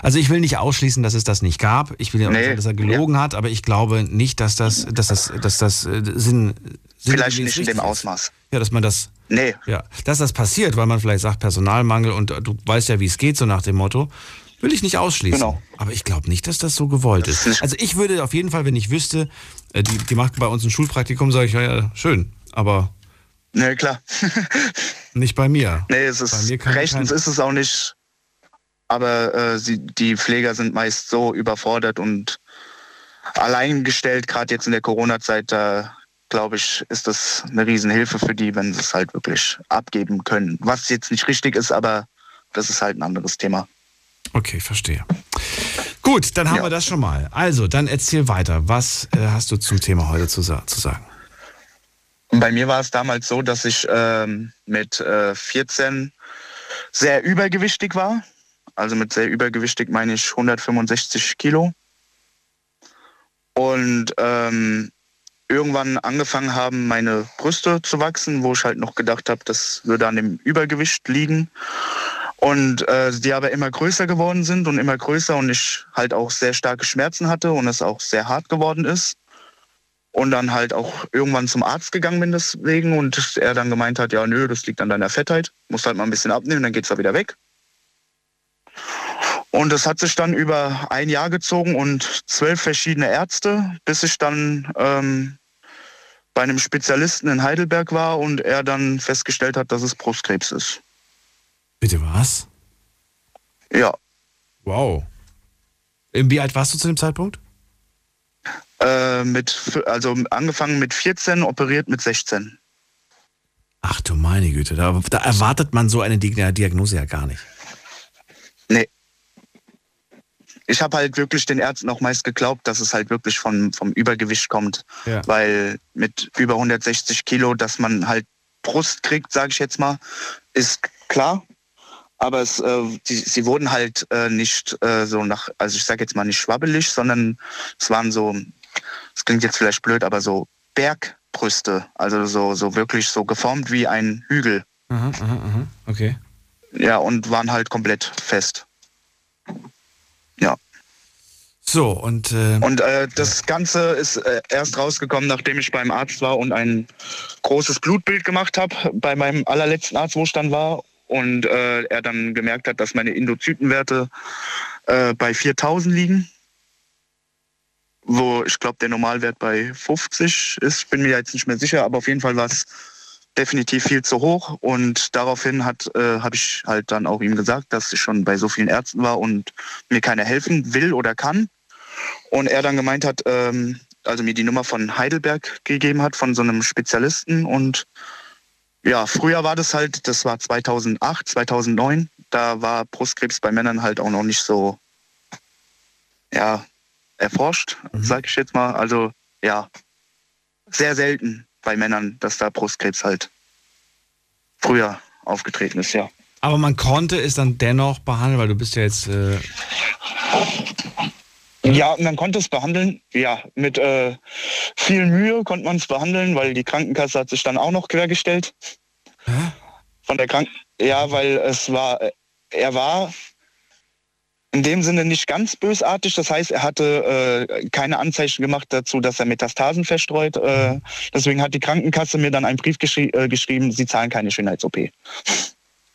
Also ich will nicht ausschließen, dass es das nicht gab. Ich will ja nee, nicht sagen, dass er gelogen ja. hat, aber ich glaube nicht, dass das, dass das, dass das äh, Sinn Vielleicht nicht in dem Ausmaß. Ja, dass man das Nee. Ja, dass das passiert, weil man vielleicht sagt Personalmangel und du weißt ja, wie es geht, so nach dem Motto. Will ich nicht ausschließen. Genau. Aber ich glaube nicht, dass das so gewollt ist. Also ich würde auf jeden Fall, wenn ich wüsste, äh, die, die macht bei uns ein Schulpraktikum, sage ich, ja, ja, schön. Aber. Nee, klar. nicht bei mir. Nee, es ist rechtens ist es auch nicht. Aber äh, sie, die Pfleger sind meist so überfordert und alleingestellt, gerade jetzt in der Corona-Zeit, da glaube ich, ist das eine Riesenhilfe für die, wenn sie es halt wirklich abgeben können. Was jetzt nicht richtig ist, aber das ist halt ein anderes Thema. Okay, verstehe. Gut, dann haben ja. wir das schon mal. Also, dann erzähl weiter. Was äh, hast du zum Thema heute zu, zu sagen? Bei mir war es damals so, dass ich ähm, mit äh, 14 sehr übergewichtig war. Also mit sehr übergewichtig meine ich 165 Kilo. Und ähm, irgendwann angefangen haben, meine Brüste zu wachsen, wo ich halt noch gedacht habe, das würde an dem Übergewicht liegen. Und äh, die aber immer größer geworden sind und immer größer und ich halt auch sehr starke Schmerzen hatte und es auch sehr hart geworden ist. Und dann halt auch irgendwann zum Arzt gegangen bin deswegen und er dann gemeint hat, ja nö, das liegt an deiner Fettheit, musst halt mal ein bisschen abnehmen, dann geht's da wieder weg. Und das hat sich dann über ein Jahr gezogen und zwölf verschiedene Ärzte, bis ich dann ähm, bei einem Spezialisten in Heidelberg war und er dann festgestellt hat, dass es Brustkrebs ist. Bitte was? Ja. Wow. Wie alt warst du zu dem Zeitpunkt? Äh, mit, also angefangen mit 14, operiert mit 16. Ach du meine Güte, da, da erwartet man so eine Diagnose ja gar nicht. Nee. Ich habe halt wirklich den Ärzten auch meist geglaubt, dass es halt wirklich vom, vom Übergewicht kommt. Ja. Weil mit über 160 Kilo, dass man halt Brust kriegt, sage ich jetzt mal, ist klar. Aber es, äh, die, sie wurden halt äh, nicht äh, so nach, also ich sage jetzt mal nicht schwabbelig, sondern es waren so, es klingt jetzt vielleicht blöd, aber so Bergbrüste. Also so, so wirklich so geformt wie ein Hügel. Aha, aha, aha. Okay. Ja, und waren halt komplett fest. Ja. So, und. Äh, und äh, das Ganze ist äh, erst rausgekommen, nachdem ich beim Arzt war und ein großes Blutbild gemacht habe, bei meinem allerletzten Arzt, wo ich dann war. Und äh, er dann gemerkt hat, dass meine Endozytenwerte äh, bei 4000 liegen. Wo ich glaube, der Normalwert bei 50 ist. Bin mir jetzt nicht mehr sicher, aber auf jeden Fall war es definitiv viel zu hoch. Und daraufhin hat äh, habe ich halt dann auch ihm gesagt, dass ich schon bei so vielen Ärzten war und mir keiner helfen will oder kann. Und er dann gemeint hat, ähm, also mir die Nummer von Heidelberg gegeben hat, von so einem Spezialisten. Und ja, früher war das halt, das war 2008, 2009, da war Brustkrebs bei Männern halt auch noch nicht so, ja, erforscht, mhm. sag ich jetzt mal. Also ja, sehr selten bei Männern, dass da Brustkrebs halt früher aufgetreten ist, ja. Aber man konnte es dann dennoch behandeln, weil du bist ja jetzt. Äh ja, man konnte es behandeln. Ja, mit äh, viel Mühe konnte man es behandeln, weil die Krankenkasse hat sich dann auch noch quergestellt. Hä? Von der Kranken. Ja, weil es war, äh, er war in dem Sinne nicht ganz bösartig. Das heißt, er hatte äh, keine Anzeichen gemacht dazu, dass er Metastasen verstreut. Äh, deswegen hat die Krankenkasse mir dann einen Brief geschri äh, geschrieben, sie zahlen keine Schönheits-OP.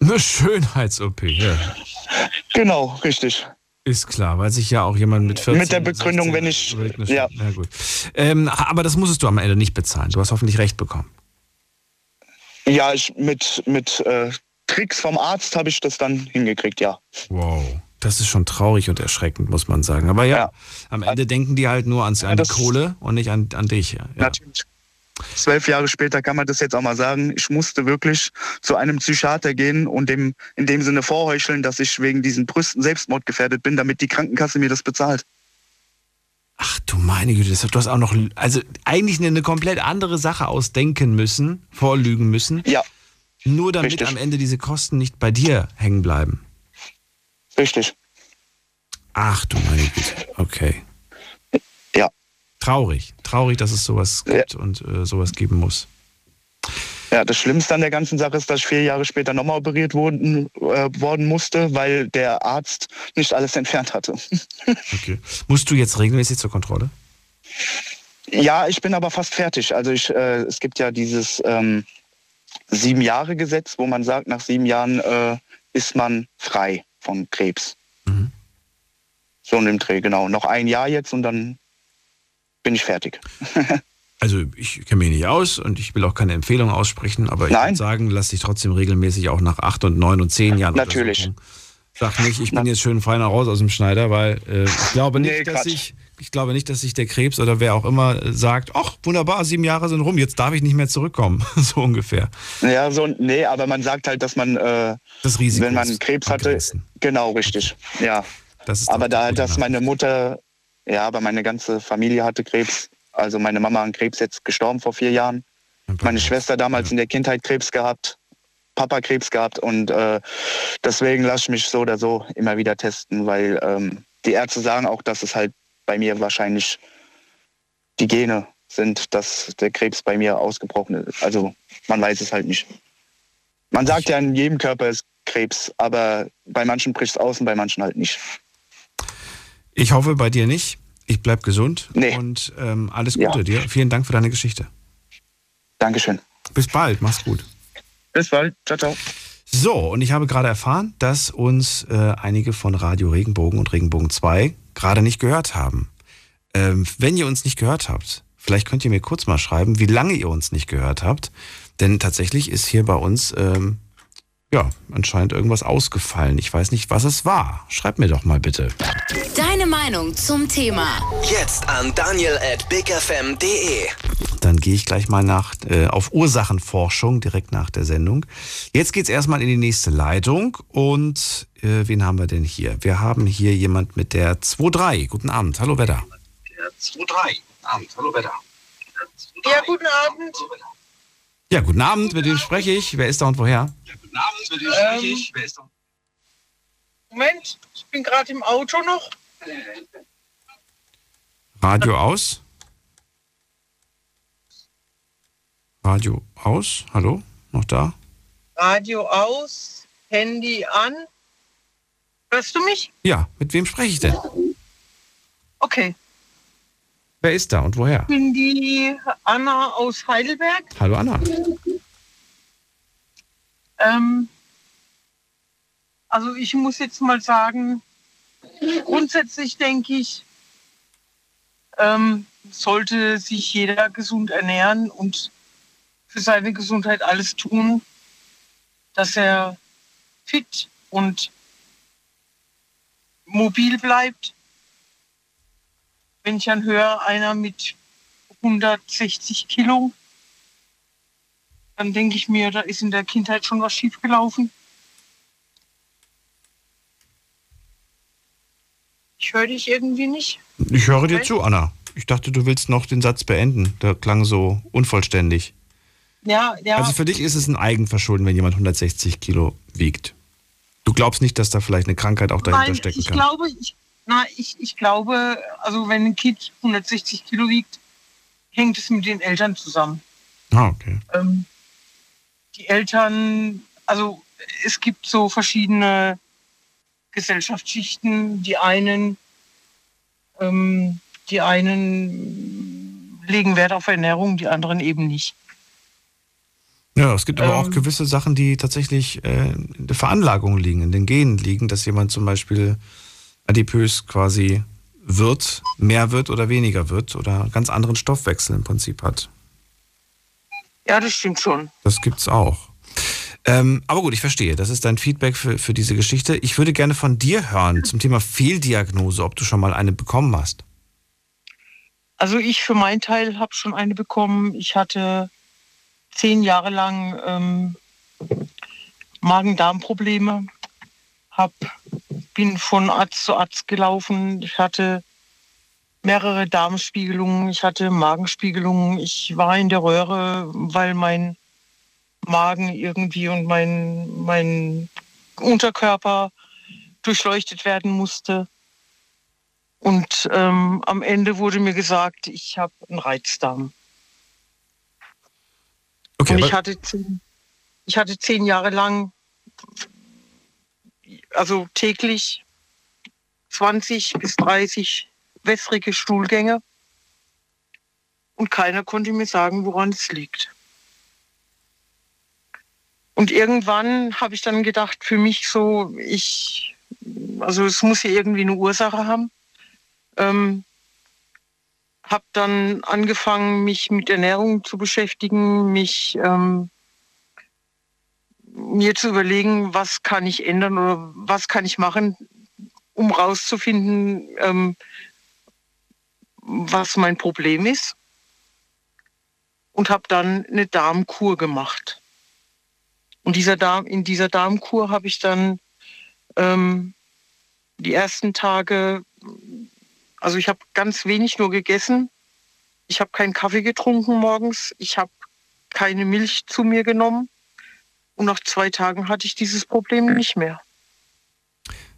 Eine Schönheits-OP, ja. Genau, richtig. Ist klar, weil sich ja auch jemand mit 14 Mit der Begründung, wenn ich. Ja. ja gut. Ähm, aber das musstest du am Ende nicht bezahlen. Du hast hoffentlich recht bekommen. Ja, ich, mit, mit äh, Tricks vom Arzt habe ich das dann hingekriegt, ja. Wow. Das ist schon traurig und erschreckend, muss man sagen. Aber ja, Ja. am Ende denken die halt nur ans, an die das- Kohle und nicht an, an dich. Ja. Natürlich. Zwölf Jahre später kann man das jetzt auch mal sagen. Ich musste wirklich zu einem Psychiater gehen und dem in dem Sinne vorheucheln, dass ich wegen diesen Brüsten selbstmordgefährdet bin, damit die Krankenkasse mir das bezahlt. Ach du meine Güte, das- du hast auch noch, also eigentlich eine, eine komplett andere Sache ausdenken müssen, vorlügen müssen. Ja. Nur damit Richtig. am Ende diese Kosten nicht bei dir hängen bleiben. Richtig. Ach du meine Güte, okay. Ja. Traurig, traurig, dass es sowas gibt und äh, sowas geben muss. Ja, das Schlimmste an der ganzen Sache ist, dass ich vier Jahre später nochmal operiert wurden, äh, worden musste, weil der Arzt nicht alles entfernt hatte. Okay. Musst du jetzt regelmäßig zur Kontrolle? Ja, ich bin aber fast fertig. Also ich, äh, es gibt ja dieses ähm, sieben Jahre Gesetz, wo man sagt, nach sieben Jahren äh, ist man frei von Krebs. Mhm. So in dem Dreh, genau. Noch ein Jahr jetzt und dann bin ich fertig. Also ich kenne mich nicht aus und ich will auch keine Empfehlung aussprechen, aber ich Nein. würde sagen, lass dich trotzdem regelmäßig auch nach acht und neun und zehn Jahren Natürlich. Sag nicht, ich bin jetzt schön feiner raus aus dem Schneider, weil äh, ich glaube nicht, Nee, dass Quatsch. ich, ich glaube nicht, dass sich der Krebs oder wer auch immer äh, sagt, ach wunderbar, sieben Jahre sind rum, jetzt darf ich nicht mehr zurückkommen, so ungefähr. Ja, so, nee, aber man sagt halt, dass man, äh, Das Risiko wenn man Krebs hatte, genau, richtig. Ja. Das ist aber da, dass meine Mutter, ja, aber meine ganze Familie hatte Krebs. Also meine Mama an Krebs jetzt gestorben vor vier Jahren. Meine Schwester damals in der Kindheit Krebs gehabt, Papa Krebs gehabt und äh, deswegen lasse ich mich so oder so immer wieder testen, weil ähm, die Ärzte sagen auch, dass es halt bei mir wahrscheinlich die Gene sind, dass der Krebs bei mir ausgebrochen ist. Also man weiß es halt nicht. Man sagt ja, in jedem Körper ist Krebs, aber bei manchen bricht es aus und bei manchen halt nicht. Ich hoffe bei dir nicht. Ich bleib gesund Nee. und ähm, alles Ja. Gute dir. Vielen Dank für deine Geschichte. Dankeschön. Bis bald, mach's gut. Bis bald. Ciao, ciao. So, und ich habe gerade erfahren, dass uns äh, einige von Radio Regenbogen und Regenbogen 2 gerade nicht gehört haben. Ähm, wenn ihr uns nicht gehört habt, vielleicht könnt ihr mir kurz mal schreiben, wie lange ihr uns nicht gehört habt. Denn tatsächlich ist hier bei uns, ähm, ja, anscheinend irgendwas ausgefallen. Ich weiß nicht, was es war. Schreibt mir doch mal bitte. Deine Meinung zum Thema. Jetzt an daniel at bigfm.de. Dann gehe ich gleich mal nach, äh, auf Ursachenforschung direkt nach der Sendung. Jetzt geht's erstmal in die nächste Leitung. Und äh, wen haben wir denn hier? Wir haben hier jemand mit der 2.3. Guten Abend. Hallo Wetter. Der 2.3. Abend. Hallo Wetter. Ja, guten Abend. Ja, guten Abend. Mit wem spreche ich? Wer ist da und woher? Guten Abend. Mit wem spreche ich? Wer ist da? Moment, ich bin gerade im Auto noch. Radio aus? Radio aus? Hallo? Noch da? Radio aus, Handy an. Hörst du mich? Ja, mit wem spreche ich denn? Okay. Wer ist da und woher? Ich bin die Anna aus Heidelberg. Hallo Anna. Ähm, also ich muss jetzt mal sagen, grundsätzlich denke ich, ähm, sollte sich jeder gesund ernähren und für seine Gesundheit alles tun, dass er fit und mobil bleibt. Wenn ich dann höre, einer mit 160 Kilo, dann denke ich mir, da ist in der Kindheit schon was schiefgelaufen. Ich höre dich irgendwie nicht. Ich höre dir zu, Anna. Ich dachte, du willst noch den Satz beenden. Der klang so unvollständig. Ja, ja. Also für dich ist es ein Eigenverschulden, wenn jemand 160 Kilo wiegt. Du glaubst nicht, dass da vielleicht eine Krankheit auch dahinter Nein, stecken ich kann? glaube, ich, na, ich, ich glaube, also wenn ein Kind 160 Kilo wiegt, hängt es mit den Eltern zusammen. Ah, okay. Ähm, die Eltern, also es gibt so verschiedene Gesellschaftsschichten. Die einen, ähm, die einen legen Wert auf Ernährung, die anderen eben nicht. Ja, es gibt aber auch Ähm. gewisse Sachen, die tatsächlich äh, in der Veranlagung liegen, in den Genen liegen, dass jemand zum Beispiel adipös quasi wird, mehr wird oder weniger wird oder einen ganz anderen Stoffwechsel im Prinzip hat. Ja, das stimmt schon. Das gibt's auch. Ähm, aber gut, ich verstehe. Das ist dein Feedback für, für diese Geschichte. Ich würde gerne von dir hören zum Thema Fehldiagnose, ob du schon mal eine bekommen hast. Also ich für meinen Teil habe schon eine bekommen. Ich hatte zehn Jahre lang ähm, Magen-Darm-Probleme, hab, bin von Arzt zu Arzt gelaufen. Ich hatte mehrere Darmspiegelungen, ich hatte Magenspiegelungen. Ich war in der Röhre, weil mein Magen irgendwie und mein, mein Unterkörper durchleuchtet werden musste. Und ähm, am Ende wurde mir gesagt, ich habe einen Reizdarm. Okay, und ich hatte, zehn, ich hatte zehn Jahre lang, also täglich 20 bis 30 wässrige Stuhlgänge. Und keiner konnte mir sagen, woran es liegt. Und irgendwann habe ich dann gedacht, für mich so, ich, also es muss hier irgendwie eine Ursache haben. Ähm, habe dann angefangen, mich mit Ernährung zu beschäftigen, mich ähm, mir zu überlegen, was kann ich ändern oder was kann ich machen, um rauszufinden, ähm, was mein Problem ist. Und habe dann eine Darmkur gemacht. Und dieser Darm, in dieser Darmkur habe ich dann ähm, die ersten Tage, also ich habe ganz wenig nur gegessen. Ich habe keinen Kaffee getrunken morgens. Ich habe keine Milch zu mir genommen. Und nach zwei Tagen hatte ich dieses Problem nicht mehr.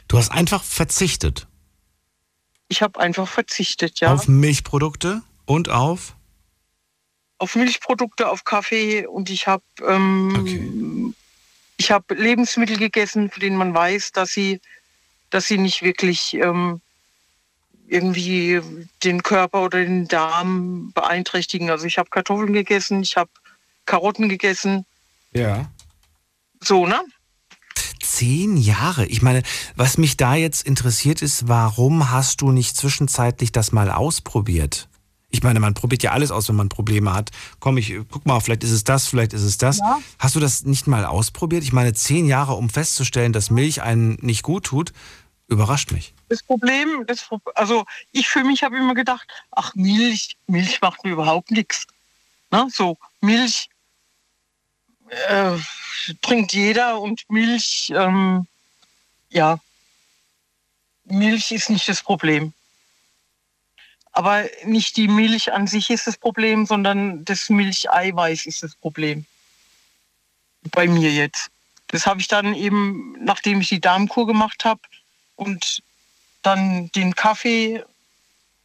Du hast einfach verzichtet Ich habe einfach verzichtet, ja. auf Milchprodukte und auf auf Milchprodukte, auf Kaffee und ich habe ähm, ich habe Lebensmittel gegessen, von denen man weiß, dass sie, dass sie nicht wirklich ähm, irgendwie den Körper oder den Darm beeinträchtigen. Also ich habe Kartoffeln gegessen, ich habe Karotten gegessen, ja. so ne? Zehn Jahre. Ich meine, was mich da jetzt interessiert ist, warum hast du nicht zwischenzeitlich das mal ausprobiert? Ich meine, man probiert ja alles aus, wenn man Probleme hat. Komm, ich guck mal, vielleicht ist es das, vielleicht ist es das. Ja. Hast du das nicht mal ausprobiert? Ich meine, zehn Jahre, um festzustellen, dass Milch einen nicht gut tut, überrascht mich. Das Problem, das, also ich für mich habe immer gedacht, ach Milch, Milch macht mir überhaupt nichts. Ne? So Milch äh, trinkt jeder und Milch, ähm, ja, Milch ist nicht das Problem. Aber nicht die Milch an sich ist das Problem, sondern das Milcheiweiß ist das Problem. Bei mir jetzt. Das habe ich dann eben, nachdem ich die Darmkur gemacht habe und dann den Kaffee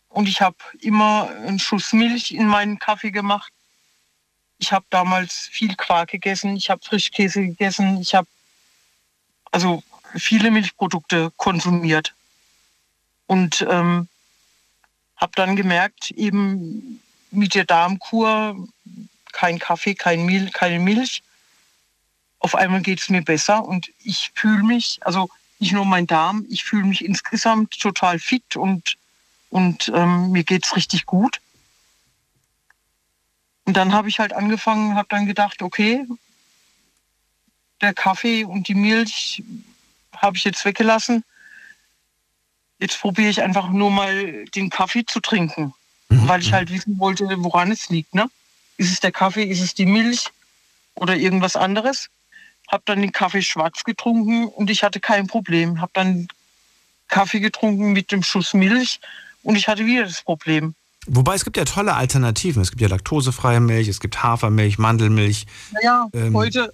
und ich habe immer einen Schuss Milch in meinen Kaffee gemacht. Ich habe damals viel Quark gegessen, ich habe Frischkäse gegessen, ich habe also viele Milchprodukte konsumiert. Und ähm, habe dann gemerkt, eben mit der Darmkur, kein Kaffee, kein Mil keine Milch, auf einmal geht es mir besser und ich fühle mich, also nicht nur mein Darm, ich fühle mich insgesamt total fit und, und ähm, mir geht es richtig gut. Und dann habe ich halt angefangen, habe dann gedacht, okay, der Kaffee und die Milch habe ich jetzt weggelassen. Jetzt probiere ich einfach nur mal den Kaffee zu trinken, mhm. weil ich halt wissen wollte, woran es liegt. Ne? Ist es der Kaffee, ist es die Milch oder irgendwas anderes? Habe dann den Kaffee schwarz getrunken und ich hatte kein Problem. Habe dann Kaffee getrunken mit dem Schuss Milch und ich hatte wieder das Problem. Wobei es gibt ja tolle Alternativen. Es gibt ja laktosefreie Milch, es gibt Hafermilch, Mandelmilch. Naja, ähm, heute,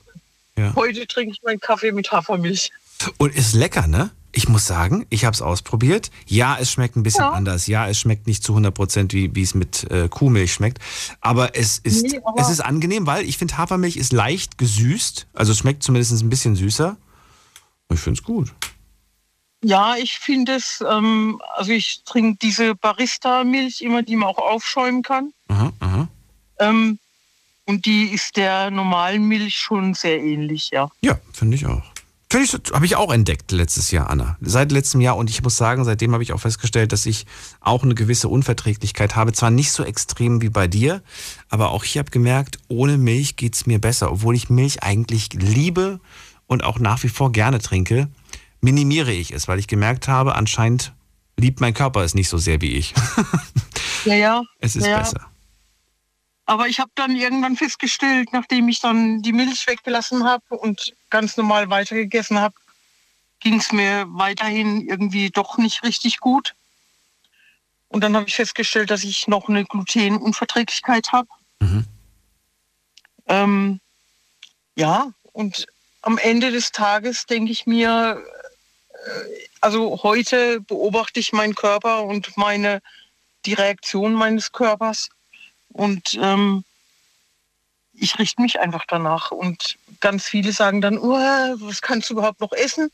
ja. heute trinke ich meinen Kaffee mit Hafermilch. Und ist lecker, ne? Ich muss sagen, ich habe es ausprobiert. Ja, es schmeckt ein bisschen ja. anders. Ja, es schmeckt nicht zu 100 Prozent, wie, wie es mit äh, Kuhmilch schmeckt. Aber es ist, nee, aber es ist angenehm, weil ich finde, Hafermilch ist leicht gesüßt. Also es schmeckt zumindest ein bisschen süßer. Ich finde es gut. Ja, ich finde es, ähm, also ich trinke diese Barista-Milch immer, die man auch aufschäumen kann. Aha, aha. Ähm, und die ist der normalen Milch schon sehr ähnlich, ja. Ja, finde ich auch. Ich, habe ich auch entdeckt letztes Jahr, Anna. Seit letztem Jahr. Und ich muss sagen, seitdem habe ich auch festgestellt, dass ich auch eine gewisse Unverträglichkeit habe. Zwar nicht so extrem wie bei dir, aber auch ich habe gemerkt, ohne Milch geht es mir besser. Obwohl ich Milch eigentlich liebe und auch nach wie vor gerne trinke, minimiere ich es, weil ich gemerkt habe, anscheinend liebt mein Körper es nicht so sehr wie ich. Ja, ja. Es ist ja. besser. Aber ich habe dann irgendwann festgestellt, nachdem ich dann die Milch weggelassen habe und ganz normal weitergegessen habe, ging es mir weiterhin irgendwie doch nicht richtig gut. Und dann habe ich festgestellt, dass ich noch eine Glutenunverträglichkeit habe. Mhm. Ähm, ja, und am Ende des Tages denke ich mir, also heute beobachte ich meinen Körper und meine, die Reaktion meines Körpers. Und ähm, ich richte mich einfach danach. Und ganz viele sagen dann, oh, was kannst du überhaupt noch essen?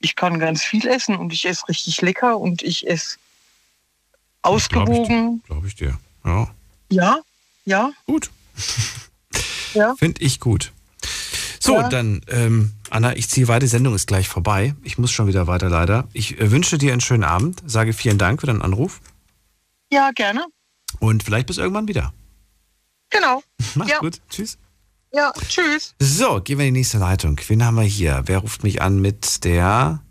Ich kann ganz viel essen und ich esse richtig lecker und ich esse ausgewogen. Glaube ich, glaub ich, dir. Ja. Ja, ja. Gut. ja. Finde ich gut. So, ja. dann, ähm, Anna, ich ziehe weiter. Die Sendung ist gleich vorbei. Ich muss schon wieder weiter, leider. Ich äh, wünsche dir einen schönen Abend. Sage vielen Dank für deinen Anruf. Ja, gerne. Und vielleicht bis irgendwann wieder. Genau. Mach's ja. gut. Tschüss. Ja, tschüss. So, gehen wir in die nächste Leitung. Wen haben wir hier? Wer ruft mich an mit der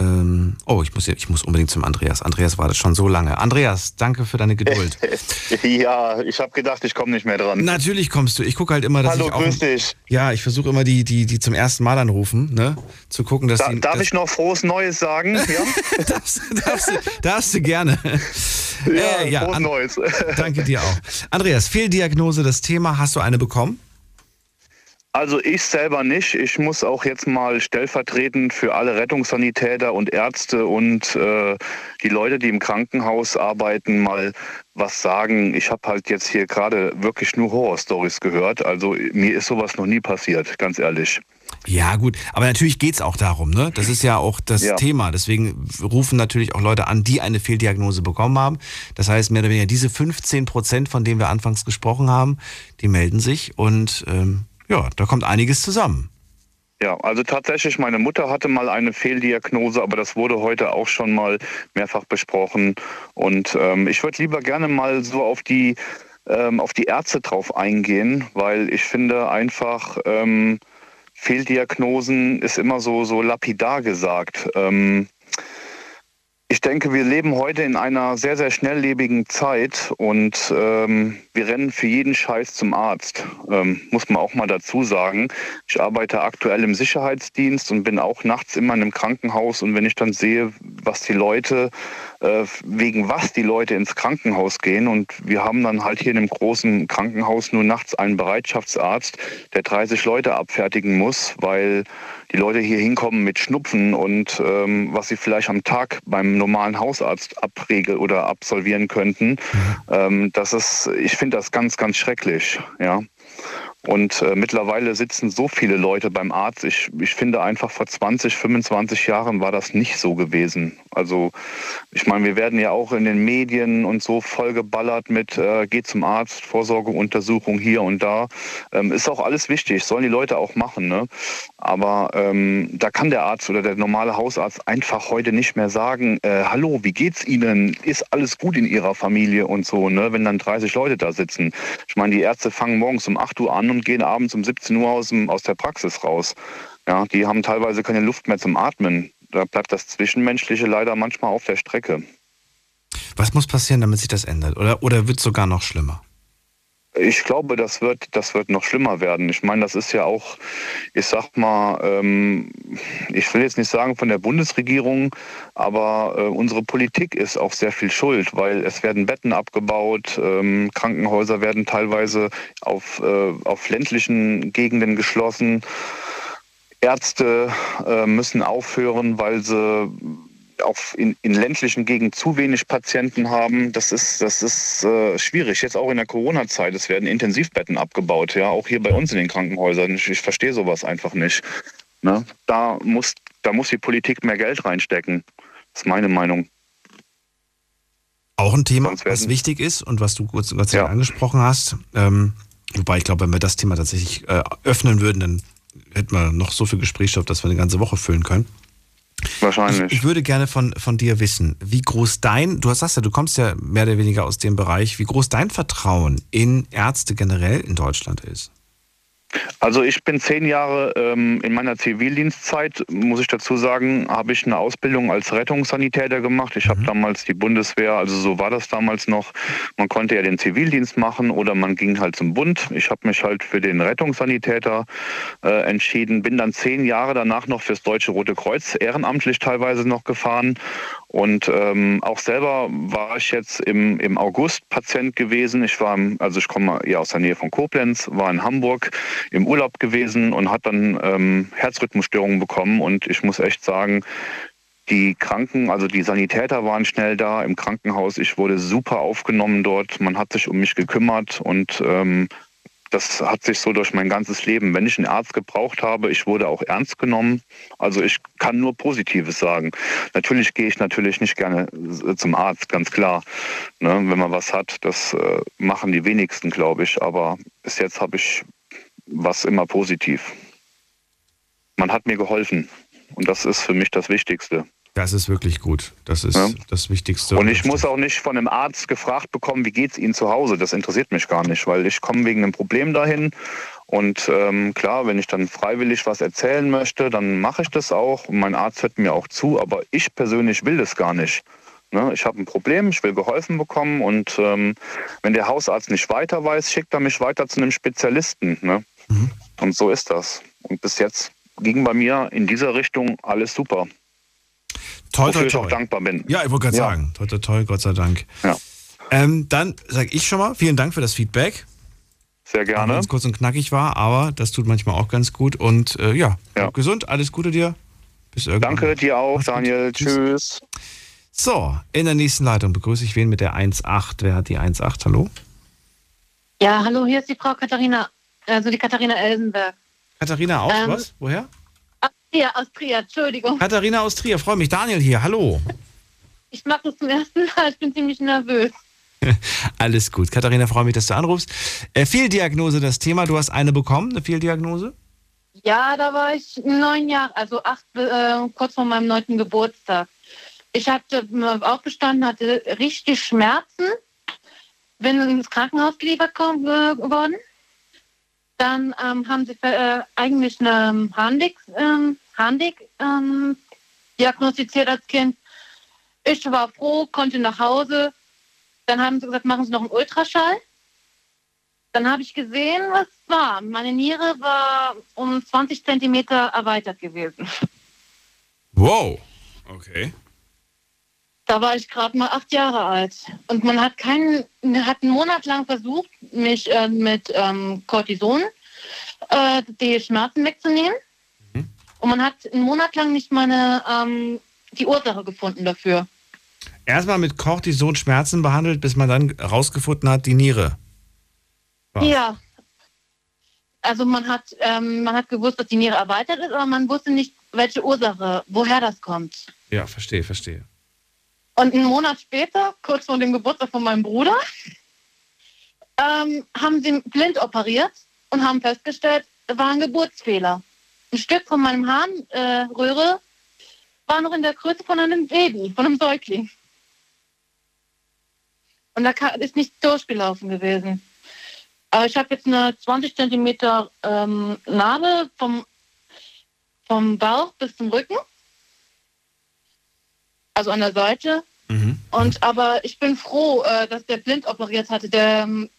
ähm, oh, ich muss, ich muss unbedingt zum Andreas. Andreas war das schon so lange. Andreas, danke für deine Geduld. ja, ich habe gedacht, ich komme nicht mehr dran. Natürlich kommst du. Ich gucke halt immer, dass Hallo, ich auch. grüß dich. Ja, ich versuche immer die, die, die zum ersten Mal anrufen, ne? Zu gucken, dass da, die. Darf dass ich noch frohes Neues sagen? Ja? darfst, darfst, du, darfst du gerne. Ja, äh, ja frohes an, Neues. danke dir auch. Andreas, Fehldiagnose, das Thema, hast du eine bekommen? Also ich selber nicht. Ich muss auch jetzt mal stellvertretend für alle Rettungssanitäter und Ärzte und äh, die Leute, die im Krankenhaus arbeiten, mal was sagen. Ich habe halt jetzt hier gerade wirklich nur Horrorstories gehört. Also mir ist sowas noch nie passiert, ganz ehrlich. Ja, gut. Aber natürlich geht es auch darum, ne? Das ist ja auch das ja. Thema. Deswegen rufen natürlich auch Leute an, die eine Fehldiagnose bekommen haben. Das heißt, mehr oder weniger diese 15 Prozent, von denen wir anfangs gesprochen haben, die melden sich und ähm, ja, da kommt einiges zusammen. Ja, also tatsächlich, meine Mutter hatte mal eine Fehldiagnose, aber das wurde heute auch schon mal mehrfach besprochen. Und ähm, ich würde lieber gerne mal so auf die, ähm, auf die Ärzte drauf eingehen, weil ich finde einfach, ähm, Fehldiagnosen ist immer so, so lapidar gesagt. Ähm, Ich denke, wir leben heute in einer sehr, sehr schnelllebigen Zeit und ähm, wir rennen für jeden Scheiß zum Arzt. Ähm, muss man auch mal dazu sagen. Ich arbeite aktuell im Sicherheitsdienst und bin auch nachts immer in einem Krankenhaus. Und wenn ich dann sehe, was die Leute, wegen was die Leute ins Krankenhaus gehen, und wir haben dann halt hier in einem großen Krankenhaus nur nachts einen Bereitschaftsarzt, der 30 Leute abfertigen muss, weil die Leute hier hinkommen mit Schnupfen und ähm, was sie vielleicht am Tag beim normalen Hausarzt abregeln oder absolvieren könnten. Ähm, das ist, ich finde das ganz, ganz schrecklich, ja. Und äh, mittlerweile sitzen so viele Leute beim Arzt. Ich, ich finde einfach vor 20, 25 Jahren war das nicht so gewesen. Also ich meine, wir werden ja auch in den Medien und so vollgeballert mit äh, geht zum Arzt, Vorsorgeuntersuchung hier und da. Ähm, ist auch alles wichtig, sollen die Leute auch machen. Ne? Aber ähm, da kann der Arzt oder der normale Hausarzt einfach heute nicht mehr sagen, äh, hallo, wie geht's Ihnen? Ist alles gut in Ihrer Familie und so, ne? wenn dann 30 Leute da sitzen. Ich meine, die Ärzte fangen morgens um 8 Uhr an und gehen abends um 17 Uhr aus, dem, aus der Praxis raus. Ja, die haben teilweise keine Luft mehr zum Atmen. Da bleibt das Zwischenmenschliche leider manchmal auf der Strecke. Was muss passieren, damit sich das ändert? Oder, oder wird es sogar noch schlimmer? Ich glaube, das wird, das wird noch schlimmer werden. Ich meine, das ist ja auch, ich sag mal, ähm, ich will jetzt nicht sagen von der Bundesregierung, aber äh, unsere Politik ist auch sehr viel schuld, weil es werden Betten abgebaut, ähm, Krankenhäuser werden teilweise auf, äh, auf ländlichen Gegenden geschlossen. Ärzte äh, müssen aufhören, weil sie auch in, in ländlichen Gegenden zu wenig Patienten haben. Das ist, das ist äh, schwierig. Jetzt auch in der Corona-Zeit. Es werden Intensivbetten abgebaut, ja, auch hier bei uns in den Krankenhäusern. Ich, ich verstehe sowas einfach nicht. Ne? Da, muss, da muss die Politik mehr Geld reinstecken. Das ist meine Meinung. Auch ein Thema, was wichtig ist und was du kurz, kurz ja. angesprochen hast. Ähm, wobei ich glaube, wenn wir das Thema tatsächlich äh, öffnen würden, dann hätten wir noch so viel Gesprächsstoff, dass wir eine ganze Woche füllen können. Wahrscheinlich. Ich, ich, würde gerne von, von dir wissen, wie groß dein, du sagst ja, du kommst ja mehr oder weniger aus dem Bereich, wie groß dein Vertrauen in Ärzte generell in Deutschland ist. Also ich bin zehn Jahre ähm, in meiner Zivildienstzeit, muss ich dazu sagen, habe ich eine Ausbildung als Rettungssanitäter gemacht. Ich habe mhm. damals die Bundeswehr, also so war das damals noch. Man konnte ja den Zivildienst machen oder man ging halt zum Bund. Ich habe mich halt für den Rettungssanitäter äh, entschieden, bin dann zehn Jahre danach noch fürs Deutsche Rote Kreuz ehrenamtlich teilweise noch gefahren und ähm, auch selber war ich jetzt im, im August Patient gewesen. Ich war, also ich komme ja aus der Nähe von Koblenz, war in Hamburg im Urlaub gewesen und hat dann ähm, Herzrhythmusstörungen bekommen. Und ich muss echt sagen, die Kranken, also die Sanitäter waren schnell da im Krankenhaus. Ich wurde super aufgenommen dort. Man hat sich um mich gekümmert und ähm, das hat sich so durch mein ganzes Leben. Wenn ich einen Arzt gebraucht habe, ich wurde auch ernst genommen. Also ich kann nur Positives sagen. Natürlich gehe ich natürlich nicht gerne zum Arzt, ganz klar. Ne, wenn man was hat, das äh, machen die wenigsten, glaube ich. Aber bis jetzt habe ich was immer positiv. Man hat mir geholfen. Und das ist für mich das Wichtigste. Das ist wirklich gut. Das ist ja. das Wichtigste. Und ich muss auch nicht von einem Arzt gefragt bekommen, wie geht es Ihnen zu Hause. Das interessiert mich gar nicht, weil ich komme wegen einem Problem dahin. Und ähm, klar, wenn ich dann freiwillig was erzählen möchte, dann mache ich das auch. Und mein Arzt hört mir auch zu, aber ich persönlich will das gar nicht. Ne? Ich habe ein Problem, ich will geholfen bekommen und ähm, wenn der Hausarzt nicht weiter weiß, schickt er mich weiter zu einem Spezialisten. Ne? Mhm. Und so ist das. Und bis jetzt ging bei mir in dieser Richtung alles super. Toi, toi, toi. ich auch dankbar bin. Ja, ich wollte gerade ja. sagen, toi, toi, toi, Gott sei Dank. Ja. Ähm, dann sage ich schon mal vielen Dank für das Feedback. Sehr gerne. Wenn es kurz und knackig war, aber das tut manchmal auch ganz gut. Und äh, ja, ja, gesund, alles Gute dir. Bis irgendwann. Danke dir auch, Mach's Daniel. Tschüss. Tschüss. So, in der nächsten Leitung begrüße ich wen mit der 1.8. Wer hat die 1.8? Hallo? Ja, hallo, hier ist die Frau Katharina, also die Katharina Elsenberg. Katharina aus ähm, was? Woher? Trier, aus Trier, Entschuldigung. Katharina aus Trier, freue mich. Daniel hier, hallo. Ich mache das zum ersten Mal, ich bin ziemlich nervös. Alles gut. Katharina, freue mich, dass du anrufst. Äh, Fehldiagnose, das Thema. Du hast eine bekommen, eine Fehldiagnose? Ja, da war ich neun Jahre, also acht, äh, kurz vor meinem neunten Geburtstag. Ich hatte aufgestanden, hatte richtig Schmerzen, bin ins Krankenhaus geliefert geworden. Dann ähm, haben sie äh, eigentlich eine Handik, ähm, Handik ähm, diagnostiziert als Kind. Ich war froh, konnte nach Hause. Dann haben sie gesagt, machen Sie noch einen Ultraschall. Dann habe ich gesehen, was war. Meine Niere war um 20 Zentimeter erweitert gewesen. Wow. Okay. Da war ich gerade mal acht Jahre alt. Und man hat keinen, hat einen Monat lang versucht, mich äh, mit ähm, Cortison äh, die Schmerzen wegzunehmen. Und man hat einen Monat lang nicht meine ähm, die Ursache gefunden dafür. Erstmal mit Cortison Schmerzen behandelt, bis man dann rausgefunden hat, die Niere. Was? Ja. Also man hat, ähm, man hat gewusst, dass die Niere erweitert ist, aber man wusste nicht, welche Ursache, woher das kommt. Ja, verstehe, verstehe. Und einen Monat später, kurz vor dem Geburtstag von meinem Bruder, ähm, haben sie blind operiert und haben festgestellt, es war ein Geburtsfehler. Ein Stück von meinem Harnröhre äh, war noch in der Größe von einem Baby, von einem Säugling. Und da ist nicht durchgelaufen gewesen. Aber ich habe jetzt eine 20 Zentimeter ähm, Narbe vom, vom Bauch bis zum Rücken. Also an der Seite. Und aber ich bin froh, äh, dass der blind operiert hatte, der, ähm,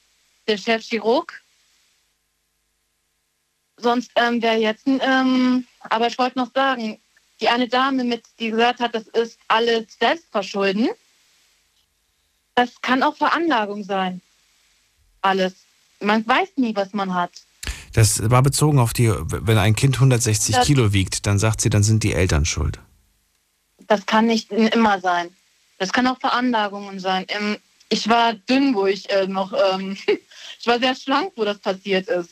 der Chefchirurg. Sonst ähm, wäre jetzt ein, ähm, aber ich wollte noch sagen, die eine Dame, mit, die gesagt hat, das ist alles Selbstverschulden. Das kann auch Veranlagung sein. Alles. Man weiß nie, was man hat. Das war bezogen auf die, wenn ein Kind 160 Das- Kilo wiegt, dann sagt sie, dann sind die Eltern schuld. Das kann nicht immer sein. Das kann auch Veranlagungen sein. Ähm, ich war dünn, wo ich äh, noch, ähm, ich war sehr schlank, wo das passiert ist.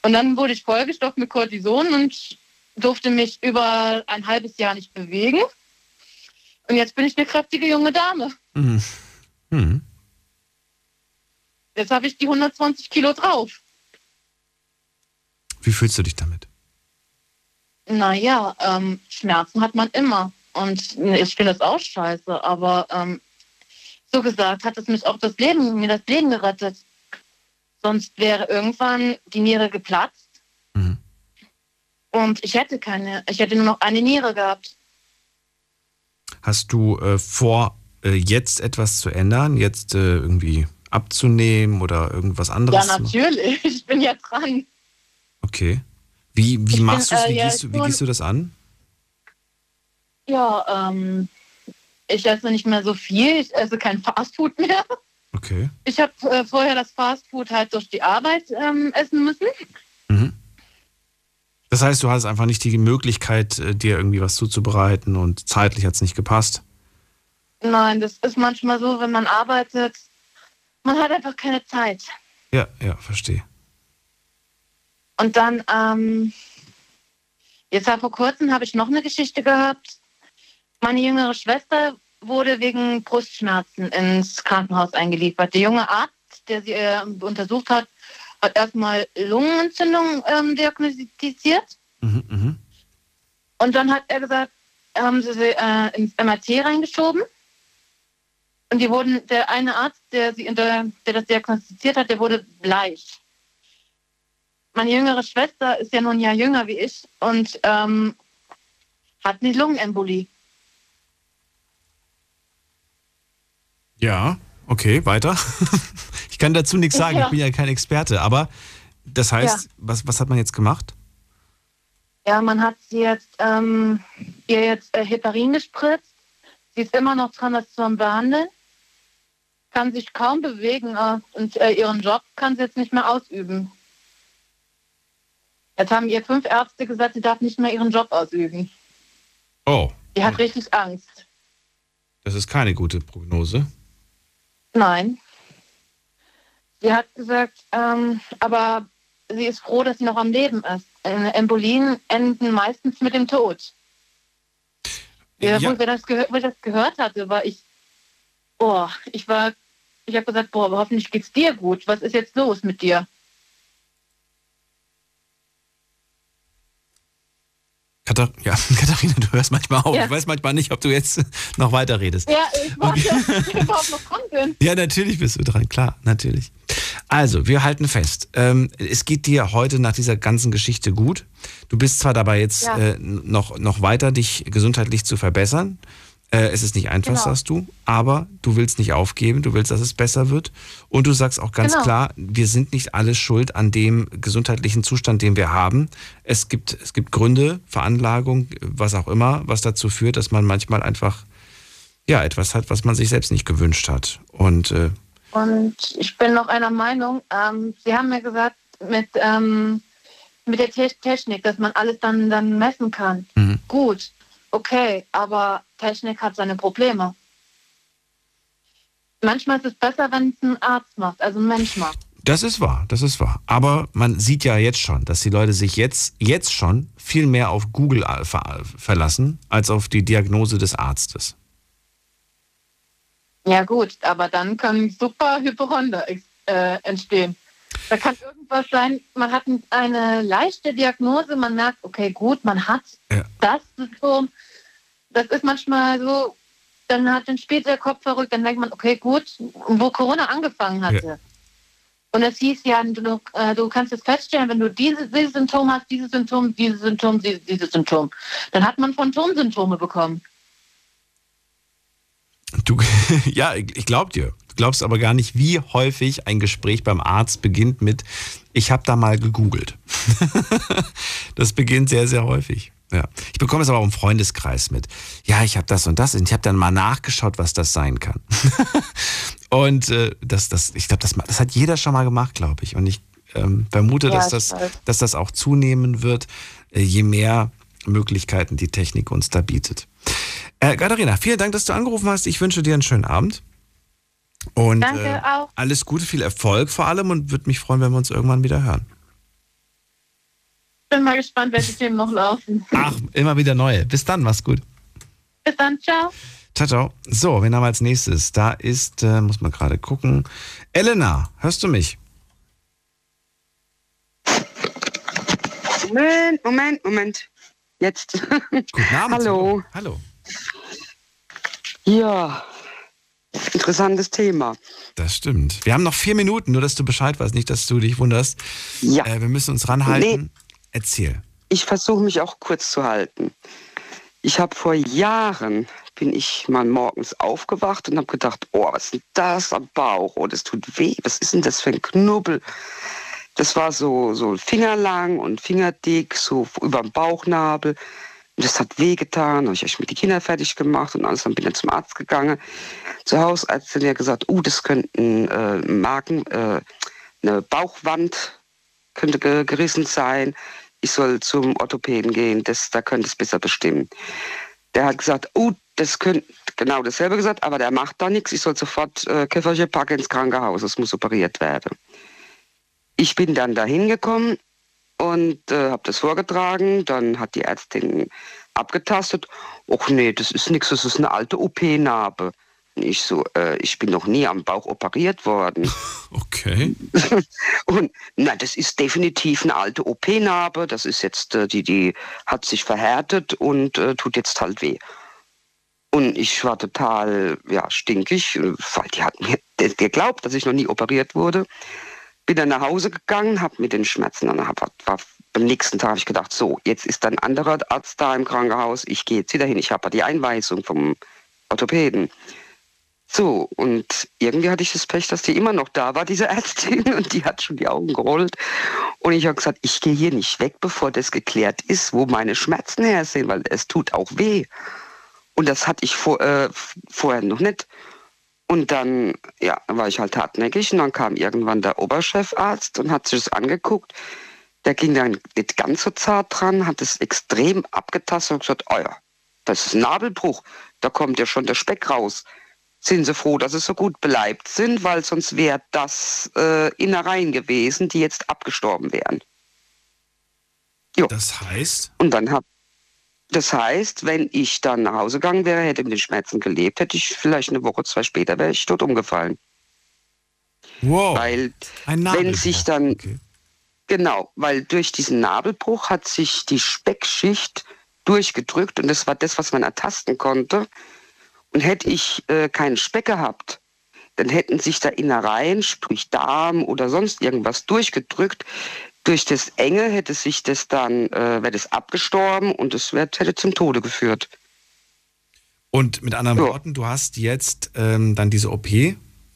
Und dann wurde ich vollgestopft mit Cortison und durfte mich über ein halbes Jahr nicht bewegen. Und jetzt bin ich eine kräftige junge Dame. Mhm. Mhm. Jetzt habe ich die 120 Kilo drauf. Wie fühlst du dich damit? Naja, ähm, Schmerzen hat man immer. Und ich finde das auch scheiße, aber ähm, so gesagt hat es mich auch das Leben, mir das Leben gerettet. Sonst wäre irgendwann die Niere geplatzt. Und ich hätte keine, ich hätte nur noch eine Niere gehabt. Hast du äh, vor, äh, jetzt etwas zu ändern, jetzt äh, irgendwie abzunehmen oder irgendwas anderes? ja, natürlich. Ich bin ja dran. Okay. Wie, wie Ich machst du es? äh, Wie, ja, gehst du, wie gehst du das an? Ja, ähm, ich esse nicht mehr so viel. Ich esse kein Fastfood mehr. Okay. Ich habe äh, vorher das Fastfood halt durch die Arbeit ähm, essen müssen. Das heißt, du hast einfach nicht die Möglichkeit, äh, dir irgendwie was zuzubereiten und zeitlich hat es nicht gepasst. Nein, das ist manchmal so, wenn man arbeitet, man hat einfach keine Zeit. Ja, ja, verstehe. Und dann, ähm, jetzt vor kurzem habe ich noch eine Geschichte gehabt. Meine jüngere Schwester wurde wegen Brustschmerzen ins Krankenhaus eingeliefert. Der junge Arzt, der sie äh, untersucht hat, hat erstmal Lungenentzündung ähm, diagnostiziert. Mhm, Und dann hat er gesagt, haben sie sie äh, ins MRT reingeschoben. Und die wurden, der eine Arzt, der, sie, der, der das diagnostiziert hat, der wurde bleich. Meine jüngere Schwester ist ja nur ein Jahr jünger wie ich und ähm, hat eine Lungenembolie. Ja, okay, weiter. ich kann dazu nichts sagen, Ja. ich bin ja kein Experte, aber das heißt, Ja. was, was hat man jetzt gemacht? Ja, man hat sie jetzt, ähm, ihr jetzt äh, Heparin gespritzt. Sie ist immer noch dran, das zu behandeln. Kann sich kaum bewegen äh, und äh, ihren Job kann sie jetzt nicht mehr ausüben. Jetzt haben ihr fünf Ärzte gesagt, sie darf nicht mehr ihren Job ausüben. Oh, Sie hat richtig Angst. das ist keine gute Prognose. Nein. Sie hat gesagt, ähm, aber sie ist froh, dass sie noch am Leben ist. Äh, Embolien enden meistens mit dem Tod. Ja, Ja. Wo, ich das wo ich das gehört hatte, war ich, oh, ich war, ich habe gesagt, boah, aber hoffentlich geht's dir gut. Was ist jetzt los mit dir? Katar ja, Katharina, du hörst manchmal auf. Ja. Ich weiß manchmal nicht, ob du jetzt noch weiter redest. Ja, ich warte, ich überhaupt noch dran bin. Ja, natürlich bist du dran, klar, natürlich. Also, wir halten fest. Ähm, es geht dir heute nach dieser ganzen Geschichte gut. Du bist zwar dabei jetzt Ja. äh, noch, noch weiter, dich gesundheitlich zu verbessern, Äh, es ist nicht einfach, Genau. sagst du, aber du willst nicht aufgeben, du willst, dass es besser wird. Und du sagst auch ganz Genau. klar, wir sind nicht alle schuld an dem gesundheitlichen Zustand, den wir haben. Es gibt, es gibt Gründe, Veranlagung, was auch immer, was dazu führt, dass man manchmal einfach ja, etwas hat, was man sich selbst nicht gewünscht hat. Und äh, Und ich bin noch einer Meinung, ähm, Sie haben ja gesagt, mit, ähm, mit der Te Technik, dass man alles dann, dann messen kann. Mhm. Gut, okay, aber Technik hat seine Probleme. Manchmal ist es besser, wenn es ein Arzt macht, also ein Mensch macht. Das ist wahr, das ist wahr. Aber man sieht ja jetzt schon, dass die Leute sich jetzt, jetzt schon viel mehr auf Google ver verlassen, als auf die Diagnose des Arztes. Ja gut, aber dann können super Hypochonder äh, entstehen. Da kann irgendwas sein, man hat eine leichte Diagnose, man merkt, okay, gut, man hat das Symptom. Das ist manchmal so, dann hat dann später der Kopf verrückt, dann denkt man, okay, gut, wo Corona angefangen hatte. Ja. Und es hieß ja, du, äh, du kannst es feststellen, wenn du diese, dieses Symptom hast, dieses Symptom, dieses Symptom, dieses, dieses Symptom. Dann hat man Phantomsymptome bekommen. Du, ja, ich, ich glaub dir. Du glaubst aber gar nicht, wie häufig ein Gespräch beim Arzt beginnt mit, ich habe da mal gegoogelt. das beginnt sehr, sehr häufig. Ja. Ich bekomme es aber auch im Freundeskreis mit. Ja, ich habe das und das und ich habe dann mal nachgeschaut, was das sein kann. und äh, das, das, ich glaube, das, das hat jeder schon mal gemacht, glaube ich. Und ich ähm, vermute, Ja, dass, das, dass das auch zunehmen wird, äh, je mehr Möglichkeiten die Technik uns da bietet. Äh, Katharina, vielen Dank, dass du angerufen hast. Ich wünsche dir einen schönen Abend. Und Danke äh, auch. alles Gute, viel Erfolg vor allem und würde mich freuen, wenn wir uns irgendwann wieder hören. Bin mal gespannt, welche Themen noch laufen. Ach, immer wieder neue. Bis dann, mach's gut. Bis dann, ciao. Ciao, ciao. So, wen haben wir als nächstes? Da ist, äh, muss man gerade gucken. Elena, hörst du mich? Moment, Moment, Moment. Jetzt. Guten Abend. Hallo. Hallo. Ja, interessantes Thema. Das stimmt. Wir haben noch vier Minuten, nur dass du Bescheid weißt, nicht, dass du dich wunderst. Ja. Äh, wir müssen uns ranhalten. Erzähl. Ich versuche mich auch kurz zu halten. Ich habe vor Jahren, bin ich mal morgens aufgewacht und habe gedacht, oh, was ist denn das am Bauch? Oh, das tut weh. Was ist denn das für ein Knubbel? Das war so, so fingerlang und fingerdick, so über dem Bauchnabel. Und das hat wehgetan. Habe ich echt mit die Kinder fertig gemacht und alles. Dann bin ich zum Arzt gegangen. Zur Hausärztin, die hat gesagt, uh, das könnten äh, Magen, äh, eine Bauchwand könnte ge gerissen sein. Ich soll zum Orthopäden gehen, das, da könnte es besser bestimmen. Der hat gesagt, oh, das könnte, genau dasselbe gesagt, aber der macht da nichts. Ich soll sofort äh, Köfferchen packen ins Krankenhaus, es muss operiert werden. Ich bin dann dahin gekommen und äh, habe das vorgetragen. Dann hat die Ärztin abgetastet. Och nee, das ist nichts, das ist eine alte OP-Narbe. Ich so, äh, ich bin noch nie am Bauch operiert worden. Okay. Und na, das ist definitiv eine alte OP-Narbe. Das ist jetzt, äh, die, die hat sich verhärtet und äh, tut jetzt halt weh. Und ich war total ja, stinkig, äh, weil die hat mir geglaubt, dass ich noch nie operiert wurde. Bin dann nach Hause gegangen, habe mit den Schmerzen dann hab, war, am nächsten Tag habe ich gedacht, so, jetzt ist ein anderer Arzt da im Krankenhaus, ich gehe jetzt wieder hin. Ich habe die Einweisung vom Orthopäden. So, und irgendwie hatte ich das Pech, dass die immer noch da war, diese Ärztin, und die hat schon die Augen gerollt. Und ich habe gesagt, ich gehe hier nicht weg, bevor das geklärt ist, wo meine Schmerzen her sind, weil es tut auch weh. Und das hatte ich vor, äh, vorher noch nicht. Und dann, ja, war ich halt hartnäckig und dann kam irgendwann der Oberchefarzt und hat sich das angeguckt. Der ging dann nicht ganz so zart dran, hat es extrem abgetastet und gesagt, oh das ist ein Nabelbruch, da kommt ja schon der Speck raus. Sind Sie froh, dass Sie so gut beleibt sind, weil sonst wäre das äh, Innereien gewesen, die jetzt abgestorben wären. Jo. Das heißt? Und dann hab, das heißt, wenn ich dann nach Hause gegangen wäre, hätte mit den Schmerzen gelebt, hätte ich vielleicht eine Woche, zwei später wäre ich tot umgefallen. Wow. Weil Ein wenn sich dann genau, weil durch diesen Nabelbruch hat sich die Speckschicht durchgedrückt und das war das, was man ertasten konnte. Und hätte ich äh, keinen Speck gehabt, dann hätten sich da Innereien, sprich Darm oder sonst irgendwas durchgedrückt. Durch das Enge hätte sich das dann, äh, wäre das abgestorben und es hätte zum Tode geführt. Und mit anderen Worten, du hast jetzt ähm, dann diese OP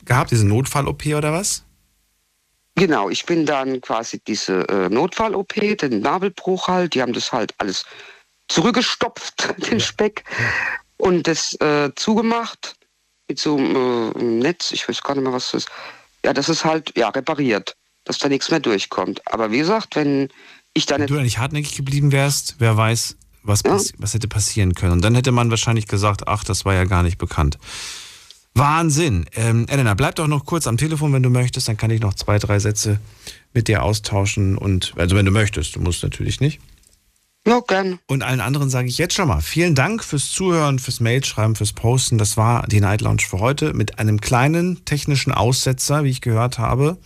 gehabt, diese Notfall-OP oder was? Genau, ich bin dann quasi diese äh, Notfall-OP, den Nabelbruch halt, die haben das halt alles zurückgestopft, den Speck, und das äh, zugemacht mit so einem äh, Netz, ich weiß gar nicht mehr, was das ist. Ja, das ist halt, ja, repariert, dass da nichts mehr durchkommt. Aber wie gesagt, wenn ich dann... Wenn du da nicht hartnäckig geblieben wärst, wer weiß, was, Ja. was hätte passieren können. Und dann hätte man wahrscheinlich gesagt, ach, das war ja gar nicht bekannt. Wahnsinn. Ähm, Elena, bleib doch noch kurz am Telefon, wenn du möchtest. Dann kann ich noch zwei, drei Sätze mit dir austauschen. Und also wenn du möchtest, du musst natürlich nicht. Ja, gern. Und allen anderen sage ich jetzt schon mal vielen Dank fürs Zuhören, fürs Mailschreiben, fürs Posten. Das war die Night Lounge für heute mit einem kleinen technischen Aussetzer, wie ich gehört habe.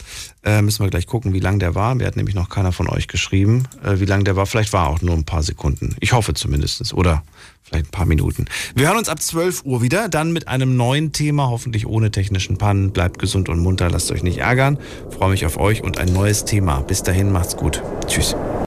Äh, müssen wir gleich gucken, wie lang der war. Mir hat nämlich noch keiner von euch geschrieben, äh, wie lang der war. Vielleicht war auch nur ein paar Sekunden. Ich hoffe zumindest. Oder vielleicht ein paar Minuten. Wir hören uns ab 12 Uhr wieder, dann mit einem neuen Thema, hoffentlich ohne technischen Pannen. Bleibt gesund und munter, lasst euch nicht ärgern. Freue mich auf euch und ein neues Thema. Bis dahin, macht's gut. Tschüss.